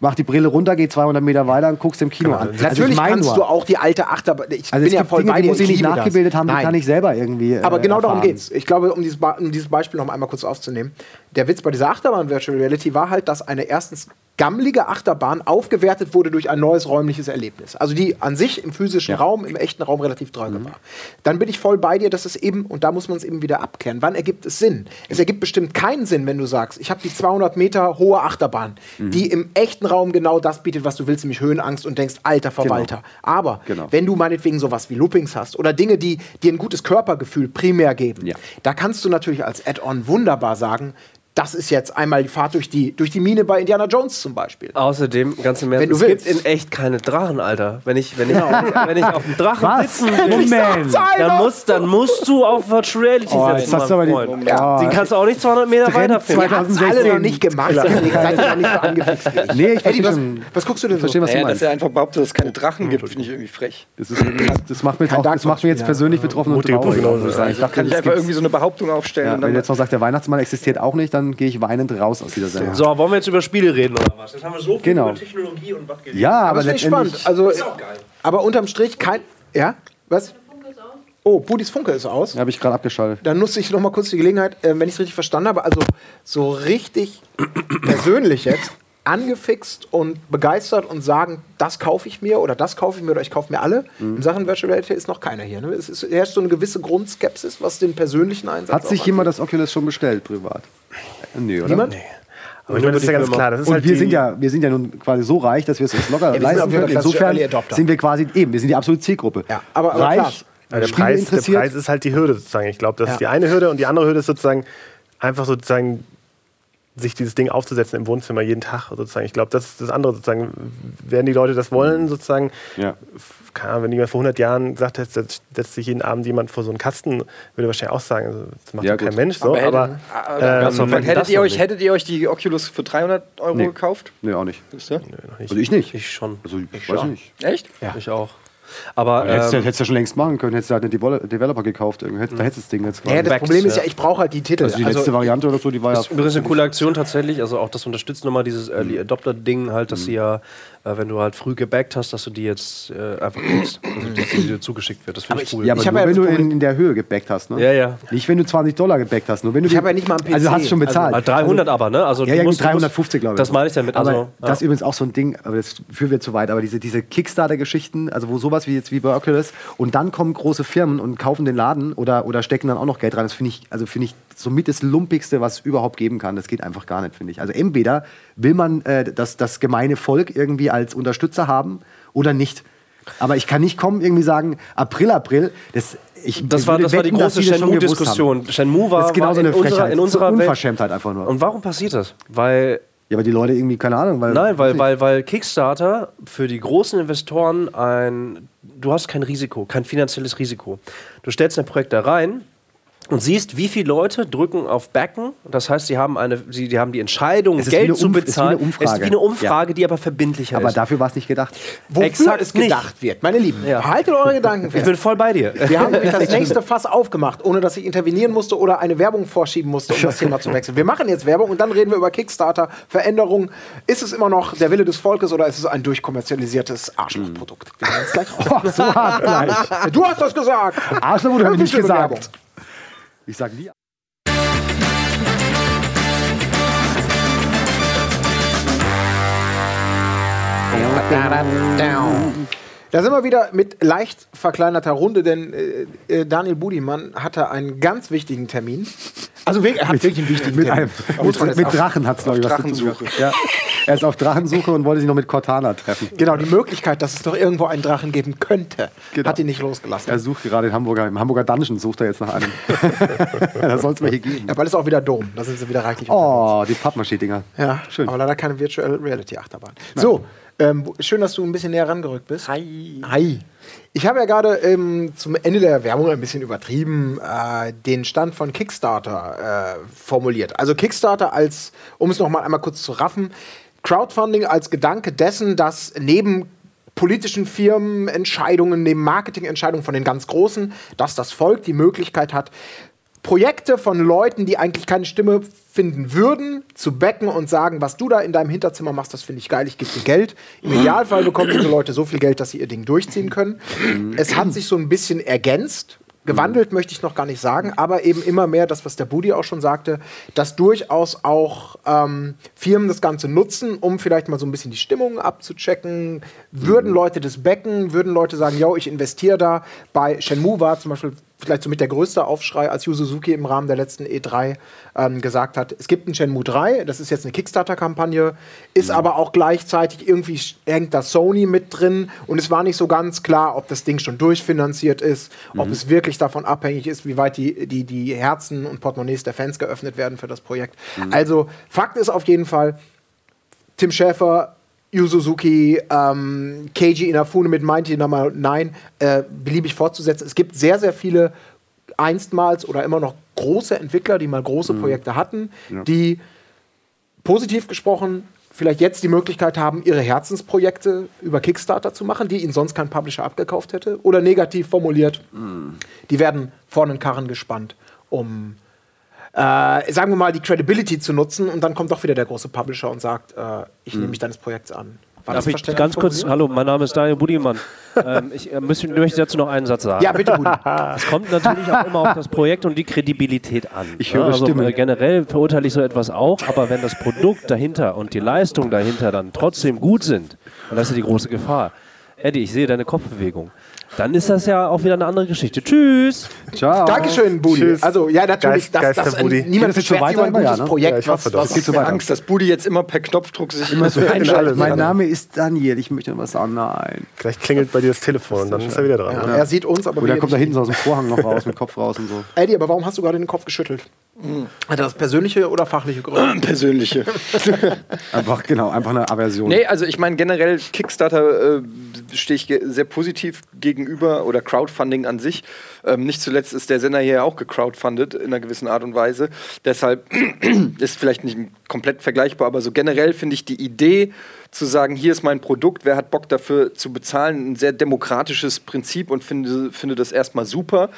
[SPEAKER 4] mach die Brille runter, geh 200 Meter weiter und guckst im Kino genau. an.
[SPEAKER 1] Also Natürlich kannst nur. du auch die alte Achterbahn.
[SPEAKER 4] Ich also bin ja voll Dinge, bei dir. Die muss ich nicht nachgebildet das. haben, die kann ich selber irgendwie.
[SPEAKER 1] Äh, Aber genau erfahren. darum geht's. Ich glaube, um dieses, um dieses Beispiel noch einmal kurz aufzunehmen. Der Witz bei dieser Achterbahn Virtual Reality war halt, dass eine erstens gammelige Achterbahn aufgewertet wurde durch ein neues räumliches Erlebnis. Also die an sich im physischen ja. Raum, im echten Raum relativ dröge mhm. war. Dann bin ich voll bei dir, dass es eben, und da muss man es eben wieder abklären, wann ergibt es Sinn? Es ergibt bestimmt keinen Sinn, wenn du sagst, ich habe die 200 Meter hohe Achterbahn, mhm. die im echten Raum genau das bietet, was du willst, nämlich Höhenangst und denkst, alter genau. Verwalter. Genau. Aber genau. wenn du meinetwegen sowas wie Loopings hast oder Dinge, die dir ein gutes Körpergefühl primär geben, ja. da kannst du natürlich als Add-on wunderbar sagen, das ist jetzt einmal die Fahrt durch die, durch die Mine bei Indiana Jones zum Beispiel.
[SPEAKER 3] Außerdem, ganz im
[SPEAKER 1] Ernst,
[SPEAKER 3] es
[SPEAKER 1] willst.
[SPEAKER 3] gibt in echt keine Drachen, Alter. Wenn ich, wenn ich, wenn ich auf dem Drachen Was? sitzen will, dann, musst, dann musst du auf Virtual Reality oh, setzen,
[SPEAKER 4] hast du aber
[SPEAKER 3] die, ja. Den kannst du auch nicht 200 Meter weiter
[SPEAKER 1] finden. 2016. alle noch nicht gemacht. Deswegen seid ihr noch nicht so angefixt.
[SPEAKER 4] Nee, ich Eddie,
[SPEAKER 1] was, was guckst du denn
[SPEAKER 2] verstehe, so? Was naja, dass er einfach behauptet, dass es keine Drachen gibt, finde ich irgendwie frech.
[SPEAKER 4] Das, ist, das, macht, mir jetzt auch, das macht mir jetzt persönlich betroffen und traurig.
[SPEAKER 2] Ich kann nicht einfach irgendwie so eine Behauptung aufstellen.
[SPEAKER 4] Wenn jetzt noch sagt, der Weihnachtsmann existiert auch nicht, dann gehe ich weinend raus aus dieser Sendung.
[SPEAKER 3] So, wollen wir jetzt über Spiele reden oder was? Jetzt haben wir so viel genau. über Technologie und was
[SPEAKER 1] geredet. Ja, aber, aber das ist spannend. Also, ist auch geil. Aber unterm Strich kein. Ja? Was? Oh, Budis Funke ist aus.
[SPEAKER 4] Ja, habe ich gerade abgeschaltet.
[SPEAKER 1] Dann nutze ich noch mal kurz die Gelegenheit, äh, wenn ich es richtig verstanden habe, also so richtig persönlich jetzt angefixt und begeistert und sagen, das kaufe ich mir oder das kaufe ich mir oder ich kaufe mir alle. Mhm. In Sachen Virtual Reality ist noch keiner hier. Ne? Es ist, herrscht so eine gewisse Grundskepsis, was den persönlichen Einsatz
[SPEAKER 4] Hat sich jemand das Oculus schon bestellt, privat?
[SPEAKER 1] Nee, oder? Niemand? Nee.
[SPEAKER 4] Aber das ist ja ganz klar. und halt wir, sind ja, wir sind ja nun quasi so reich, dass wir es uns locker ja, leisten können. Insofern sind wir quasi eben, wir sind die absolute Zielgruppe.
[SPEAKER 1] Ja, aber, aber
[SPEAKER 5] reich, klar. Der Preis, der Preis ist halt die Hürde sozusagen. Ich glaube, das ja. ist die eine Hürde und die andere Hürde ist sozusagen einfach sozusagen sich dieses Ding aufzusetzen im Wohnzimmer jeden Tag sozusagen. Ich glaube, das ist das andere sozusagen. Werden die Leute das wollen sozusagen? Ja. Keine Ahnung, wenn jemand vor 100 Jahren gesagt hätte, setzt sich jeden Abend jemand vor so einen Kasten, würde wahrscheinlich auch sagen, also, das macht ja, kein Mensch so. Aber, aber
[SPEAKER 2] ähm, ähm, hättet, ihr euch, hättet ihr euch die Oculus für 300 Euro nee. gekauft?
[SPEAKER 4] Nee, auch nicht.
[SPEAKER 2] Wisst ihr?
[SPEAKER 4] Nee, noch nicht. Also ich nicht.
[SPEAKER 3] Ich schon.
[SPEAKER 4] Also ich, ich weiß schon. nicht.
[SPEAKER 2] Echt?
[SPEAKER 3] Ja. Ich auch. Aber
[SPEAKER 4] ähm, hättest, du ja schon längst machen können, hättest du halt einen Developer gekauft, da hättest du das Ding jetzt
[SPEAKER 1] Ja, das Problem ist ja, ich brauche halt die Titel.
[SPEAKER 4] Also die letzte also, Variante oder so, die war ja.
[SPEAKER 3] Das ist übrigens eine coole Aktion tatsächlich, also auch das unterstützt nochmal dieses Early Adopter-Ding halt, dass mhm. sie ja äh, wenn du halt früh gebackt hast, dass du die jetzt äh, einfach kriegst. Also, dass die dir zugeschickt wird. Das finde ich cool.
[SPEAKER 4] Ja, aber
[SPEAKER 3] ich
[SPEAKER 4] nur, ja wenn du in, in, der Höhe gebackt hast, ne?
[SPEAKER 3] Ja, ja.
[SPEAKER 4] Nicht, wenn du 20 Dollar gebackt hast. Nur wenn du
[SPEAKER 1] ich habe ja nicht mal einen PC.
[SPEAKER 4] Also hast du schon bezahlt.
[SPEAKER 3] Also, 300 aber, ne?
[SPEAKER 4] Also, ja, ja, 350, glaube ich.
[SPEAKER 3] Das meine ich damit.
[SPEAKER 4] Also, aber das ist übrigens auch so ein Ding, aber das führen wir zu weit, aber diese, diese Kickstarter-Geschichten, also wo sowas wie jetzt wie bei Oculus, und dann kommen große Firmen und kaufen den Laden oder, oder stecken dann auch noch Geld rein. Das finde ich, also finde ich somit das Lumpigste, was es überhaupt geben kann. Das geht einfach gar nicht, finde ich. Also entweder will man äh, das, das gemeine Volk irgendwie als Unterstützer haben oder nicht. Aber ich kann nicht kommen, irgendwie sagen, April, April, das, ich,
[SPEAKER 3] das, war, das wetten, war die große Shenmue-Diskussion. Shenmue war,
[SPEAKER 4] das ist genau so eine
[SPEAKER 3] in, unserer, in unserer
[SPEAKER 4] Unverschämtheit einfach nur.
[SPEAKER 3] Und warum passiert das? Weil
[SPEAKER 4] Ja, aber die Leute irgendwie, keine Ahnung, weil.
[SPEAKER 3] Nein, weil, weil, weil Kickstarter für die großen Investoren ein. Du hast kein Risiko, kein finanzielles Risiko. Du stellst ein Projekt da rein und siehst, wie viele Leute drücken auf Backen. Das heißt, sie haben, eine, sie, die, haben die Entscheidung, Geld zu bezahlen.
[SPEAKER 4] Es ist wie eine Umfrage,
[SPEAKER 3] es ist wie eine Umfrage ja. die aber verbindlicher
[SPEAKER 4] aber
[SPEAKER 3] ist.
[SPEAKER 4] Aber dafür war es nicht gedacht.
[SPEAKER 1] Wofür Exakt es gedacht nicht. wird, meine Lieben, ja. haltet eure Gedanken fest.
[SPEAKER 3] Ich bin voll bei dir.
[SPEAKER 1] Wir haben das nächste Fass aufgemacht, ohne dass ich intervenieren musste oder eine Werbung vorschieben musste, um das Thema zu wechseln. Wir machen jetzt Werbung und dann reden wir über Kickstarter, Veränderungen. Ist es immer noch der Wille des Volkes oder ist es ein durchkommerzialisiertes Arschlochprodukt? Wir gleich
[SPEAKER 4] oh, so hart gleich.
[SPEAKER 1] Du hast das gesagt.
[SPEAKER 4] Arschloch wurde nicht gesagt. Werbung. Ich sag nie.
[SPEAKER 1] Da sind wir wieder mit leicht verkleinerter Runde, denn äh, äh Daniel Budimann hatte einen ganz wichtigen Termin. Also er hat
[SPEAKER 4] mit,
[SPEAKER 1] wirklich einen wichtigen
[SPEAKER 4] mit
[SPEAKER 1] Termin.
[SPEAKER 4] Einem, mit, mit Drachen hat es, glaube ich, was zu tun. Ja. Er ist auf Drachensuche und wollte sich noch mit Cortana treffen.
[SPEAKER 1] Genau, die Möglichkeit, dass es doch irgendwo einen Drachen geben könnte, genau. hat ihn nicht losgelassen.
[SPEAKER 4] Er sucht gerade in Hamburger, im Hamburger Dungeon, sucht er jetzt nach einem. da soll es welche geben.
[SPEAKER 1] Ja, bald ist auch wieder Dom, da sind sie wieder reichlich
[SPEAKER 4] Oh, unterwegs. die Pappmaché-Dinger.
[SPEAKER 1] Ja, schön. Aber leider keine Virtual Reality Achterbahn. Nein. So, ähm, schön, dass du ein bisschen näher rangerückt bist.
[SPEAKER 2] Hi.
[SPEAKER 1] Hi. Ich habe ja gerade ähm, zum Ende der Werbung ein bisschen übertrieben äh, den Stand von Kickstarter äh, formuliert. Also Kickstarter als, um es noch mal einmal kurz zu raffen, Crowdfunding als Gedanke dessen, dass neben politischen Firmenentscheidungen, neben Marketingentscheidungen von den ganz Großen, dass das Volk die Möglichkeit hat, Projekte von Leuten, die eigentlich keine Stimme finden würden, zu backen und sagen, was du da in deinem Hinterzimmer machst, das finde ich geil, ich gebe dir Geld. Im Idealfall bekommen diese Leute so viel Geld, dass sie ihr Ding durchziehen können. Es hat sich so ein bisschen ergänzt. Gewandelt möchte ich noch gar nicht sagen, aber eben immer mehr das, was der Budi auch schon sagte, dass durchaus auch ähm, Firmen das Ganze nutzen, um vielleicht mal so ein bisschen die Stimmung abzuchecken. Würden Leute das backen? Würden Leute sagen, yo, ich investiere da? Bei Shenmue war zum Beispiel vielleicht somit der größte Aufschrei, als Yu Suzuki im Rahmen der letzten E3 ähm, gesagt hat, es gibt ein Shenmue 3, das ist jetzt eine Kickstarter-Kampagne, ist mhm. aber auch gleichzeitig irgendwie hängt da Sony mit drin und es war nicht so ganz klar, ob das Ding schon durchfinanziert ist, mhm. ob es wirklich davon abhängig ist, wie weit die, die, die Herzen und Portemonnaies der Fans geöffnet werden für das Projekt. Mhm. Also Fakt ist auf jeden Fall, Tim Schäfer Yu Suzuki, ähm, Keiji Inafune mit Mighty Number 9 äh, beliebig fortzusetzen. Es gibt sehr, sehr viele einstmals oder immer noch große Entwickler, die mal große mhm. Projekte hatten, ja. die positiv gesprochen vielleicht jetzt die Möglichkeit haben, ihre Herzensprojekte über Kickstarter zu machen, die ihnen sonst kein Publisher abgekauft hätte. Oder negativ formuliert, mhm. die werden vor den Karren gespannt, um äh, sagen wir mal, die Credibility zu nutzen und dann kommt doch wieder der große Publisher und sagt, äh, ich nehme mich deines Projekts an.
[SPEAKER 3] War Darf ich ganz kurz, hallo, mein Name ist Daniel Budimann. ähm, ich äh, möchte, möchte dazu noch einen Satz sagen.
[SPEAKER 1] Ja, bitte, Budi.
[SPEAKER 3] Es kommt natürlich auch immer auf das Projekt und die Kredibilität an.
[SPEAKER 4] Ich höre also, Stimmen.
[SPEAKER 3] Äh, generell verurteile ich so etwas auch, aber wenn das Produkt dahinter und die Leistung dahinter dann trotzdem gut sind, und das ist ja die große Gefahr. Eddie, ich sehe deine Kopfbewegung. Dann ist das ja auch wieder eine andere Geschichte. Tschüss.
[SPEAKER 1] Ciao. Dankeschön, Budi. Tschüss. Also, ja, natürlich,
[SPEAKER 5] Geist, das, das,
[SPEAKER 1] Budi. niemand beschwert weiter ein gutes ja, ne? Projekt. Ja,
[SPEAKER 2] ich hoffe, was, was, was Angst, dass Budi jetzt immer per Knopfdruck sich immer so
[SPEAKER 4] einschaltet. Mein Name ist Daniel, ich möchte noch was sagen. Nein.
[SPEAKER 5] Vielleicht klingelt bei dir das Telefon und dann ist er wieder dran.
[SPEAKER 1] Ja. Er sieht uns, aber
[SPEAKER 4] Oder kommt da hinten so aus dem Vorhang noch raus, mit Kopf raus und so.
[SPEAKER 1] Eddie, aber warum hast du gerade den Kopf geschüttelt? Mhm. Hat das persönliche oder fachliche Gründe?
[SPEAKER 2] persönliche.
[SPEAKER 4] einfach, genau, einfach eine Aversion.
[SPEAKER 2] Nee, also ich meine generell Kickstarter äh, stehe ich sehr positiv gegenüber oder Crowdfunding an sich. Ähm, nicht zuletzt ist der Sender hier auch gecrowdfundet in einer gewissen Art und Weise. Deshalb ist vielleicht nicht komplett vergleichbar, aber so generell finde ich die Idee zu sagen, hier ist mein Produkt, wer hat Bock dafür zu bezahlen, ein sehr demokratisches Prinzip und finde, finde das erstmal super.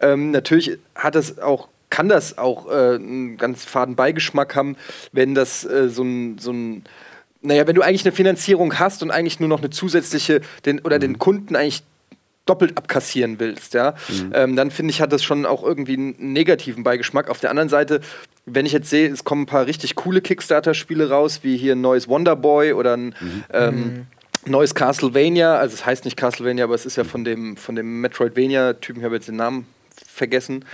[SPEAKER 2] Ähm, natürlich hat es auch kann das auch äh, einen ganz faden Beigeschmack haben, wenn das äh, so ein, so ein naja, wenn du eigentlich eine Finanzierung hast und eigentlich nur noch eine zusätzliche, den, oder mhm. den Kunden eigentlich doppelt abkassieren willst, ja, mhm. ähm, dann finde ich, hat das schon auch irgendwie einen negativen Beigeschmack. Auf der anderen Seite, wenn ich jetzt sehe, es kommen ein paar richtig coole Kickstarter-Spiele raus, wie hier ein neues Wonderboy oder ein mhm. ähm, mhm. neues Castlevania, also es heißt nicht Castlevania, aber es ist ja von dem, von dem Metroidvania-Typen, ich habe jetzt den Namen vergessen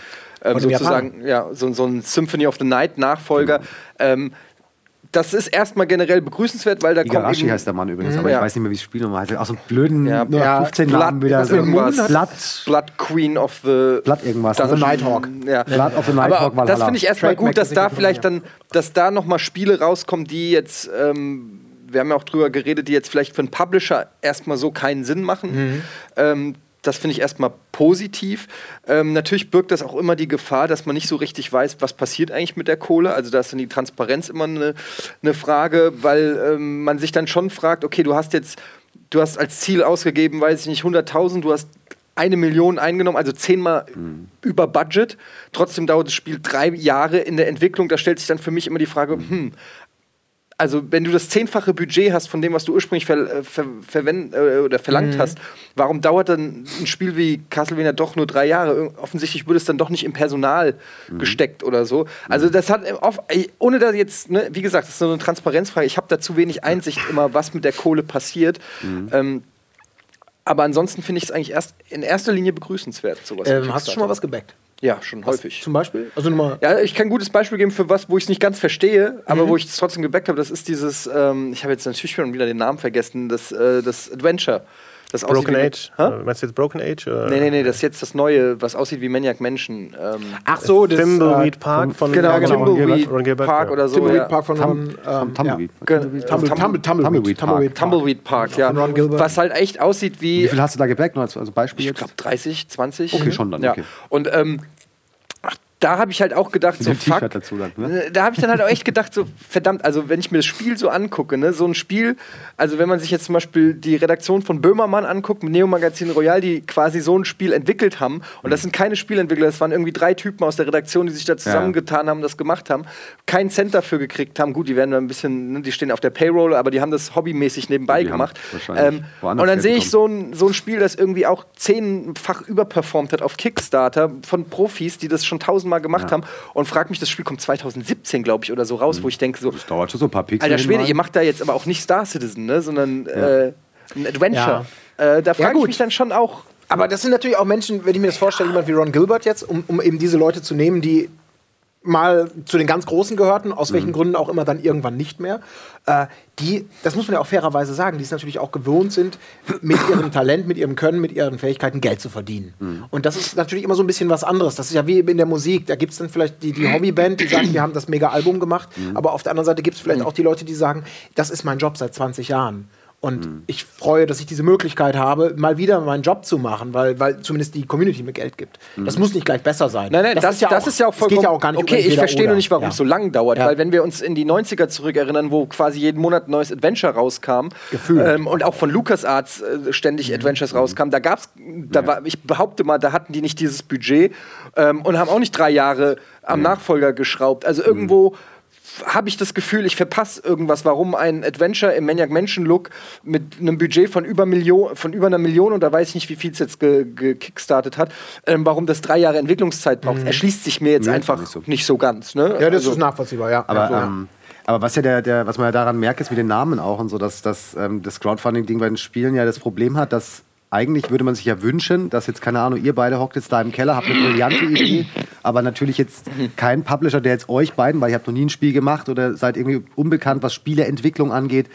[SPEAKER 2] ähm, sozusagen, ja, so, so, ein Symphony of the Night Nachfolger. Mhm. Das ist erstmal generell begrüßenswert, weil da
[SPEAKER 4] Igarashi
[SPEAKER 2] kommt
[SPEAKER 4] heißt der Mann übrigens, aber ja. ich weiß nicht mehr, wie das Spiel nochmal heißt. Auch so einen blöden
[SPEAKER 2] ja.
[SPEAKER 4] nur
[SPEAKER 2] ja.
[SPEAKER 4] 15 Namen wieder.
[SPEAKER 2] So irgendwas. Blood, Blood Queen of the
[SPEAKER 4] Blood irgendwas.
[SPEAKER 1] Also Nighthawk.
[SPEAKER 2] Ja.
[SPEAKER 4] Blood of the Nighthawk
[SPEAKER 2] aber das finde ich erstmal gut, dass da vielleicht dann, dass da nochmal Spiele rauskommen, die jetzt ähm, wir haben ja auch drüber geredet, die jetzt vielleicht für einen Publisher erstmal so keinen Sinn machen. Mhm. Ähm, das finde ich erstmal positiv. Ähm, natürlich birgt das auch immer die Gefahr, dass man nicht so richtig weiß, was passiert eigentlich mit der Kohle. Also da ist dann die Transparenz immer eine, eine Frage, weil ähm, man sich dann schon fragt, okay, du hast jetzt, du hast als Ziel ausgegeben, weiß ich nicht, 100.000, du hast eine Million eingenommen, also zehnmal mhm. über Budget. Trotzdem dauert das Spiel drei Jahre in der Entwicklung. Da stellt sich dann für mich immer die Frage, hm, also wenn du das zehnfache Budget hast von dem, was du ursprünglich ver, äh, ver, verwend, äh, oder verlangt mhm. hast, warum dauert dann ein Spiel wie Castlevania doch nur drei Jahre? Offensichtlich wurde es dann doch nicht im Personal mhm. gesteckt oder so. Also das hat oft, ohne da jetzt, ne, wie gesagt, das ist so eine Transparenzfrage. Ich habe da zu wenig Einsicht immer, was mit der Kohle passiert. Mhm. Ähm, aber ansonsten finde ich es eigentlich erst in erster Linie begrüßenswert.
[SPEAKER 1] Sowas ähm, hast du schon mal was gebackt?
[SPEAKER 2] Ja, schon was häufig.
[SPEAKER 1] Zum Beispiel?
[SPEAKER 2] Also nochmal. Ja, ich kann ein gutes Beispiel geben für was, wo ich es nicht ganz verstehe, aber mhm. wo ich es trotzdem gebackt habe. Das ist dieses, ähm, ich habe jetzt natürlich schon wieder den Namen vergessen, das, äh, das Adventure.
[SPEAKER 5] Das Broken Age? Hä? Meinst du jetzt Broken Age?
[SPEAKER 2] Oder? Nee, nee, nee, das ist jetzt das Neue, was aussieht wie Maniac Menschen.
[SPEAKER 1] Ähm Ach so,
[SPEAKER 5] das Timbleweed äh, Park
[SPEAKER 2] von Genau, genau Timbleweed Park oder so.
[SPEAKER 1] Timbleweed Park von Ron,
[SPEAKER 4] ähm, Tumbleweed.
[SPEAKER 1] Tumbleweed.
[SPEAKER 2] Tumbleweed Park, ja. Was halt echt aussieht wie.
[SPEAKER 4] Wie viel hast du da gebackt? Also Beispiel
[SPEAKER 2] Ich glaube 30, 20.
[SPEAKER 4] Okay, schon dann. Okay.
[SPEAKER 2] Und ähm, da habe ich halt auch gedacht, so fuck,
[SPEAKER 4] dazu dann, ne?
[SPEAKER 2] Äh, da habe ich dann halt auch echt gedacht, so verdammt, also wenn ich mir das Spiel so angucke, ne, so ein Spiel, also wenn man sich jetzt zum Beispiel die Redaktion von Böhmermann anguckt, mit Neo Magazin Royal, die quasi so ein Spiel entwickelt haben, und das sind keine Spielentwickler, das waren irgendwie drei Typen aus der Redaktion, die sich da zusammengetan haben, das gemacht haben, keinen Cent dafür gekriegt haben, gut, die werden ein bisschen, ne, die stehen auf der Payroll, aber die haben das hobbymäßig nebenbei die gemacht. Ähm, und dann sehe ich so ein, so ein Spiel, das irgendwie auch zehnfach überperformt hat auf Kickstarter von Profis, die das schon tausendmal Mal gemacht ja. haben und frag mich, das Spiel kommt 2017, glaube ich, oder so raus, mhm. wo ich denke so.
[SPEAKER 4] Das dauert schon so ein paar Pixel.
[SPEAKER 2] Alter Schwede, ihr macht da jetzt aber auch nicht Star Citizen, ne, sondern ja. äh, ein Adventure. Ja. Äh, da frage ich mich dann schon auch.
[SPEAKER 1] Aber das sind natürlich auch Menschen, wenn ich mir das vorstelle, jemand wie Ron Gilbert jetzt, um, um eben diese Leute zu nehmen, die mal zu den ganz Großen gehörten, aus welchen mhm. Gründen auch immer dann irgendwann nicht mehr. Äh, die, das muss man ja auch fairerweise sagen, die es natürlich auch gewohnt sind, mit ihrem Talent, mit ihrem Können, mit ihren Fähigkeiten Geld zu verdienen. Mhm. Und das ist natürlich immer so ein bisschen was anderes. Das ist ja wie in der Musik. Da gibt es dann vielleicht die, die Hobbyband, die sagen, wir haben das mega Album gemacht. Mhm. Aber auf der anderen Seite gibt es vielleicht mhm. auch die Leute, die sagen, das ist mein Job seit 20 Jahren. Und mhm. ich freue, dass ich diese Möglichkeit habe, mal wieder meinen Job zu machen, weil, weil zumindest die Community mir Geld gibt. Mhm. Das muss nicht gleich besser sein.
[SPEAKER 2] Nein, nein, das, das ist, ja das auch, ist ja auch vollkommen.
[SPEAKER 1] Ja auch gar nicht
[SPEAKER 2] okay, um ich verstehe nur nicht, warum es so lang dauert. Ja. Weil, wenn wir uns in die 90er zurückerinnern, wo quasi jeden Monat ein neues Adventure rauskam ähm, und auch von LucasArts äh, ständig mhm. Adventures rauskamen, da gab es, da war, ich behaupte mal, da hatten die nicht dieses Budget ähm, und haben auch nicht drei Jahre am Nachfolger geschraubt. Also irgendwo habe ich das Gefühl, ich verpasse irgendwas, warum ein Adventure im Maniac Mansion Look mit einem Budget von über, Million, von über einer Million und da weiß ich nicht, wie viel es jetzt gekickstartet ge hat, ähm, warum das drei Jahre Entwicklungszeit braucht, mhm. erschließt sich mir jetzt nee, einfach nicht so. nicht so, ganz. Ne?
[SPEAKER 1] Ja, das also, ist nachvollziehbar, ja.
[SPEAKER 4] Aber,
[SPEAKER 1] ja.
[SPEAKER 4] Ähm, aber was ja der, der, was man ja daran merkt, ist mit den Namen auch und so, dass, dass ähm, das Crowdfunding-Ding bei den Spielen ja das Problem hat, dass eigentlich würde man sich ja wünschen, dass jetzt, keine Ahnung, ihr beide hockt jetzt da im Keller, habt eine brillante Idee, aber natürlich jetzt kein Publisher, der jetzt euch beiden, weil ihr habt noch nie ein Spiel gemacht oder seid irgendwie unbekannt, was Spieleentwicklung angeht,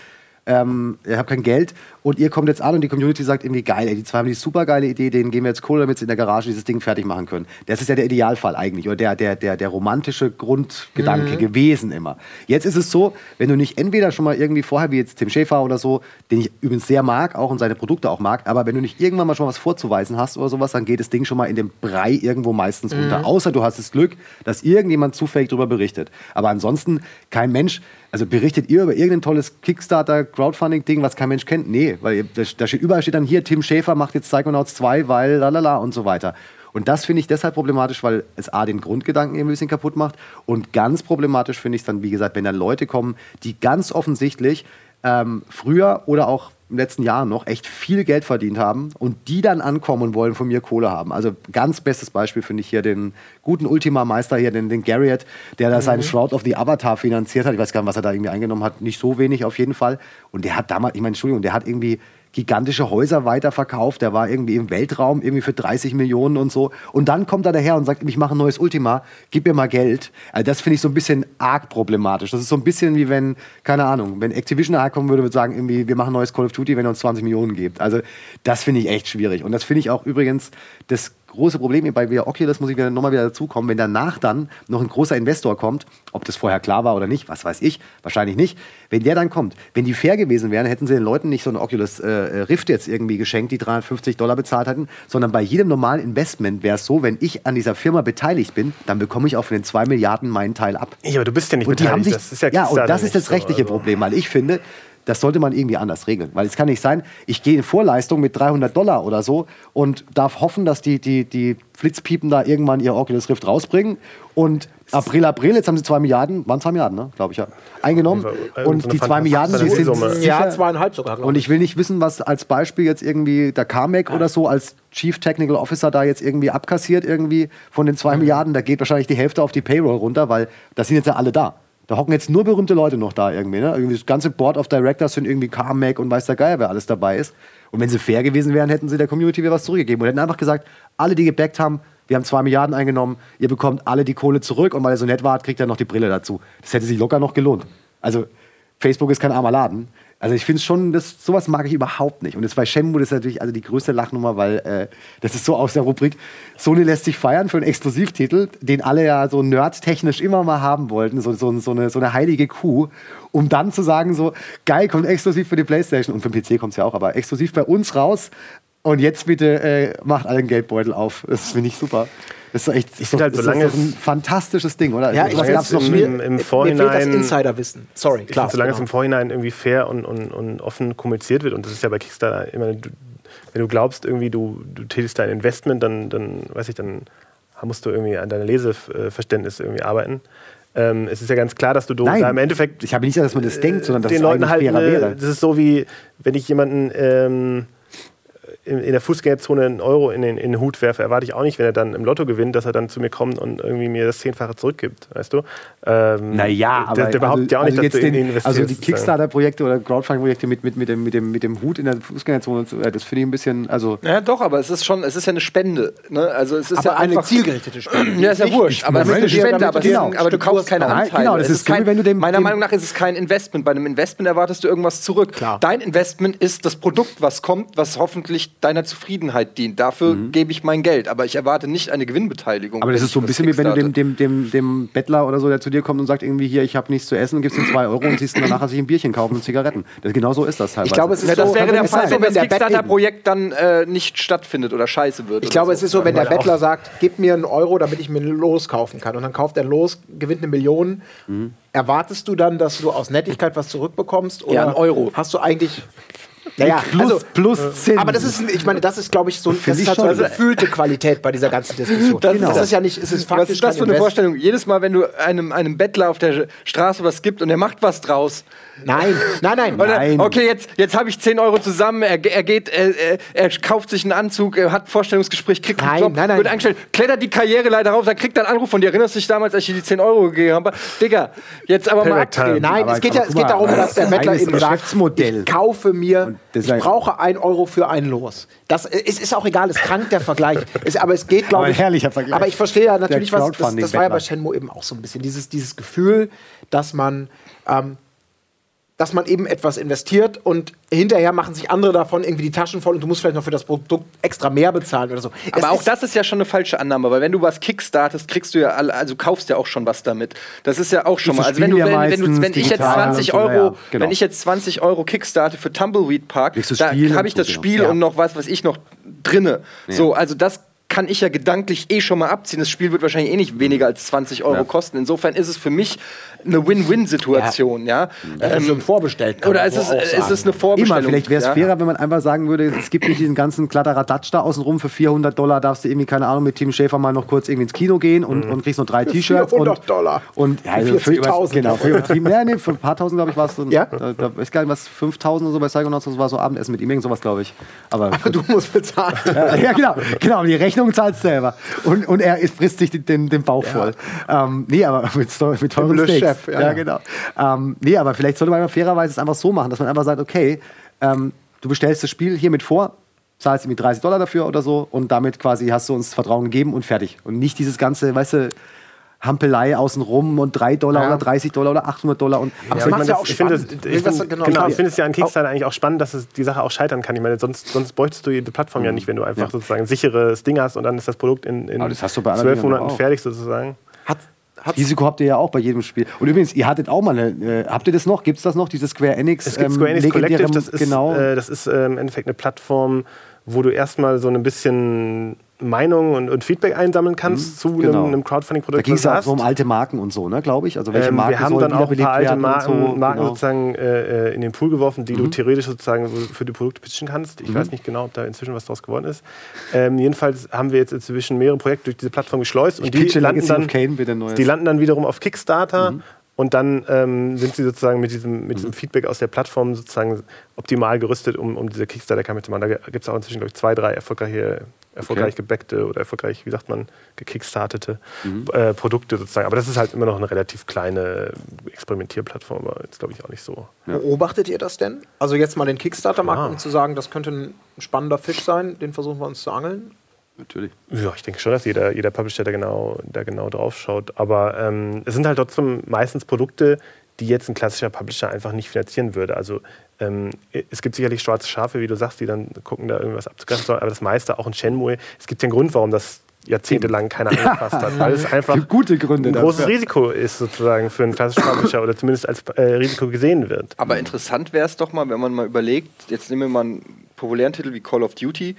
[SPEAKER 4] ähm, ihr habt kein Geld und ihr kommt jetzt an und die Community sagt irgendwie geil, ey, die zwei haben die super geile Idee, denen geben wir jetzt Kohle, damit sie in der Garage dieses Ding fertig machen können. Das ist ja der Idealfall eigentlich oder der, der, der, der romantische Grundgedanke mhm. gewesen immer. Jetzt ist es so, wenn du nicht entweder schon mal irgendwie vorher, wie jetzt Tim Schäfer oder so, den ich übrigens sehr mag, auch und seine Produkte auch mag, aber wenn du nicht irgendwann mal schon was vorzuweisen hast oder sowas, dann geht das Ding schon mal in dem Brei irgendwo meistens mhm. unter. Außer du hast das Glück, dass irgendjemand zufällig darüber berichtet. Aber ansonsten kein Mensch, also berichtet ihr über irgendein tolles Kickstarter-Crowdfunding-Ding, was kein Mensch kennt? Nee, weil da steht überall steht dann hier, Tim Schäfer macht jetzt Psychonauts 2, weil lalala und so weiter. Und das finde ich deshalb problematisch, weil es A, den Grundgedanken ein bisschen kaputt macht. Und ganz problematisch finde ich es dann, wie gesagt, wenn dann Leute kommen, die ganz offensichtlich ähm, früher oder auch im letzten Jahr noch echt viel Geld verdient haben und die dann ankommen und wollen von mir Kohle haben. Also ganz bestes Beispiel finde ich hier den guten Ultima-Meister hier, den, den Garriott, der da mhm. seinen Shroud of the Avatar finanziert hat. Ich weiß gar nicht, was er da irgendwie eingenommen hat. Nicht so wenig auf jeden Fall. Und der hat damals, ich meine, Entschuldigung, der hat irgendwie gigantische Häuser weiterverkauft, der war irgendwie im Weltraum, irgendwie für 30 Millionen und so. Und dann kommt er daher und sagt, ich mache ein neues Ultima, gib mir mal Geld. Also das finde ich so ein bisschen arg problematisch. Das ist so ein bisschen wie wenn, keine Ahnung, wenn Activision daher kommen würde, würde sagen, irgendwie, wir machen ein neues Call of Duty, wenn er uns 20 Millionen gibt. Also das finde ich echt schwierig. Und das finde ich auch übrigens das große Problem bei VR Oculus muss ich wieder nochmal wieder dazukommen, wenn danach dann noch ein großer Investor kommt, ob das vorher klar war oder nicht, was weiß ich, wahrscheinlich nicht. Wenn der dann kommt, wenn die fair gewesen wären, hätten sie den Leuten nicht so ein Oculus äh, Rift jetzt irgendwie geschenkt, die 350 Dollar bezahlt hätten, sondern bei jedem normalen Investment wäre es so, wenn ich an dieser Firma beteiligt bin, dann bekomme ich auch von den 2 Milliarden meinen Teil ab.
[SPEAKER 5] Ja, aber du bist ja nicht
[SPEAKER 4] und
[SPEAKER 5] beteiligt.
[SPEAKER 4] Sich,
[SPEAKER 5] das
[SPEAKER 4] ist ja, ja, und das ist das rechtliche so, also. Problem, weil ich finde, das sollte man irgendwie anders regeln. Weil es kann nicht sein, ich gehe in Vorleistung mit 300 Dollar oder so und darf hoffen, dass die, die, die Flitzpiepen da irgendwann ihr Oculus Rift rausbringen. Und April, April, jetzt haben sie zwei Milliarden, waren zwei Milliarden, ne? glaube ich ja, eingenommen. Und so die zwei Milliarden, die sind sicher,
[SPEAKER 1] ja, zweieinhalb sogar.
[SPEAKER 4] Und ich will nicht wissen, was als Beispiel jetzt irgendwie der Carmack ja. oder so als Chief Technical Officer da jetzt irgendwie abkassiert irgendwie von den zwei mhm. Milliarden. Da geht wahrscheinlich die Hälfte auf die Payroll runter, weil da sind jetzt ja alle da. Da hocken jetzt nur berühmte Leute noch da irgendwie. Ne? irgendwie das ganze Board of Directors sind irgendwie Carmack und weiß der Geier, wer alles dabei ist. Und wenn sie fair gewesen wären, hätten sie der Community wieder was zurückgegeben und hätten einfach gesagt, alle, die gebackt haben, wir haben zwei Milliarden eingenommen, ihr bekommt alle die Kohle zurück und weil ihr so nett wart, kriegt ihr noch die Brille dazu. Das hätte sich locker noch gelohnt. Also Facebook ist kein armer Laden. Also ich finde schon, das, sowas mag ich überhaupt nicht. Und jetzt bei Shenmue das ist natürlich also die größte Lachnummer, weil äh, das ist so aus der Rubrik, Sony lässt sich feiern für einen Exklusivtitel, den alle ja so nerdtechnisch immer mal haben wollten, so, so, so, eine, so eine heilige Kuh, um dann zu sagen so, geil, kommt exklusiv für die Playstation und für den PC kommt es ja auch, aber exklusiv bei uns raus und jetzt bitte äh, macht allen Geldbeutel auf. Das finde ich super. Das ist echt
[SPEAKER 5] ich so, halt, solange
[SPEAKER 4] ist ein fantastisches Ding, oder?
[SPEAKER 1] Ja, ich
[SPEAKER 5] gab's noch im, im Vorhinein. Mir fehlt
[SPEAKER 1] das Insiderwissen. Sorry,
[SPEAKER 5] ich klar. Find, solange genau. es im Vorhinein irgendwie fair und, und, und offen kommuniziert wird, und das ist ja bei Kickstarter immer, du, wenn du glaubst, irgendwie du, du tätigst dein Investment, dann, dann weiß ich, dann musst du irgendwie an deinem Leseverständnis irgendwie arbeiten. Ähm, es ist ja ganz klar, dass du
[SPEAKER 4] Nein,
[SPEAKER 5] da im Endeffekt.
[SPEAKER 4] Ich habe nicht gesagt, dass man das denkt, sondern dass
[SPEAKER 5] den
[SPEAKER 4] es
[SPEAKER 5] Leuten halt
[SPEAKER 4] wäre.
[SPEAKER 5] Das ist so wie, wenn ich jemanden ähm, in, in der Fußgängerzone einen Euro in den, in den Hut werfe, erwarte ich auch nicht, wenn er dann im Lotto gewinnt, dass er dann zu mir kommt und irgendwie mir das Zehnfache zurückgibt, weißt du?
[SPEAKER 4] Ähm, naja, aber
[SPEAKER 5] der, der behauptet ja auch
[SPEAKER 4] also
[SPEAKER 5] nicht, dass du
[SPEAKER 4] den, in investierst. Also die Kickstarter-Projekte oder Crowdfunding-Projekte mit, mit, mit, dem, mit, dem, mit dem Hut in der Fußgängerzone, das finde ich ein bisschen, also...
[SPEAKER 2] Ja doch, aber es ist schon, es ist ja eine Spende, ne? Also es ist
[SPEAKER 1] aber
[SPEAKER 2] ja
[SPEAKER 1] eine zielgerichtete Spende.
[SPEAKER 2] ja, ist ja wurscht, aber es ist eine Spende, aber,
[SPEAKER 1] genau,
[SPEAKER 2] aber du kaufst keine Anteile.
[SPEAKER 4] Genau, das ist kein, wenn du dem,
[SPEAKER 2] meiner Meinung nach ist es kein Investment. Bei einem Investment erwartest du irgendwas zurück.
[SPEAKER 1] Klar.
[SPEAKER 2] Dein Investment ist das Produkt, was kommt, was hoffentlich deiner Zufriedenheit dient. Dafür mhm. gebe ich mein Geld. Aber ich erwarte nicht eine Gewinnbeteiligung.
[SPEAKER 4] Aber das ist so ein bisschen wie wenn du dem, dem, dem, dem Bettler oder so, der zu dir kommt und sagt, irgendwie hier, ich habe nichts zu essen, gibst ihm zwei Euro und siehst danach sich ein Bierchen kaufen und Zigaretten. Das, genau so ist das teilweise.
[SPEAKER 2] Ich glaube, es ist ja, das so, wäre der Fall, wenn das Kickstarter-Projekt dann äh, nicht stattfindet oder scheiße wird.
[SPEAKER 1] Ich glaube, so. es ist so, wenn der Bettler sagt, gib mir einen Euro, damit ich mir ein Los kaufen kann. Und dann kauft er ein Los, gewinnt eine Million. Mhm. Erwartest du dann, dass du aus Nettigkeit was zurückbekommst? Oder
[SPEAKER 2] ja, einen Euro.
[SPEAKER 1] Hast du eigentlich
[SPEAKER 4] naja, plus, also, plus 10.
[SPEAKER 1] Aber das ist, ich meine, das ist, glaube ich, so, das ist halt so eine gefühlte Qualität bei dieser ganzen Diskussion.
[SPEAKER 2] Das, genau. das ist ja nicht, es ist faktisch. Was ist das für eine Vorstellung? Jedes Mal, wenn du einem, einem Bettler auf der Straße was gibt und er macht was draus.
[SPEAKER 1] Nein, nein, nein.
[SPEAKER 2] Oder, nein. Okay, jetzt, jetzt habe ich 10 Euro zusammen, er, er geht, er, er, kauft sich einen Anzug, er hat ein Vorstellungsgespräch, kriegt einen
[SPEAKER 1] nein,
[SPEAKER 2] Job,
[SPEAKER 1] nein, nein.
[SPEAKER 2] wird eingestellt, klettert die Karriereleiter rauf, dann kriegt er einen Anruf von dir. Erinnerst du dich damals, als ich dir die 10 Euro gegeben habe? Digga, jetzt aber mal abdrehen.
[SPEAKER 1] Nein, aber es geht, ja, es geht darum, dass der Bettler eben sagt, ich kaufe mir, ich brauche ein Euro für ein Los. Das es ist auch egal, es krankt der Vergleich. Es, aber es geht, glaube ich.
[SPEAKER 4] herrlicher Vergleich.
[SPEAKER 1] Aber ich verstehe ja natürlich, was. Das, das war ja bei Shenmue eben auch so ein bisschen. Dieses, dieses Gefühl, dass man. Ähm, dass man eben etwas investiert und hinterher machen sich andere davon irgendwie die Taschen voll und du musst vielleicht noch für das Produkt extra mehr bezahlen oder so.
[SPEAKER 2] Aber es auch das ist ja schon eine falsche Annahme, weil wenn du was kickstartest, kriegst du ja alle, also kaufst ja auch schon was damit. Das ist ja auch schon mal. Also wenn du, wenn, wenn, du, wenn ich jetzt 20 Euro, ja, genau. wenn ich jetzt 20 Euro kickstarte für Tumbleweed Park, da habe ich das Spiel ja. und noch was, was ich noch drinne. Ja. So, also das kann ich ja gedanklich eh schon mal abziehen. Das Spiel wird wahrscheinlich eh nicht weniger als 20 Euro ja. kosten. Insofern ist es für mich eine Win-Win-Situation. Ja.
[SPEAKER 1] ja. Ähm, schon vorbestellt.
[SPEAKER 2] Oder ist es, ist es eine Vorbestellung?
[SPEAKER 4] Immer, vielleicht wäre es ja. fairer, wenn man einfach sagen würde, es gibt nicht diesen ganzen Kladderadatsch da außenrum. Für 400 Dollar darfst du irgendwie, keine Ahnung, mit Tim Schäfer mal noch kurz irgendwie ins Kino gehen und, mhm. und kriegst noch drei T-Shirts.
[SPEAKER 1] 400 und, Dollar.
[SPEAKER 4] Und, ja, also für, über, genau, für übertrieben. ja, nee, für ein paar tausend, glaube ich, war es. Ja? Da, da weiß gar nicht, was, 5000 oder so bei Psychonauts, das war so Abendessen mit ihm, irgend sowas, glaube ich.
[SPEAKER 1] Aber, Aber du musst bezahlen.
[SPEAKER 4] ja, genau, genau. Die Rechnung zahlst du selber. Und, und er frisst sich den, den Bauch voll. Ähm, nee, aber mit, mit teuren Steaks. Chef, ja, ja, genau. Ähm, nee, aber vielleicht sollte man fairerweise es einfach so machen, dass man einfach sagt, okay, ähm, du bestellst das Spiel hiermit vor, zahlst irgendwie 30 Dollar dafür oder so und damit quasi hast du uns Vertrauen gegeben und fertig. Und nicht dieses ganze, weißt du, Hampelei außenrum und 3 Dollar ja. oder 30 Dollar oder 800 Dollar. Und
[SPEAKER 5] ja, das ja auch ich finde es genau, genau, ich find es ja an Kickstarter eigentlich auch spannend, dass es die Sache auch scheitern kann. Ich meine, sonst, sonst bräuchtest du die Plattform mhm. ja nicht, wenn du einfach ja. sozusagen ein sicheres Ding hast und dann ist das Produkt in, in zwölf Monaten fertig sozusagen.
[SPEAKER 4] Hat, Hat's Risiko habt ihr ja auch bei jedem Spiel. Und übrigens, ihr hattet auch mal eine, äh, habt ihr das noch? Gibt es das noch, dieses Square Enix?
[SPEAKER 5] Es gibt Square Enix ähm, Collective, das ist, genau. Äh, das ist äh, im Endeffekt eine Plattform, wo du erstmal so ein bisschen Meinungen und, und, Feedback einsammeln kannst mhm, zu genau. einem, einem Crowdfunding-Produkt.
[SPEAKER 4] Da ging es auch so um alte Marken und so, ne, glaube ich.
[SPEAKER 5] Also welche ähm, Marken wir haben dann auch ein paar alte Marken, so, Marken genau. sozusagen äh, äh, in den Pool geworfen, die mhm. du theoretisch sozusagen für die Produkte pitchen kannst. Ich mhm. weiß nicht genau, ob da inzwischen was draus geworden ist. Ähm, jedenfalls haben wir jetzt inzwischen mehrere Projekte durch diese Plattform geschleust ich und die landen, dann, Kane, die landen dann wiederum auf Kickstarter. Und dann ähm, sind sie sozusagen mit diesem, mit diesem mhm. Feedback aus der Plattform sozusagen optimal gerüstet, um, um diese Kickstarter-Kampagne zu machen. Da gibt es auch inzwischen, glaube ich, zwei, drei erfolgreiche erfolgreich okay. gebackte oder erfolgreich, wie sagt man, gekickstartete mhm. äh, Produkte sozusagen. Aber das ist halt immer noch eine relativ kleine Experimentierplattform, aber jetzt glaube ich auch nicht so.
[SPEAKER 1] Ja. Beobachtet ihr das denn? Also jetzt mal den Kickstarter-Markt, um zu sagen, das könnte ein spannender Fisch sein, den versuchen wir uns zu angeln?
[SPEAKER 5] Natürlich. Ja, ich denke schon, dass jeder, jeder Publisher da genau, da genau drauf schaut. Aber ähm, es sind halt trotzdem meistens Produkte, die jetzt ein klassischer Publisher einfach nicht finanzieren würde. Also ähm, es gibt sicherlich schwarze Schafe, wie du sagst, die dann gucken, da irgendwas abzugreifen sollen, aber das meiste, auch in Shenmue, es gibt ja einen Grund, warum das jahrzehntelang keiner angefasst hat, weil es einfach
[SPEAKER 4] gute Gründe
[SPEAKER 5] ein großes dafür. Risiko ist sozusagen für einen klassischen Publisher oder zumindest als äh, Risiko gesehen wird.
[SPEAKER 2] Aber interessant wäre es doch mal, wenn man mal überlegt, jetzt nehmen wir mal einen populären Titel wie Call of Duty,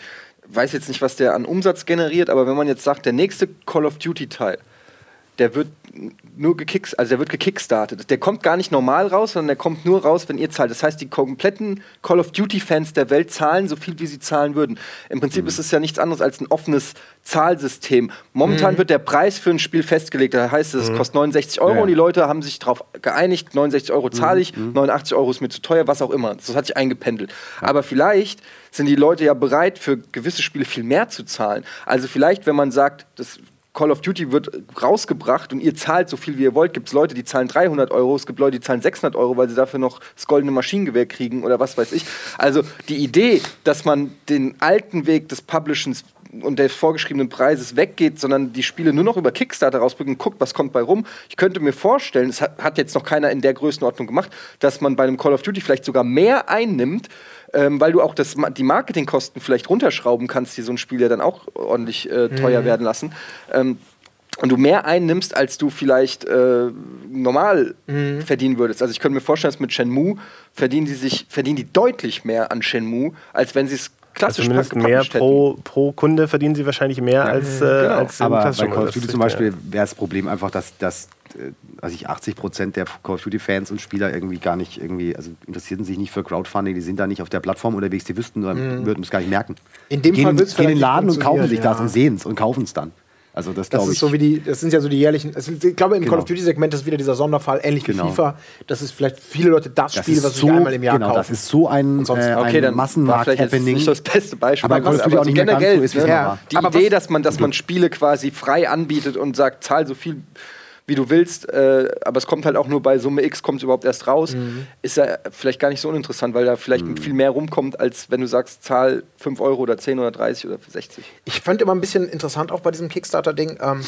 [SPEAKER 2] weiß jetzt nicht, was der an Umsatz generiert, aber wenn man jetzt sagt, der nächste Call of Duty Teil, der wird nur gekicks, also der wird gekickstartet. Der kommt gar nicht normal raus, sondern der kommt nur raus, wenn ihr zahlt. Das heißt, die kompletten Call of Duty Fans der Welt zahlen so viel, wie sie zahlen würden. Im Prinzip mhm. ist es ja nichts anderes als ein offenes Zahlsystem. Momentan mhm. wird der Preis für ein Spiel festgelegt. Da heißt es, es mhm. kostet 69 Euro ja. und die Leute haben sich darauf geeinigt, 69 Euro zahle ich, 89 mhm. Euro ist mir zu teuer, was auch immer. Das hat sich eingependelt. Ja. Aber vielleicht sind die Leute ja bereit, für gewisse Spiele viel mehr zu zahlen. Also vielleicht, wenn man sagt, das Call of Duty wird rausgebracht und ihr zahlt so viel, wie ihr wollt. Gibt es Leute, die zahlen 300 Euro, es gibt Leute, die zahlen 600 Euro, weil sie dafür noch das goldene Maschinengewehr kriegen oder was weiß ich. Also die Idee, dass man den alten Weg des Publishens und des vorgeschriebenen Preises weggeht, sondern die Spiele nur noch über Kickstarter rausbringen und guckt, was kommt bei rum. Ich könnte mir vorstellen, es hat jetzt noch keiner in der Größenordnung gemacht, dass man bei einem Call of Duty vielleicht sogar mehr einnimmt, ähm, weil du auch das, die Marketingkosten vielleicht runterschrauben kannst, die so ein Spiel ja dann auch ordentlich äh, teuer mhm. werden lassen. Ähm, und du mehr einnimmst, als du vielleicht äh, normal mhm. verdienen würdest. Also ich könnte mir vorstellen, dass mit Shenmue verdienen die sich verdienen die deutlich mehr an Shenmue, als wenn sie es klassisch
[SPEAKER 5] also mehr pro, pro Kunde verdienen sie wahrscheinlich mehr ja, als, äh, genau. als
[SPEAKER 4] Aber bei Call of Duty zum Beispiel wäre das Problem einfach, dass, dass also ich 80 Prozent der Call of Duty Fans und Spieler irgendwie gar nicht irgendwie, also interessierten sich nicht für Crowdfunding, die sind da nicht auf der Plattform unterwegs, die wüssten, mhm. würden es gar nicht merken.
[SPEAKER 1] In dem
[SPEAKER 4] gehen,
[SPEAKER 1] Fall
[SPEAKER 4] gehen in den Laden und kaufen sich ja. das und sehen es und kaufen es dann. Also das,
[SPEAKER 1] das ist
[SPEAKER 4] ich.
[SPEAKER 1] so wie die, das sind ja so die jährlichen. Sind, ich glaube, im genau. Call of Duty-Segment ist wieder dieser Sonderfall, ähnlich genau. wie FIFA. Das ist vielleicht viele Leute das, das Spiel, was so, sie einmal im Jahr
[SPEAKER 4] genau, kaufen. Das ist so ein, äh, okay, ein Massenmarkt-Happening.
[SPEAKER 2] nicht das beste Beispiel.
[SPEAKER 4] Aber, aber, aber, aber generell, ist,
[SPEAKER 2] ne? ja. die aber Idee, dass man, dass man Spiele quasi frei anbietet und sagt, zahl so viel wie du willst, äh, aber es kommt halt auch nur bei Summe X, kommt es überhaupt erst raus, mhm. ist ja vielleicht gar nicht so uninteressant, weil da vielleicht mhm. viel mehr rumkommt, als wenn du sagst, zahl 5 Euro oder 10 oder 30 oder 60.
[SPEAKER 1] Ich fand immer ein bisschen interessant auch bei diesem Kickstarter-Ding, ähm,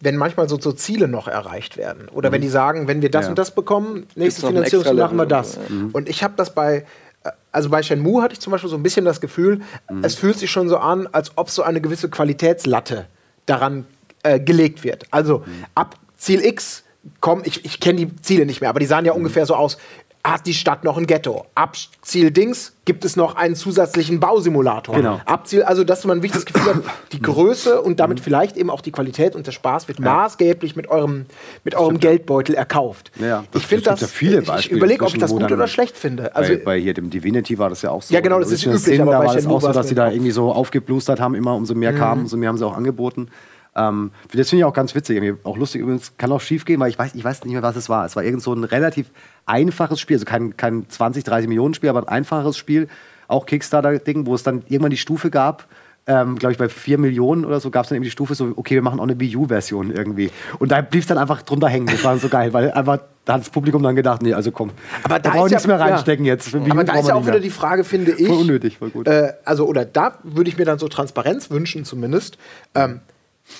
[SPEAKER 1] wenn manchmal so, so, Ziele noch erreicht werden. Oder mhm. wenn die sagen, wenn wir das ja. und das bekommen, nächste Finanzierung machen wir das. Mhm. Und ich habe das bei äh, also bei Shenmue hatte ich zum Beispiel so ein bisschen das Gefühl, mhm. es fühlt sich schon so an, als ob so eine gewisse Qualitätslatte daran äh, gelegt wird. Also mhm. ab Ziel X, komm, ich, ich kenne die Ziele nicht mehr, aber die sahen ja mhm. ungefähr so aus. Hat die Stadt noch ein Ghetto? Ab Ziel Dings gibt es noch einen zusätzlichen Bausimulator.
[SPEAKER 4] Genau.
[SPEAKER 1] Ab Ziel, also dass man ein wichtiges Gefühl hat, die Größe und damit mhm. vielleicht eben auch die Qualität und der Spaß wird ja. maßgeblich mit eurem, mit eurem Geldbeutel erkauft.
[SPEAKER 4] Ja,
[SPEAKER 1] ich finde das,
[SPEAKER 4] ja viele Beispiele
[SPEAKER 1] ich überlege, ob ich das gut oder schlecht finde.
[SPEAKER 4] Also, bei, bei, hier dem Divinity war das ja auch so.
[SPEAKER 1] Ja, genau, das ist üblich. Sinn,
[SPEAKER 4] aber da war es auch so, dass sie da irgendwie so aufgeblustert haben, immer umso mehr mhm. kamen, umso mehr haben sie auch angeboten. Ähm, das finde ich auch ganz witzig. Auch lustig übrigens, kann auch schief gehen, weil ich weiß, ich weiß nicht mehr, was es war. Es war irgend so ein relativ einfaches Spiel, also kein, kein 20, 30 Millionen Spiel, aber ein einfaches Spiel, auch Kickstarter-Ding, wo es dann irgendwann die Stufe gab, ähm, glaube ich, bei 4 Millionen oder so gab es dann eben die Stufe so, okay, wir machen auch eine Wii U-Version irgendwie. Und da blieb es dann einfach drunter hängen. Das war so geil, weil einfach, da hat das Publikum dann gedacht, nee, also komm,
[SPEAKER 1] aber da,
[SPEAKER 4] da brauchen nichts ja, mehr reinstecken ja. jetzt.
[SPEAKER 1] aber da ist ja auch wieder die Frage, finde ich.
[SPEAKER 4] Voll unnötig, voll gut.
[SPEAKER 1] Äh, also, oder da würde ich mir dann so Transparenz wünschen, zumindest. Ähm,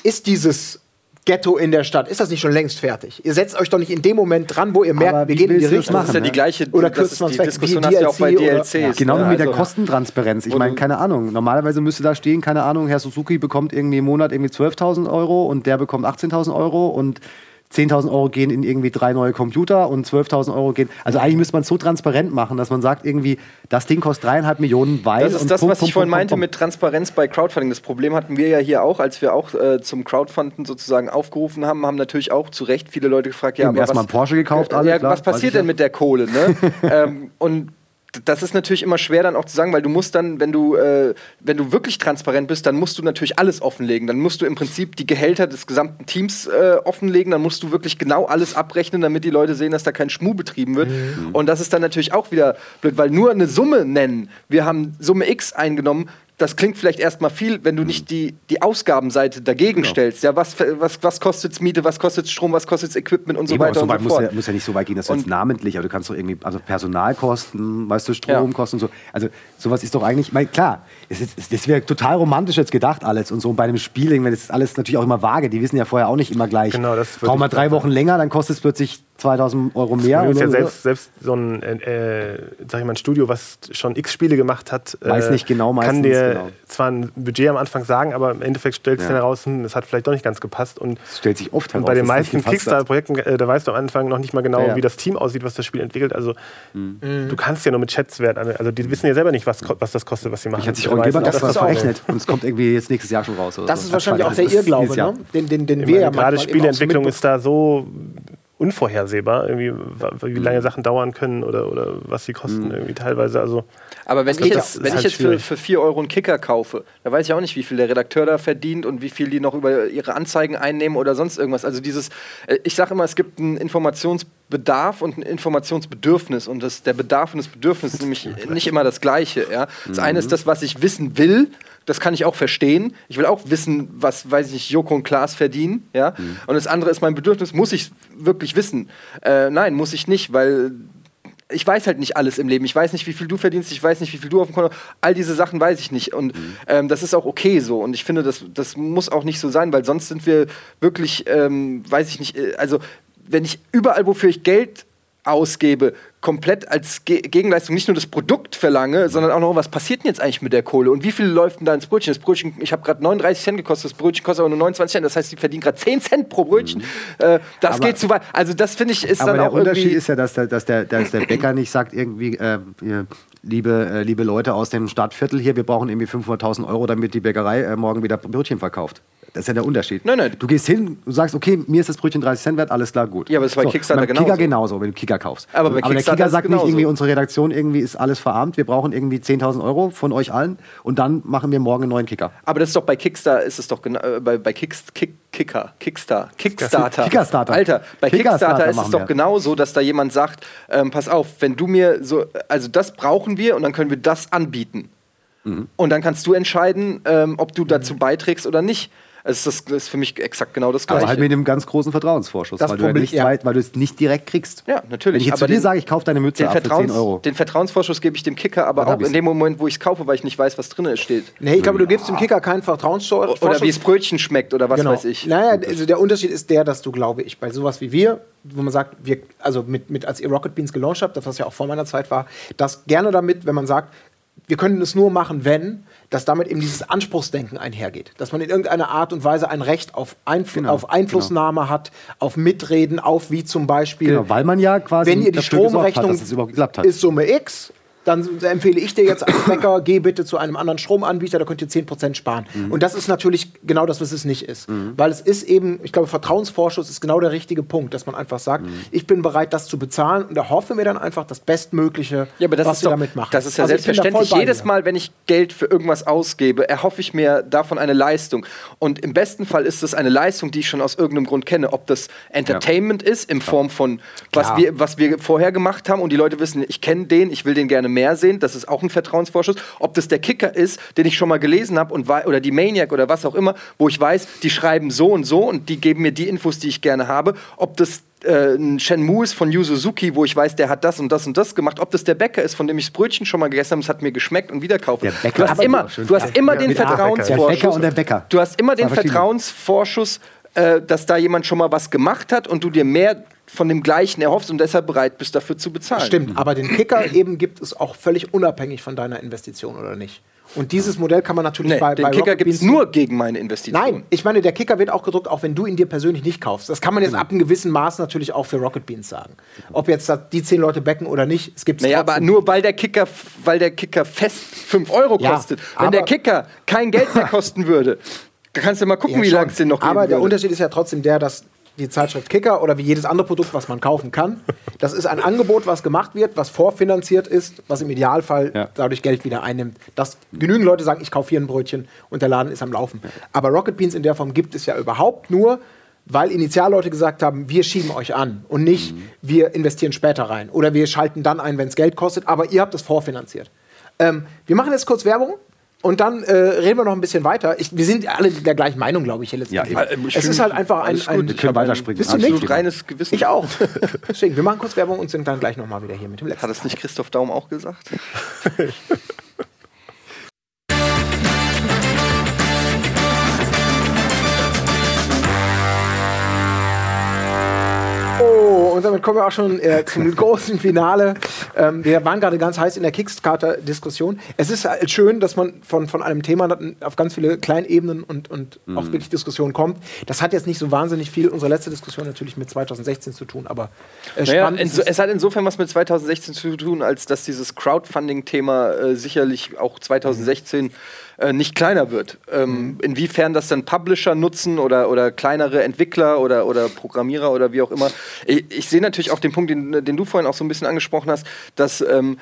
[SPEAKER 1] ist dieses Ghetto in der Stadt, ist das nicht schon längst fertig? Ihr setzt euch doch nicht in dem Moment dran, wo ihr merkt, wir gehen in die Richtung.
[SPEAKER 2] Das ist ja die gleiche
[SPEAKER 1] oder das ist
[SPEAKER 2] die Diskussion hast du ja auch bei DLCs. Ja.
[SPEAKER 4] Genau wie mit der also Kostentransparenz. Ich meine, keine Ahnung. Normalerweise müsste da stehen, keine Ahnung, Herr Suzuki bekommt irgendwie im Monat irgendwie 12.000 Euro und der bekommt 18.000 Euro und 10.000 Euro gehen in irgendwie drei neue Computer und 12.000 Euro gehen. Also eigentlich müsste man es so transparent machen, dass man sagt, irgendwie, das Ding kostet dreieinhalb Millionen, weil.
[SPEAKER 2] Das ist das, Punkt, was Punkt, ich vorhin meinte mit Transparenz bei Crowdfunding. Das Problem hatten wir ja hier auch, als wir auch äh, zum Crowdfunden sozusagen aufgerufen haben, haben natürlich auch zu Recht viele Leute gefragt, ja,
[SPEAKER 4] aber erstmal Porsche gekauft, alle,
[SPEAKER 2] ja, klar, was passiert denn mit der Kohle? Ne? ähm, und das ist natürlich immer schwer dann auch zu sagen, weil du musst dann, wenn du, äh, wenn du wirklich transparent bist, dann musst du natürlich alles offenlegen. Dann musst du im Prinzip die Gehälter des gesamten Teams äh, offenlegen. Dann musst du wirklich genau alles abrechnen, damit die Leute sehen, dass da kein Schmuh betrieben wird. Mhm. Und das ist dann natürlich auch wieder blöd, weil nur eine Summe nennen. Wir haben Summe X eingenommen das klingt vielleicht erstmal viel, wenn du nicht die, die Ausgabenseite dagegen genau. stellst. Ja, was, was, was kostet es Miete, was kostet es Strom, was kostet es Equipment und so Eben, weiter
[SPEAKER 4] so
[SPEAKER 2] und so
[SPEAKER 4] fort. Muss ja, muss ja nicht so weit gehen, dass du jetzt namentlich, aber du kannst doch irgendwie, also Personalkosten, weißt du, Stromkosten ja. und so. Also sowas ist doch eigentlich, mein, klar, es ist, das wäre total romantisch jetzt gedacht alles und so. Und bei einem Spieling, wenn es alles natürlich auch immer vage, die wissen ja vorher auch nicht immer gleich. Genau, das Kaum mal drei Wochen länger, dann kostet es plötzlich 2000 Euro mehr.
[SPEAKER 5] Ist ja selbst, selbst so ein, äh, sag ich mal, ein Studio, was schon x Spiele gemacht hat,
[SPEAKER 4] äh, weiß nicht genau,
[SPEAKER 5] meistens kann dir genau. zwar ein Budget am Anfang sagen, aber im Endeffekt stellt sich ja. dann heraus, hm, es hat vielleicht doch nicht ganz gepasst. Und
[SPEAKER 4] das stellt sich oft
[SPEAKER 5] heraus. Und bei den meisten Kickstarter-Projekten, äh, da weißt du am Anfang noch nicht mal genau, ja, wie das Team aussieht, was das Spiel entwickelt. Also mhm. du kannst ja nur mit Chats werden. Also die wissen ja selber nicht, was, was das kostet, was sie machen. Ich
[SPEAKER 4] hatte sich Ron Gilbert das, das verrechnet und es kommt irgendwie jetzt nächstes Jahr schon raus.
[SPEAKER 1] das so. ist wahrscheinlich auch der Irrglaube, ne? den, den, den wir ja
[SPEAKER 5] Gerade Spieleentwicklung ist da so unvorhersehbar, irgendwie, wie lange mhm. Sachen dauern können oder, oder was sie kosten, mhm. irgendwie teilweise. Also,
[SPEAKER 2] Aber wenn ich jetzt, wenn ich halt jetzt für, für 4 Euro einen Kicker kaufe, da weiß ich auch nicht, wie viel der Redakteur da verdient und wie viel die noch über ihre Anzeigen einnehmen oder sonst irgendwas. Also dieses, äh, ich sage immer, es gibt einen Informationsbedarf und ein Informationsbedürfnis und das, der Bedarf und das Bedürfnis ist nämlich nicht immer das Gleiche. Ja? Das mhm. eine ist das, was ich wissen will das kann ich auch verstehen. Ich will auch wissen, was, weiß ich nicht, Joko und Klaas verdienen. Ja? Mhm. Und das andere ist mein Bedürfnis, muss ich wirklich wissen? Äh, nein, muss ich nicht, weil ich weiß halt nicht alles im Leben. Ich weiß nicht, wie viel du verdienst, ich weiß nicht, wie viel du auf dem Konto All diese Sachen weiß ich nicht. Und mhm. ähm, das ist auch okay so. Und ich finde, das, das muss auch nicht so sein, weil sonst sind wir wirklich, ähm, weiß ich nicht, äh, also wenn ich überall, wofür ich Geld ausgebe, komplett als Ge Gegenleistung nicht nur das Produkt verlange, sondern auch noch, was passiert denn jetzt eigentlich mit der Kohle und wie viel läuft denn da ins Brötchen? Das Brötchen, ich habe gerade 39 Cent gekostet, das Brötchen kostet aber nur 29 Cent, das heißt, die verdienen gerade 10 Cent pro Brötchen. Mhm. Äh, das aber, geht zu weit. Also das finde ich ist
[SPEAKER 4] aber
[SPEAKER 2] dann
[SPEAKER 4] auch der Unterschied ist ja, dass der, dass der, dass der Bäcker nicht sagt irgendwie, äh, liebe, äh, liebe Leute aus dem Stadtviertel hier, wir brauchen irgendwie 500.000 Euro, damit die Bäckerei äh, morgen wieder Brötchen verkauft. Das ist ja der Unterschied.
[SPEAKER 2] Nein, nein.
[SPEAKER 4] Du gehst hin, du sagst, okay, mir ist das Brötchen 30 Cent wert, alles klar, gut.
[SPEAKER 2] Ja, aber das bei so, Kickstarter genauso.
[SPEAKER 4] Kicker genauso, wenn du Kicker kaufst.
[SPEAKER 2] Aber, bei
[SPEAKER 4] aber der Kicker sagt nicht irgendwie, unsere Redaktion irgendwie ist alles verarmt, wir brauchen irgendwie 10.000 Euro von euch allen und dann machen wir morgen einen neuen Kicker.
[SPEAKER 2] Aber das ist doch bei Kickstarter, ist es doch genau, äh, bei, bei Kick, Kick, Kicker, Kickstar, Kickstarter.
[SPEAKER 4] Kickerstarter.
[SPEAKER 2] Alter, bei Kickstarter ist es doch genauso, dass da jemand sagt, ähm, pass auf, wenn du mir so, also das brauchen wir und dann können wir das anbieten. Mhm. Und dann kannst du entscheiden, ähm, ob du dazu beiträgst oder nicht. Es ist, das ist für mich exakt genau das Gleiche.
[SPEAKER 4] Aber halt mit einem ganz großen Vertrauensvorschuss,
[SPEAKER 1] das
[SPEAKER 4] weil,
[SPEAKER 1] Problem,
[SPEAKER 4] du, ja nicht, weil du es nicht direkt kriegst.
[SPEAKER 2] Ja, natürlich.
[SPEAKER 4] Wenn ich jetzt aber zu dir sage, ich kaufe deine Mütze
[SPEAKER 2] ab für 10 Euro. Den Vertrauensvorschuss gebe ich dem Kicker, aber auch in dem Moment, wo ich es kaufe, weil ich nicht weiß, was drin steht.
[SPEAKER 1] Nee, ich glaube, du gibst dem Kicker keinen Vertrauensvorschuss.
[SPEAKER 2] Oder wie es Brötchen schmeckt oder was
[SPEAKER 1] genau.
[SPEAKER 2] weiß ich.
[SPEAKER 1] Naja, also der Unterschied ist der, dass du, glaube ich, bei sowas wie wir, wo man sagt, wir, also mit, mit als ihr Rocket Beans gelauncht habt, das was ja auch vor meiner Zeit war, das gerne damit, wenn man sagt, wir können es nur machen, wenn, dass damit eben dieses Anspruchsdenken einhergeht. Dass man in irgendeiner Art und Weise ein Recht auf, Einfl genau, auf Einflussnahme genau. hat, auf Mitreden, auf wie zum Beispiel. Genau,
[SPEAKER 4] weil man ja quasi.
[SPEAKER 1] Wenn ihr die Stromrechnung
[SPEAKER 4] hat,
[SPEAKER 1] ist Summe X, dann empfehle ich dir jetzt als Bäcker, geh bitte zu einem anderen Stromanbieter, da könnt ihr 10% sparen. Mhm. Und das ist natürlich genau das, was es nicht ist. Mhm. Weil es ist eben, ich glaube, Vertrauensvorschuss ist genau der richtige Punkt, dass man einfach sagt, mhm. ich bin bereit, das zu bezahlen und erhoffe mir dann einfach das Bestmögliche,
[SPEAKER 2] ja, das
[SPEAKER 1] was
[SPEAKER 2] doch,
[SPEAKER 1] damit machen.
[SPEAKER 2] Das ist ja also selbstverständlich. Jedes Mal, wenn ich Geld für irgendwas ausgebe, erhoffe ich mir davon eine Leistung. Und im besten Fall ist es eine Leistung, die ich schon aus irgendeinem Grund kenne. Ob das Entertainment ja. ist, in Form von, was wir, was wir vorher gemacht haben und die Leute wissen, ich kenne den, ich will den gerne mehr sehen, das ist auch ein Vertrauensvorschuss. Ob das der Kicker ist, den ich schon mal gelesen habe und oder die Maniac oder was auch immer, wo ich weiß, die schreiben so und so und die geben mir die Infos, die ich gerne habe. Ob das äh, ein Shenmue ist von Yu Suzuki, wo ich weiß, der hat das und das und das gemacht. Ob das der Bäcker ist, von dem ich das Brötchen schon mal gegessen habe, es hat mir geschmeckt und wieder kaufe.
[SPEAKER 4] Der Bäcker.
[SPEAKER 2] Du hast immer, du hast immer den Vertrauensvorschuss.
[SPEAKER 4] Der Bäcker und der Bäcker.
[SPEAKER 2] Du hast immer den Vertrauensvorschuss, äh, dass da jemand schon mal was gemacht hat und du dir mehr von dem Gleichen erhoffst und deshalb bereit bist, dafür zu bezahlen.
[SPEAKER 1] Stimmt, aber den Kicker eben gibt es auch völlig unabhängig von deiner Investition, oder nicht? Und dieses Modell kann man natürlich
[SPEAKER 2] nee,
[SPEAKER 1] bei,
[SPEAKER 2] den
[SPEAKER 1] bei
[SPEAKER 2] Kicker gibt es nur gegen meine Investition.
[SPEAKER 1] Nein, ich meine, der Kicker wird auch gedruckt, auch wenn du ihn dir persönlich nicht kaufst. Das kann man jetzt ab einem gewissen Maß natürlich auch für Rocket Beans sagen. Ob jetzt die zehn Leute backen oder nicht, es gibt
[SPEAKER 2] Naja, aber nur weil der Kicker, weil der Kicker fest 5 Euro
[SPEAKER 1] Ja,
[SPEAKER 2] kostet. Wenn der Kicker kein Geld mehr kosten würde, kannst du mal gucken,
[SPEAKER 1] Ja,
[SPEAKER 2] wie lange es den noch geben
[SPEAKER 1] Aber der
[SPEAKER 2] würde.
[SPEAKER 1] Unterschied ist ja trotzdem der, dass die Zeitschrift Kicker oder wie jedes andere Produkt, was man kaufen kann, das ist ein Angebot, was gemacht wird, was vorfinanziert ist, was im Idealfall
[SPEAKER 4] Ja.
[SPEAKER 1] dadurch Geld wieder einnimmt. Dass genügend Leute sagen, ich kaufe hier ein Brötchen und der Laden ist am Laufen. Aber Rocket Beans in der Form gibt es ja überhaupt nur, weil Initialleute gesagt haben, wir schieben euch an und nicht, wir investieren später rein oder wir schalten dann ein, wenn es Geld kostet, aber ihr habt es vorfinanziert. Ähm, wir machen jetzt kurz Werbung. Und dann äh, reden wir noch ein bisschen weiter. Ich, wir sind alle der gleichen Meinung, glaube ich, hier letztendlich.
[SPEAKER 4] Ja,
[SPEAKER 2] eben.
[SPEAKER 1] es ist halt einfach ein. Ein.
[SPEAKER 4] Wir können weiterspringen.
[SPEAKER 1] Bist du nicht?
[SPEAKER 2] Reines Gewissen.
[SPEAKER 1] Ich auch. Deswegen, wir machen kurz Werbung und sind dann gleich nochmal wieder hier mit dem letzten.
[SPEAKER 2] Hat das nicht Christoph Daum auch gesagt?
[SPEAKER 1] und damit kommen wir auch schon äh, zum großen Finale. Ähm, wir waren gerade ganz heiß in der Kickstarter-Diskussion. Es ist halt schön, dass man von, von einem Thema auf ganz viele Kleinebenen und, und auch wirklich Diskussionen kommt. Das hat jetzt nicht so wahnsinnig viel, unsere letzte Diskussion natürlich mit 2016 zu tun, aber äh,
[SPEAKER 2] Naja,
[SPEAKER 1] es.
[SPEAKER 2] es hat insofern was mit 2016 zu tun, als dass dieses Crowdfunding-Thema äh, sicherlich auch 2016 äh, nicht kleiner wird. Ähm, Inwiefern das dann Publisher nutzen oder, oder kleinere Entwickler oder, oder Programmierer oder wie auch immer. Ich, ich sehe natürlich auch den Punkt, den, den du vorhin auch so ein bisschen angesprochen hast, dass ähm,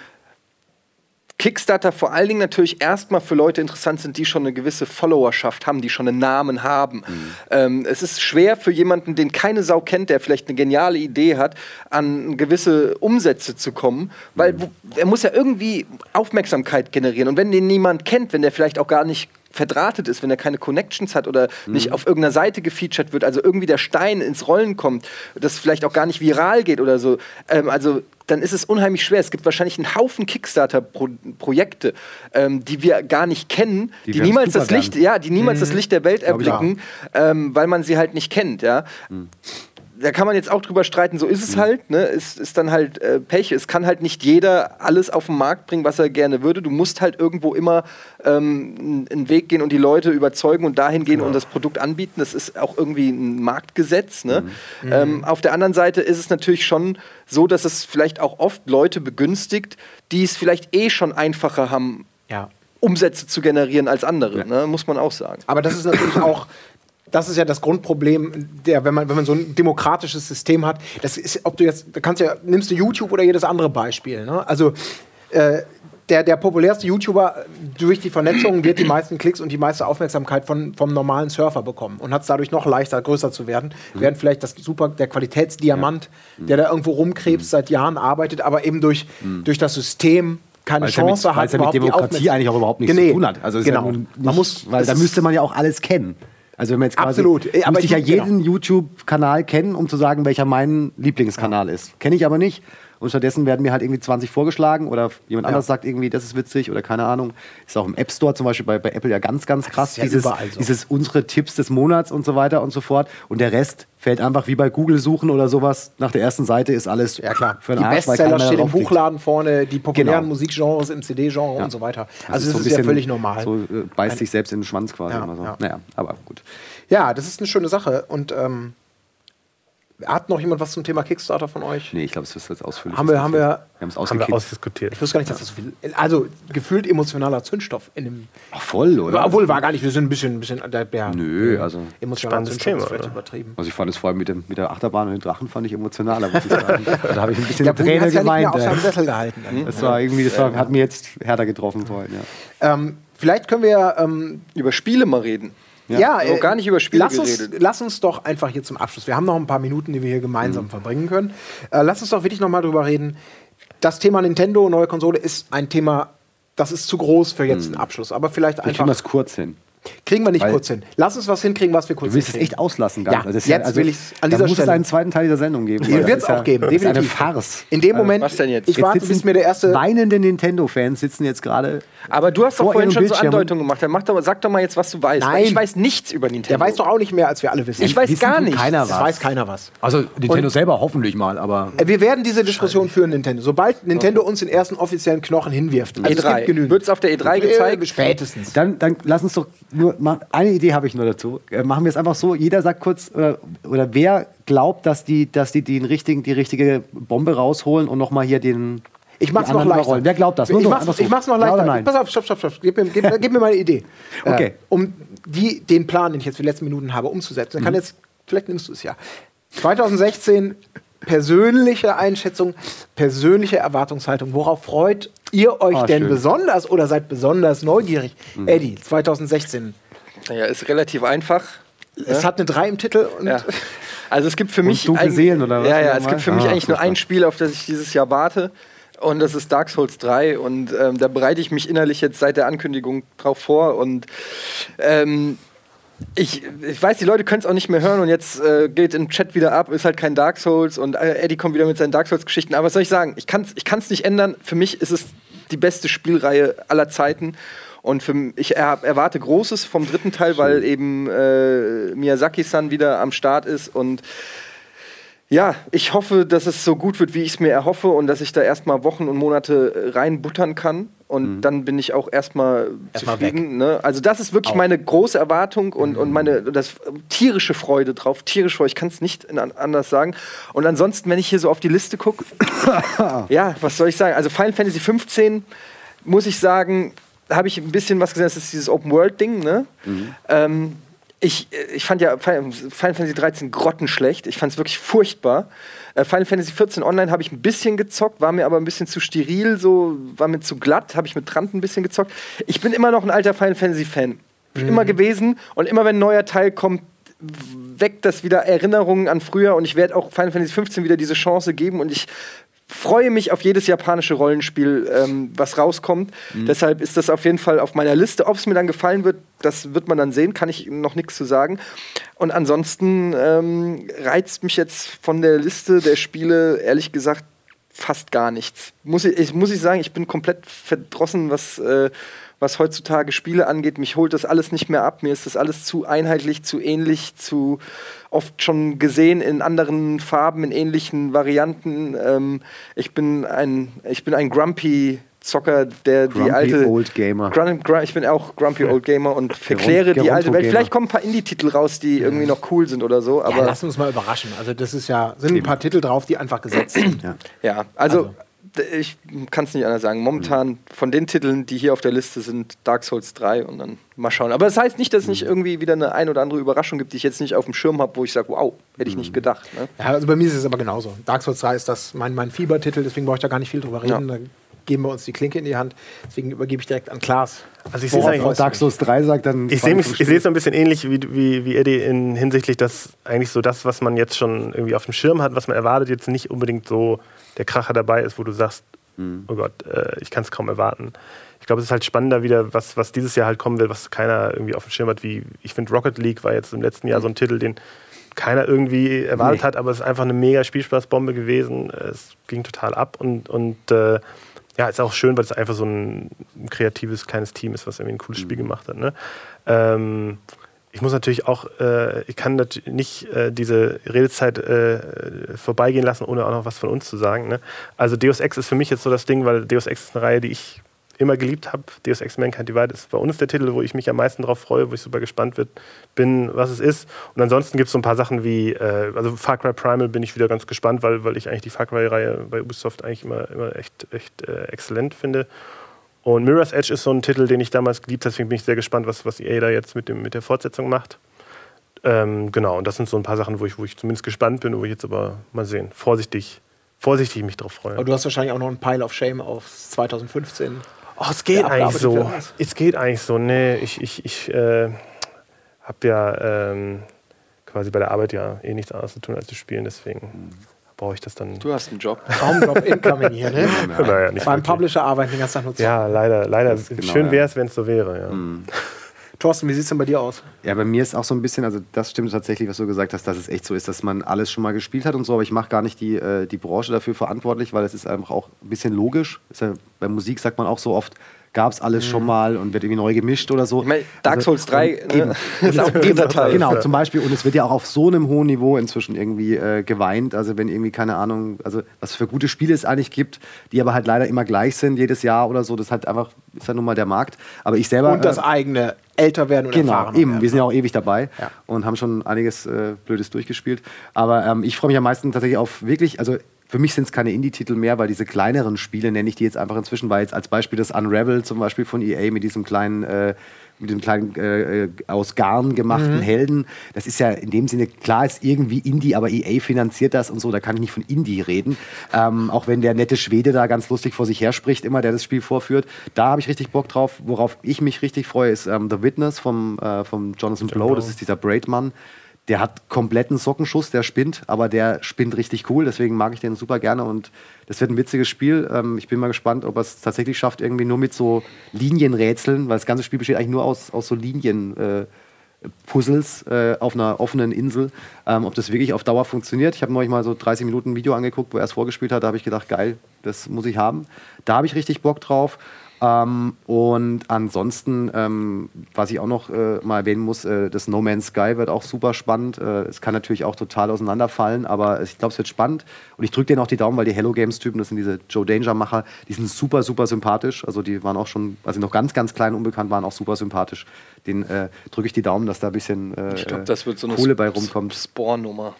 [SPEAKER 2] Kickstarter vor allen Dingen natürlich erstmal für Leute interessant sind, die schon eine gewisse Followerschaft haben, die schon einen Namen haben. Ähm, es ist schwer für jemanden, den keine Sau kennt, der vielleicht eine geniale Idee hat, an gewisse Umsätze zu kommen, weil wo, er muss ja irgendwie Aufmerksamkeit generieren. Und wenn den niemand kennt, wenn der vielleicht auch gar nicht verdrahtet ist, wenn er keine Connections hat oder nicht auf irgendeiner Seite gefeatured wird, also irgendwie der Stein ins Rollen kommt, das vielleicht auch gar nicht viral geht oder so, ähm, also dann ist es unheimlich schwer. Es gibt wahrscheinlich einen Haufen Kickstarter-Projekte, ähm, die wir gar nicht kennen, die,
[SPEAKER 4] werden
[SPEAKER 2] niemals das Licht,
[SPEAKER 4] werden.
[SPEAKER 2] ja, die niemals das Licht der Welt erblicken, ähm, weil man sie halt nicht kennt, ja. Da kann man jetzt auch drüber streiten, so ist es halt, ne? Ist, ist dann halt äh, Pech. Es kann halt nicht jeder alles auf den Markt bringen, was er gerne würde. Du musst halt irgendwo immer ähm, einen Weg gehen und die Leute überzeugen und dahin gehen und das Produkt anbieten. Das ist auch irgendwie ein Marktgesetz. Ne? Ähm, auf der anderen Seite ist es natürlich schon so, dass es vielleicht auch oft Leute begünstigt, die es vielleicht eh schon einfacher haben,
[SPEAKER 1] ja.
[SPEAKER 2] Umsätze zu generieren als andere, ne? muss man auch sagen.
[SPEAKER 1] Aber das ist natürlich auch, das ist ja das Grundproblem, der, wenn man, wenn man so ein demokratisches System hat. Das ist, ob du jetzt, da kannst ja, nimmst du YouTube oder jedes andere Beispiel. Ne? Also äh, der, der populärste YouTuber durch die Vernetzung wird die meisten Klicks und die meiste Aufmerksamkeit von, vom normalen Surfer bekommen und hat es dadurch noch leichter, größer zu werden. Während vielleicht das super, der Qualitätsdiamant, der da irgendwo rumkrebst, seit Jahren arbeitet, aber eben durch, durch das System keine
[SPEAKER 4] Weil es ja mit,
[SPEAKER 1] Chance
[SPEAKER 4] weil
[SPEAKER 1] hat,
[SPEAKER 4] es ja mit Demokratie eigentlich auch überhaupt nichts
[SPEAKER 1] Nee,
[SPEAKER 4] zu tun hat. Also
[SPEAKER 1] genau.
[SPEAKER 4] ja nicht,
[SPEAKER 1] Man muss-
[SPEAKER 4] weil da müsste man ja auch alles kennen. Also wenn man jetzt quasi,
[SPEAKER 1] Absolut. Äh, aber
[SPEAKER 4] ich ja
[SPEAKER 1] ich-
[SPEAKER 4] jeden YouTube-Kanal kennen, um zu sagen, welcher mein Lieblingskanal ist. Kenne ich aber nicht. Und stattdessen werden mir halt irgendwie 20 vorgeschlagen oder jemand anderes sagt irgendwie, das ist witzig oder keine Ahnung. Ist auch im App Store zum Beispiel bei, bei Apple ja ganz, ganz krass.
[SPEAKER 1] ja
[SPEAKER 4] dieses,
[SPEAKER 1] so.
[SPEAKER 4] dieses unsere Tipps des Monats und so weiter und so fort. Und der Rest fällt einfach wie bei Google suchen oder sowas. Nach der ersten Seite ist alles
[SPEAKER 1] Ja klar,
[SPEAKER 4] für den
[SPEAKER 1] die
[SPEAKER 4] Arsch,
[SPEAKER 1] Bestseller stehen im. Buchladen vorne, die populären
[SPEAKER 4] Genau.
[SPEAKER 1] Musikgenres im CD-Genre und so weiter. Also das
[SPEAKER 4] so
[SPEAKER 1] ist,
[SPEAKER 4] ein
[SPEAKER 1] ja
[SPEAKER 4] bisschen
[SPEAKER 1] völlig normal.
[SPEAKER 4] So äh, beißt sich selbst in den Schwanz quasi.
[SPEAKER 1] Ja,
[SPEAKER 4] immer so.
[SPEAKER 1] ja.
[SPEAKER 4] Naja, aber gut.
[SPEAKER 1] Ja, das ist eine schöne Sache. Und ähm, hat noch jemand was zum Thema Kickstarter von euch?
[SPEAKER 4] Nee, ich glaube, es ist jetzt ausführlich.
[SPEAKER 1] Haben wir- haben wir-
[SPEAKER 4] wir haben es
[SPEAKER 5] Haben wir
[SPEAKER 4] ausgekickt.
[SPEAKER 5] ausdiskutiert.
[SPEAKER 1] Ich wusste gar nicht, dass das so viel. Also gefühlt emotionaler Zündstoff in dem.
[SPEAKER 4] Ach, voll, oder?
[SPEAKER 1] Obwohl war gar nicht, wir sind ein bisschen, ein bisschen der, der
[SPEAKER 4] Nö, also-
[SPEAKER 1] emotionaler
[SPEAKER 5] Spannendes
[SPEAKER 1] Zündstoff
[SPEAKER 5] Thema,
[SPEAKER 1] ist vielleicht
[SPEAKER 5] oder?
[SPEAKER 1] übertrieben.
[SPEAKER 4] Also ich fand es vor allem mit, dem, mit der Achterbahn und den Drachen fand ich emotionaler, muss ich sagen. da habe ich ein bisschen
[SPEAKER 1] Budi
[SPEAKER 4] Träne
[SPEAKER 1] hat's ja nicht mehr
[SPEAKER 4] geweint.
[SPEAKER 1] auf seinem
[SPEAKER 4] ey.
[SPEAKER 1] Sessel gehalten.
[SPEAKER 4] das war irgendwie, das war, hat mir jetzt härter getroffen vorhin, ja.
[SPEAKER 1] Ähm, vielleicht können wir ähm,
[SPEAKER 2] Über Spiele mal reden.
[SPEAKER 1] Ja,
[SPEAKER 2] noch
[SPEAKER 1] äh,
[SPEAKER 2] gar nicht über Spiele
[SPEAKER 1] lass uns,
[SPEAKER 2] geredet.
[SPEAKER 1] lass uns doch einfach hier zum Abschluss. Wir haben noch ein paar Minuten, die wir hier gemeinsam verbringen können. Äh, lass uns doch wirklich noch mal drüber reden. das Thema Nintendo, neue Konsole, ist ein Thema, das ist zu groß für jetzt einen Abschluss. Aber vielleicht
[SPEAKER 4] Ich
[SPEAKER 1] einfach.
[SPEAKER 4] kriege das kurz hin.
[SPEAKER 1] Kriegen wir nicht
[SPEAKER 4] Weil-
[SPEAKER 1] kurz hin. Lass uns was hinkriegen, was wir kurz
[SPEAKER 4] Du willst es echt auslassen,
[SPEAKER 1] Ja,
[SPEAKER 4] ganz. Das ist
[SPEAKER 1] jetzt will ich's an
[SPEAKER 4] da
[SPEAKER 1] dieser
[SPEAKER 4] muss
[SPEAKER 1] Stelle.
[SPEAKER 4] es einen zweiten Teil dieser Sendung geben.
[SPEAKER 1] Den wird es
[SPEAKER 4] ist ja-
[SPEAKER 1] auch geben,
[SPEAKER 4] Das ist eine
[SPEAKER 1] definitiv.
[SPEAKER 4] Farce.
[SPEAKER 1] In dem Moment,
[SPEAKER 2] was denn jetzt?
[SPEAKER 1] ich warte,
[SPEAKER 4] Jetzt
[SPEAKER 1] bis
[SPEAKER 4] sitzen
[SPEAKER 1] mir der erste.
[SPEAKER 4] Weinende Nintendo-Fans sitzen jetzt gerade.
[SPEAKER 2] Aber du hast doch
[SPEAKER 4] Vor
[SPEAKER 2] vorhin schon so
[SPEAKER 4] Bildschirmen.
[SPEAKER 2] Andeutungen gemacht. Dann mach doch, sag doch mal jetzt, was du weißt.
[SPEAKER 1] Nein.
[SPEAKER 2] Ich weiß nichts über Nintendo.
[SPEAKER 1] Der weiß doch auch nicht mehr, als wir alle wissen.
[SPEAKER 2] Ich weiß
[SPEAKER 4] Wissen
[SPEAKER 2] gar nichts.
[SPEAKER 4] keiner was.
[SPEAKER 1] weiß keiner was.
[SPEAKER 6] Also Nintendo selber hoffentlich mal, aber
[SPEAKER 1] Äh, Wir werden diese Diskussion führen, Nintendo. Sobald Nintendo uns den ersten offiziellen Knochen hinwirft. Also es gibt
[SPEAKER 2] E3.
[SPEAKER 1] genügend.
[SPEAKER 2] Wird es auf der E3 gezeigt?
[SPEAKER 1] Äh, Spätestens.
[SPEAKER 4] Dann, dann lass uns doch nur mal, eine Idee habe ich nur dazu. Äh, Machen wir es einfach so, jeder sagt kurz, oder, oder wer glaubt, dass die, dass die, den richtigen, die richtige Bombe rausholen und nochmal hier den.
[SPEAKER 1] Ich mach's noch leichter.
[SPEAKER 4] überrollen. Wer glaubt das? Nur
[SPEAKER 1] ich,
[SPEAKER 4] so,
[SPEAKER 1] mach's, ich mach's noch leichter.
[SPEAKER 4] nein?
[SPEAKER 1] Pass auf, stopp, stopp, stopp. Gib mir, gib, gib mir mal eine Idee.
[SPEAKER 4] Okay.
[SPEAKER 1] Äh, um die, den Plan, den ich jetzt für die letzten Minuten habe, umzusetzen. Dann
[SPEAKER 4] Mhm.
[SPEAKER 1] kann jetzt, vielleicht nimmst du es ja. 2016 persönliche Einschätzung, persönliche Erwartungshaltung. Worauf freut ihr euch
[SPEAKER 4] Ah,
[SPEAKER 1] denn
[SPEAKER 4] schön.
[SPEAKER 1] besonders oder seid besonders neugierig? Eddie, 2016.
[SPEAKER 2] Naja, ist relativ einfach.
[SPEAKER 1] Es hat eine 3 im Titel und
[SPEAKER 2] Ja. Also es gibt für mich
[SPEAKER 4] dunkle
[SPEAKER 2] eigentlich-
[SPEAKER 4] Seelen, oder was
[SPEAKER 2] Ja, ja, es gibt für mich
[SPEAKER 4] Ah,
[SPEAKER 2] eigentlich nur ein Spiel, auf das ich dieses Jahr warte. Und das ist Dark Souls 3. Und ähm, da bereite ich mich innerlich jetzt seit der Ankündigung drauf vor. Und ähm, ich, ich weiß, die Leute können es auch nicht mehr hören und jetzt äh, geht im Chat wieder ab, ist halt kein Dark Souls und äh, Eddie kommt wieder mit seinen Dark Souls-Geschichten. Aber was soll ich sagen? Ich kann es ich kann's nicht ändern. Für mich ist es die beste Spielreihe aller Zeiten. Und für, ich er, erwarte Großes vom dritten Teil, weil eben äh, Miyazaki-san wieder am Start ist und ja, ich hoffe, dass es so gut wird, wie ich es mir erhoffe und dass ich da erstmal Wochen und Monate äh, reinbuttern kann. Und dann bin ich auch erstmal
[SPEAKER 1] Erstmal
[SPEAKER 2] zufrieden. Ne? Also das ist wirklich meine große Erwartung und, und meine das, äh, tierische Freude drauf. Tierische Freude, ich kann es nicht anders sagen. Und ansonsten, wenn ich hier so auf die Liste gucke, ja, was soll ich sagen? Also Final Fantasy 15, muss ich sagen, habe ich ein bisschen was gesehen. Das ist dieses Open-World-Ding, ne? Ähm, ich, ich fand ja Final Fantasy 13 grottenschlecht. Ich fand es wirklich furchtbar. Äh, Final Fantasy 14 Online habe ich ein bisschen gezockt, war mir aber ein bisschen zu steril, so war mir zu glatt, habe ich mit Trant ein bisschen gezockt. Ich bin immer noch ein alter Final Fantasy Fan. Immer gewesen und immer wenn ein neuer Teil kommt, weckt das wieder Erinnerungen an früher und ich werde auch Final Fantasy 15 wieder diese Chance geben und ich freue mich auf jedes japanische Rollenspiel, ähm, was rauskommt. Deshalb ist das auf jeden Fall auf meiner Liste. Ob es mir dann gefallen wird, das wird man dann sehen, kann ich noch nichts zu sagen. Und ansonsten ähm, reizt mich jetzt von der Liste der Spiele ehrlich gesagt fast gar nichts. Muss ich, ich, muss ich sagen, ich bin komplett verdrossen, was, äh, was heutzutage Spiele angeht. Mich holt das alles nicht mehr ab. Mir ist das alles zu einheitlich, zu ähnlich, zu oft schon gesehen in anderen Farben, in ähnlichen Varianten. Ähm, ich bin ein, ich bin ein Grumpy Zocker, der die
[SPEAKER 4] Grumpy
[SPEAKER 2] alte
[SPEAKER 4] Old Gamer.
[SPEAKER 2] Grun, Grun, ich bin auch Grumpy Old Gamer und verkläre die
[SPEAKER 4] Geronto
[SPEAKER 2] alte Welt. Vielleicht kommen ein paar Indie-Titel raus, die irgendwie noch cool sind oder so.
[SPEAKER 1] ja,
[SPEAKER 2] Aber
[SPEAKER 1] lass uns mal überraschen. Also das ist ja, sind ein paar Titel drauf, die einfach gesetzt sind.
[SPEAKER 2] Ja, also, d- ich kann es nicht anders sagen. Momentan von den Titeln, die hier auf der Liste sind, Dark Souls 3 und dann mal schauen. Aber das heißt nicht, dass es nicht irgendwie wieder eine ein oder andere Überraschung gibt, die ich jetzt nicht auf dem Schirm habe, wo ich sage, wow, hätte ich nicht gedacht. Ne?
[SPEAKER 1] Ja, also bei mir ist es aber genauso. Dark Souls 3 ist das mein, mein Fiebertitel, deswegen brauche ich da gar nicht viel drüber reden.
[SPEAKER 2] Ja.
[SPEAKER 1] Da geben wir uns die Klinke in die Hand. Deswegen übergebe ich direkt an Klaas.
[SPEAKER 5] Also ich sehe eigentlich
[SPEAKER 1] du
[SPEAKER 4] Dark Souls 3 sagt dann.
[SPEAKER 5] Ich sehe mich- ich sehe es so ein bisschen ähnlich wie, wie, wie Eddie in hinsichtlich, dass eigentlich so das, was man jetzt schon irgendwie auf dem Schirm hat, was man erwartet, jetzt nicht unbedingt so der Kracher dabei ist, wo du sagst, oh Gott, äh, ich kann es kaum erwarten. Ich glaube, es ist halt spannender wieder, was, was dieses Jahr halt kommen will, was keiner irgendwie auf dem Schirm hat, wie ich finde Rocket League war jetzt im letzten Jahr so ein Titel, den keiner irgendwie erwartet
[SPEAKER 4] Nee.
[SPEAKER 5] hat, aber es ist einfach eine mega Spielspaßbombe gewesen. Es ging total ab und, und äh, ja, ist auch schön, weil es einfach so ein kreatives kleines Team ist, was irgendwie ein cooles Spiel gemacht hat. Ne? Ähm, ich muss natürlich auch, äh, ich kann natürlich nicht äh, diese Redezeit äh, vorbeigehen lassen, ohne auch noch was von uns zu sagen. Ne? Also Deus Ex ist für mich jetzt so das Ding, weil Deus Ex ist eine Reihe, die ich immer geliebt habe. Deus Ex Mankind Divided ist bei uns der Titel, wo ich mich am meisten drauf freue, wo ich super gespannt wird, bin, was es ist. Und ansonsten gibt es so ein paar Sachen wie, äh, also Far Cry Primal bin ich wieder ganz gespannt, weil, weil ich eigentlich die Far Cry-Reihe bei Ubisoft eigentlich immer, immer echt, echt äh, exzellent finde. Und Mirror's Edge ist so ein Titel, den ich damals geliebt habe, deswegen bin ich sehr gespannt, was, was EA da jetzt mit, dem, mit der Fortsetzung macht. Ähm, genau, und das sind so ein paar Sachen, wo ich, wo ich zumindest gespannt bin, wo ich jetzt aber mal sehen, vorsichtig, vorsichtig mich drauf freue.
[SPEAKER 1] Aber du hast wahrscheinlich auch noch einen Pile of Shame auf 2015.
[SPEAKER 5] Oh, es geht eigentlich so. Es geht eigentlich so. Nee, ich, ich, ich äh, habe ja ähm, quasi bei der Arbeit ja eh nichts anderes zu tun, als zu spielen. Deswegen brauche ich das dann.
[SPEAKER 2] Du hast einen Job.
[SPEAKER 1] Traumjob incoming hier, ne?
[SPEAKER 5] Naja, nicht
[SPEAKER 1] Beim
[SPEAKER 5] wirklich.
[SPEAKER 1] Publisher arbeiten den ganzen Tag nur zu.
[SPEAKER 5] Ja, leider, leider.
[SPEAKER 4] genau,
[SPEAKER 5] Schön
[SPEAKER 4] ja.
[SPEAKER 5] wäre es, wenn es so wäre. Ja.
[SPEAKER 1] Thorsten, wie sieht es denn bei dir aus?
[SPEAKER 4] Ja, bei mir ist auch so ein bisschen, also das stimmt tatsächlich, was du gesagt hast, dass es echt so ist, dass man alles schon mal gespielt hat und so, aber ich mache gar nicht die, äh, die Branche dafür verantwortlich, weil es ist einfach auch ein bisschen logisch. Ist ja, bei Musik sagt man auch so oft, gab es alles schon mal und wird irgendwie neu gemischt oder so.
[SPEAKER 2] Ich meine, Dark Souls 3
[SPEAKER 4] und eben.
[SPEAKER 2] ne, ist auch ein dritter Teil.
[SPEAKER 4] Genau, zum Beispiel. Und es wird ja auch auf so einem hohen Niveau inzwischen irgendwie äh, geweint. Also wenn irgendwie, keine Ahnung, also was für gute Spiele es eigentlich gibt, die aber halt leider immer gleich sind, jedes Jahr oder so. Das ist halt einfach, ist halt nun mal der Markt. Aber ich selber.
[SPEAKER 1] Und das
[SPEAKER 4] äh,
[SPEAKER 1] eigene älter werden und
[SPEAKER 4] Genau,
[SPEAKER 1] erfahrener
[SPEAKER 4] eben.
[SPEAKER 1] werden.
[SPEAKER 4] Wir sind ja auch ewig dabei
[SPEAKER 1] Ja.
[SPEAKER 4] und haben schon einiges äh, Blödes durchgespielt. Aber ähm, ich freue mich am meisten tatsächlich auf wirklich, also für mich sind es keine Indie-Titel mehr, weil diese kleineren Spiele nenne ich die jetzt einfach inzwischen, weil jetzt als Beispiel das Unravel zum Beispiel von EA mit diesem kleinen, äh, mit dem kleinen äh, aus Garn gemachten
[SPEAKER 1] Mhm.
[SPEAKER 4] Helden, das ist ja in dem Sinne, klar ist irgendwie Indie, aber EA finanziert das und so, da kann ich nicht von Indie reden. Ähm, auch wenn der nette Schwede da ganz lustig vor sich her spricht, immer der das Spiel vorführt. Da habe ich richtig Bock drauf. Worauf ich mich richtig freue, ist ähm, The Witness vom, äh, vom Jonathan Blow, das ist dieser Braidmann. Der hat kompletten Sockenschuss, der spinnt, aber der spinnt richtig cool, deswegen mag ich den super gerne und das wird ein witziges Spiel. Ähm, ich bin mal gespannt, ob er es tatsächlich schafft, irgendwie nur mit so Linienrätseln, weil das ganze Spiel besteht eigentlich nur aus, aus so Linien. Äh, äh, auf einer offenen Insel, ähm, ob das wirklich auf Dauer funktioniert. Ich habe neulich mal so 30 Minuten ein Video angeguckt, wo er es vorgespielt hat. Da habe ich gedacht, geil, das muss ich haben. Da habe ich richtig Bock drauf. Ähm, und ansonsten, ähm, was ich auch noch äh, mal erwähnen muss, äh, das No Man's Sky wird auch super spannend. Äh, es kann natürlich auch total auseinanderfallen, aber ich glaube, es wird spannend. Und ich drücke denen auch die Daumen, weil die Hello Games-Typen, das sind diese Joe Danger-Macher, die sind super, super sympathisch. Also die waren auch schon, als sie noch ganz, ganz klein und unbekannt waren, auch super sympathisch. Den äh, drücke ich die Daumen, dass da ein bisschen äh,
[SPEAKER 2] Ich das wird so eine
[SPEAKER 4] Kohle bei rumkommt.
[SPEAKER 2] Spore-Nummer.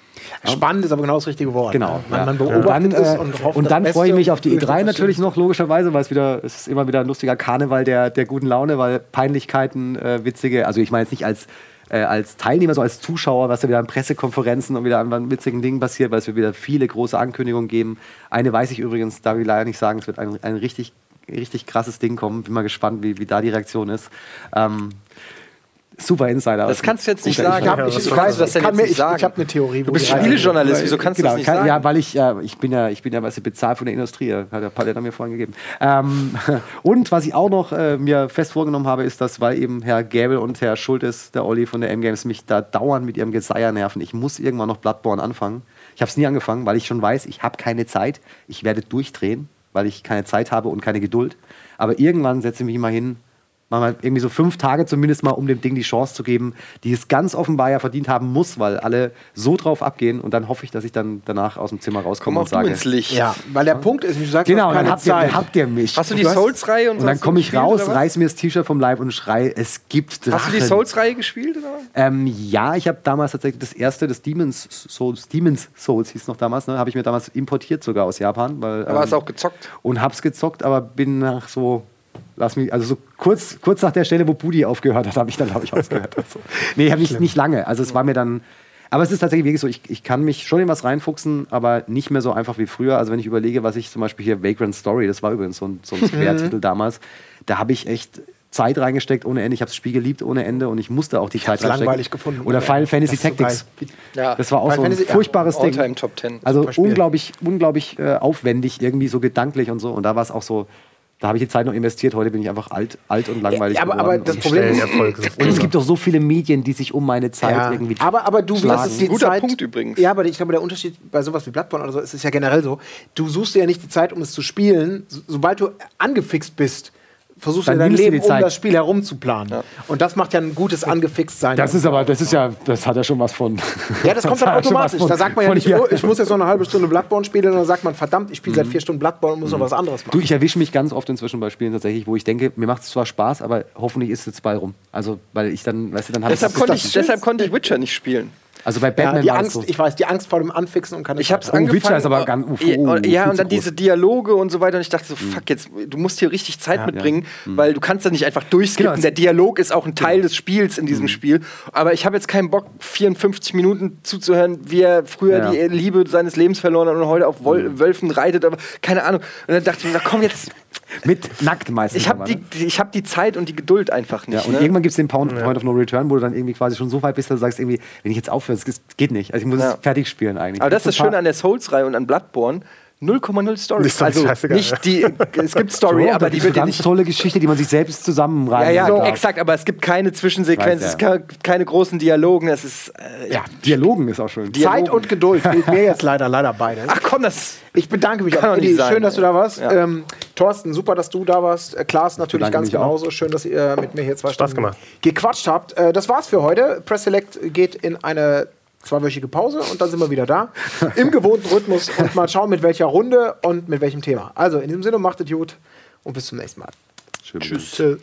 [SPEAKER 1] Spannend ist aber genau das richtige Wort.
[SPEAKER 4] Genau.
[SPEAKER 1] Man,
[SPEAKER 4] ja.
[SPEAKER 1] man
[SPEAKER 4] und
[SPEAKER 1] beobachtet
[SPEAKER 4] dann,
[SPEAKER 1] es
[SPEAKER 4] äh,
[SPEAKER 1] und hofft
[SPEAKER 4] und dann freue ich mich auf die
[SPEAKER 1] und
[SPEAKER 4] E3 natürlich noch, logischerweise, weil es wieder, es ist immer wieder ein lustiger Karneval der, der guten Laune, weil Peinlichkeiten, äh, witzige, also ich meine jetzt nicht als, äh, als Teilnehmer, sondern als Zuschauer, was da wieder an Pressekonferenzen und wieder an witzigen Dingen passiert, weil es wieder viele große Ankündigungen geben. Eine weiß ich übrigens, darf ich leider nicht sagen, es wird ein, ein richtig, richtig krasses Ding kommen. Bin mal gespannt, wie, wie da die Reaktion ist. Ähm, super Insider.
[SPEAKER 2] Das kannst du jetzt nicht sagen.
[SPEAKER 1] Ich, hab, ich,
[SPEAKER 5] was
[SPEAKER 1] ich, weiß,
[SPEAKER 2] du das
[SPEAKER 1] ich, kann
[SPEAKER 2] jetzt
[SPEAKER 1] mir,
[SPEAKER 2] nicht
[SPEAKER 1] ich,
[SPEAKER 2] sagen?
[SPEAKER 1] ich habe eine Theorie.
[SPEAKER 2] Du bist Spielejournalist, wieso kannst du
[SPEAKER 4] genau,
[SPEAKER 2] das nicht
[SPEAKER 4] kann,
[SPEAKER 2] sagen?
[SPEAKER 4] Ja, weil ich, äh, ich bin ja, ich bin ja weißt du, bezahlt von der Industrie, hat der Paletta mir vorhin gegeben. Ähm, und was ich auch noch äh, mir fest vorgenommen habe, ist, dass, weil eben Herr Gäbel und Herr Schultes, der Olli von der M-Games, mich da dauernd mit ihrem Geseier nerven. Ich muss irgendwann noch Bloodborne anfangen. Ich habe es nie angefangen, weil ich schon weiß, ich habe keine Zeit. Ich werde durchdrehen, weil ich keine Zeit habe und keine Geduld. Aber irgendwann setze ich mich mal hin, mal mal irgendwie so fünf Tage zumindest mal, um dem Ding die Chance zu geben, die es ganz offenbar ja verdient haben muss, weil alle so drauf abgehen und dann hoffe ich, dass ich dann danach aus dem Zimmer
[SPEAKER 2] Komm
[SPEAKER 4] rauskomme
[SPEAKER 2] auch
[SPEAKER 4] und sage.
[SPEAKER 2] ins Licht.
[SPEAKER 1] Ja, weil der Punkt ist, wie du sagst,
[SPEAKER 4] Genau,
[SPEAKER 1] hast
[SPEAKER 4] dann habt ihr, habt ihr mich.
[SPEAKER 2] Hast du die
[SPEAKER 4] hast-
[SPEAKER 2] Souls-Reihe und
[SPEAKER 4] Und
[SPEAKER 2] so
[SPEAKER 4] dann
[SPEAKER 2] hast
[SPEAKER 4] komme ich raus, reiß mir das T-Shirt vom Leib und schrei, es gibt Drachen.
[SPEAKER 2] Hast du die Souls-Reihe gespielt? Oder? was?
[SPEAKER 4] Ähm, ja, ich habe damals tatsächlich das erste, das Demon's Souls, Demon's Souls hieß noch damals, ne, habe ich mir damals importiert sogar aus Japan. Weil,
[SPEAKER 2] Aber hast
[SPEAKER 4] ähm,
[SPEAKER 2] auch gezockt.
[SPEAKER 4] und hab's gezockt, aber bin nach so, lass mich, also so kurz, kurz nach der Stelle, wo Budi aufgehört hat, habe ich dann, glaube ich, ausgehört. Also, nee, ich nicht lange. Also es war mir dann, aber es ist tatsächlich wirklich so, ich, ich kann mich schon in was reinfuchsen, aber nicht mehr so einfach wie früher. Also wenn ich überlege, was ich zum Beispiel hier, Vagrant Story, das war übrigens so ein, so ein Square-Titel damals, da habe ich echt Zeit reingesteckt ohne Ende. Ich habe das Spiel geliebt ohne Ende und ich musste auch die Zeit
[SPEAKER 1] hab's
[SPEAKER 4] reinstecken.
[SPEAKER 1] langweilig gefunden
[SPEAKER 4] Oder Final
[SPEAKER 1] Ende.
[SPEAKER 4] Fantasy
[SPEAKER 1] Das so
[SPEAKER 4] Tactics.
[SPEAKER 1] geil.
[SPEAKER 2] Ja.
[SPEAKER 4] Das war auch
[SPEAKER 1] Final
[SPEAKER 4] so ein
[SPEAKER 1] Fantasy, ja,
[SPEAKER 4] furchtbares Ding.
[SPEAKER 2] All-Time Top 10.
[SPEAKER 4] Also unglaublich, unglaublich äh, aufwendig, irgendwie so gedanklich und so. Und da war es auch so, da habe ich die Zeit noch investiert. Heute bin ich einfach alt, alt und langweilig
[SPEAKER 1] Ja, aber- aber das
[SPEAKER 4] und,
[SPEAKER 1] Problem ist-
[SPEAKER 5] Erfolg. ist
[SPEAKER 4] und es gibt doch so viele Medien, die sich um meine Zeit
[SPEAKER 1] Ja.
[SPEAKER 4] irgendwie.
[SPEAKER 1] Aber, aber du
[SPEAKER 4] schlagen.
[SPEAKER 1] wirst die
[SPEAKER 2] Guter
[SPEAKER 1] Zeit,
[SPEAKER 2] Punkt übrigens.
[SPEAKER 1] Ja, aber ich glaube, der Unterschied bei sowas wie Bloodborne oder so ist es ja generell so. Du suchst dir ja nicht die Zeit, um es zu spielen. So, sobald du angefixt bist, versuchst
[SPEAKER 4] Dann
[SPEAKER 1] du dein
[SPEAKER 4] du
[SPEAKER 1] Leben um das Spiel herum zu planen. Und das macht ja ein gutes Angefixt-Sein.
[SPEAKER 4] das ist aber, das ist ja, das hat ja schon was von.
[SPEAKER 1] Ja, das kommt dann
[SPEAKER 4] ja
[SPEAKER 1] automatisch.
[SPEAKER 4] von-
[SPEAKER 1] Da sagt man ja nicht, oh, ich muss jetzt noch eine halbe Stunde Bloodborne spielen, und dann sagt man, verdammt, ich spiele seit vier Stunden Bloodborne und muss noch was anderes
[SPEAKER 4] Du,
[SPEAKER 1] machen.
[SPEAKER 4] ich erwische mich ganz oft inzwischen bei Spielen tatsächlich, wo ich denke, mir macht es zwar Spaß, aber hoffentlich ist es jetzt bald rum. Also, weil ich dann, weißt du, dann habe ich
[SPEAKER 2] deshalb konnte ich Witcher nicht spielen.
[SPEAKER 4] Also bei
[SPEAKER 1] Ja,
[SPEAKER 4] Batman
[SPEAKER 1] die
[SPEAKER 4] war es
[SPEAKER 1] Angst,
[SPEAKER 4] so.
[SPEAKER 1] ich weiß, die Angst vor dem Anfixen und keine
[SPEAKER 2] Ich hab's angefangen.
[SPEAKER 4] Witcher ist aber ganz- oh,
[SPEAKER 2] ja,
[SPEAKER 4] oh,
[SPEAKER 2] ja,
[SPEAKER 4] zu
[SPEAKER 2] und dann diese Dialoge und so weiter. Und ich dachte so, fuck, jetzt, du musst hier richtig Zeit mitbringen, weil du kannst da nicht einfach durchskippen.
[SPEAKER 4] Genau,
[SPEAKER 2] Der Dialog ist auch ein Teil des Spiels in
[SPEAKER 4] Mhm.
[SPEAKER 2] diesem Spiel. Aber ich habe jetzt keinen Bock, 54 Minuten zuzuhören, wie er früher
[SPEAKER 4] Ja. Mhm.
[SPEAKER 2] die Liebe seines Lebens verloren hat und heute auf Wol Wölfen reitet. Aber keine Ahnung. Und dann dachte ich mir, na komm jetzt,
[SPEAKER 4] Mit nackt meistens.
[SPEAKER 2] ich habe die,
[SPEAKER 4] ne?
[SPEAKER 2] die- ich hab die Zeit und die Geduld einfach nicht.
[SPEAKER 4] Ja, und
[SPEAKER 2] ne?
[SPEAKER 4] irgendwann gibt es den Point, Point of No Return, wo du dann irgendwie quasi schon so weit bist, dass du sagst, irgendwie, wenn ich jetzt aufhöre, aufhören. Es geht nicht. Also ich muss
[SPEAKER 2] Ja.
[SPEAKER 4] es fertig spielen eigentlich.
[SPEAKER 2] Aber das ist das Schöne an der Souls-Reihe und an Bloodborne. 0,0 Story.
[SPEAKER 5] Ist
[SPEAKER 2] also nicht die, es gibt Story,
[SPEAKER 4] So,
[SPEAKER 2] aber
[SPEAKER 4] das
[SPEAKER 2] die
[SPEAKER 4] ist
[SPEAKER 2] wird
[SPEAKER 4] eine
[SPEAKER 2] dir
[SPEAKER 4] ganz
[SPEAKER 2] nicht
[SPEAKER 4] tolle Geschichte, die man sich selbst
[SPEAKER 2] Ja,
[SPEAKER 4] zusammenreißen
[SPEAKER 2] ja,
[SPEAKER 4] darf.
[SPEAKER 2] exakt, aber es gibt keine Zwischensequenzen,
[SPEAKER 4] Weiß,
[SPEAKER 2] es gibt keine großen Dialogen, es ist. Äh,
[SPEAKER 4] Ja, Dialogen ist auch schön.
[SPEAKER 1] Zeit und Geduld fehlt mir jetzt leider, leider beide.
[SPEAKER 2] Ach komm, das.
[SPEAKER 1] Ich bedanke mich auch. Eddie,
[SPEAKER 2] sein,
[SPEAKER 1] schön, dass du da warst.
[SPEAKER 2] Ja.
[SPEAKER 1] Ähm, Thorsten, super, dass du da warst. Äh, Klaas natürlich ganz
[SPEAKER 4] mich auch.
[SPEAKER 1] genauso. Schön, dass ihr mit mir hier zwei
[SPEAKER 5] Spaß
[SPEAKER 1] Stunden
[SPEAKER 5] gemacht.
[SPEAKER 1] gequatscht habt. Äh, das war's für heute. Press Select geht in eine zweiwöchige Pause und dann sind wir wieder da. Im gewohnten Rhythmus und mal schauen, mit welcher Runde und mit welchem Thema. Also in diesem Sinne, macht es gut und bis zum nächsten Mal.
[SPEAKER 4] Schön.
[SPEAKER 1] Tschüss.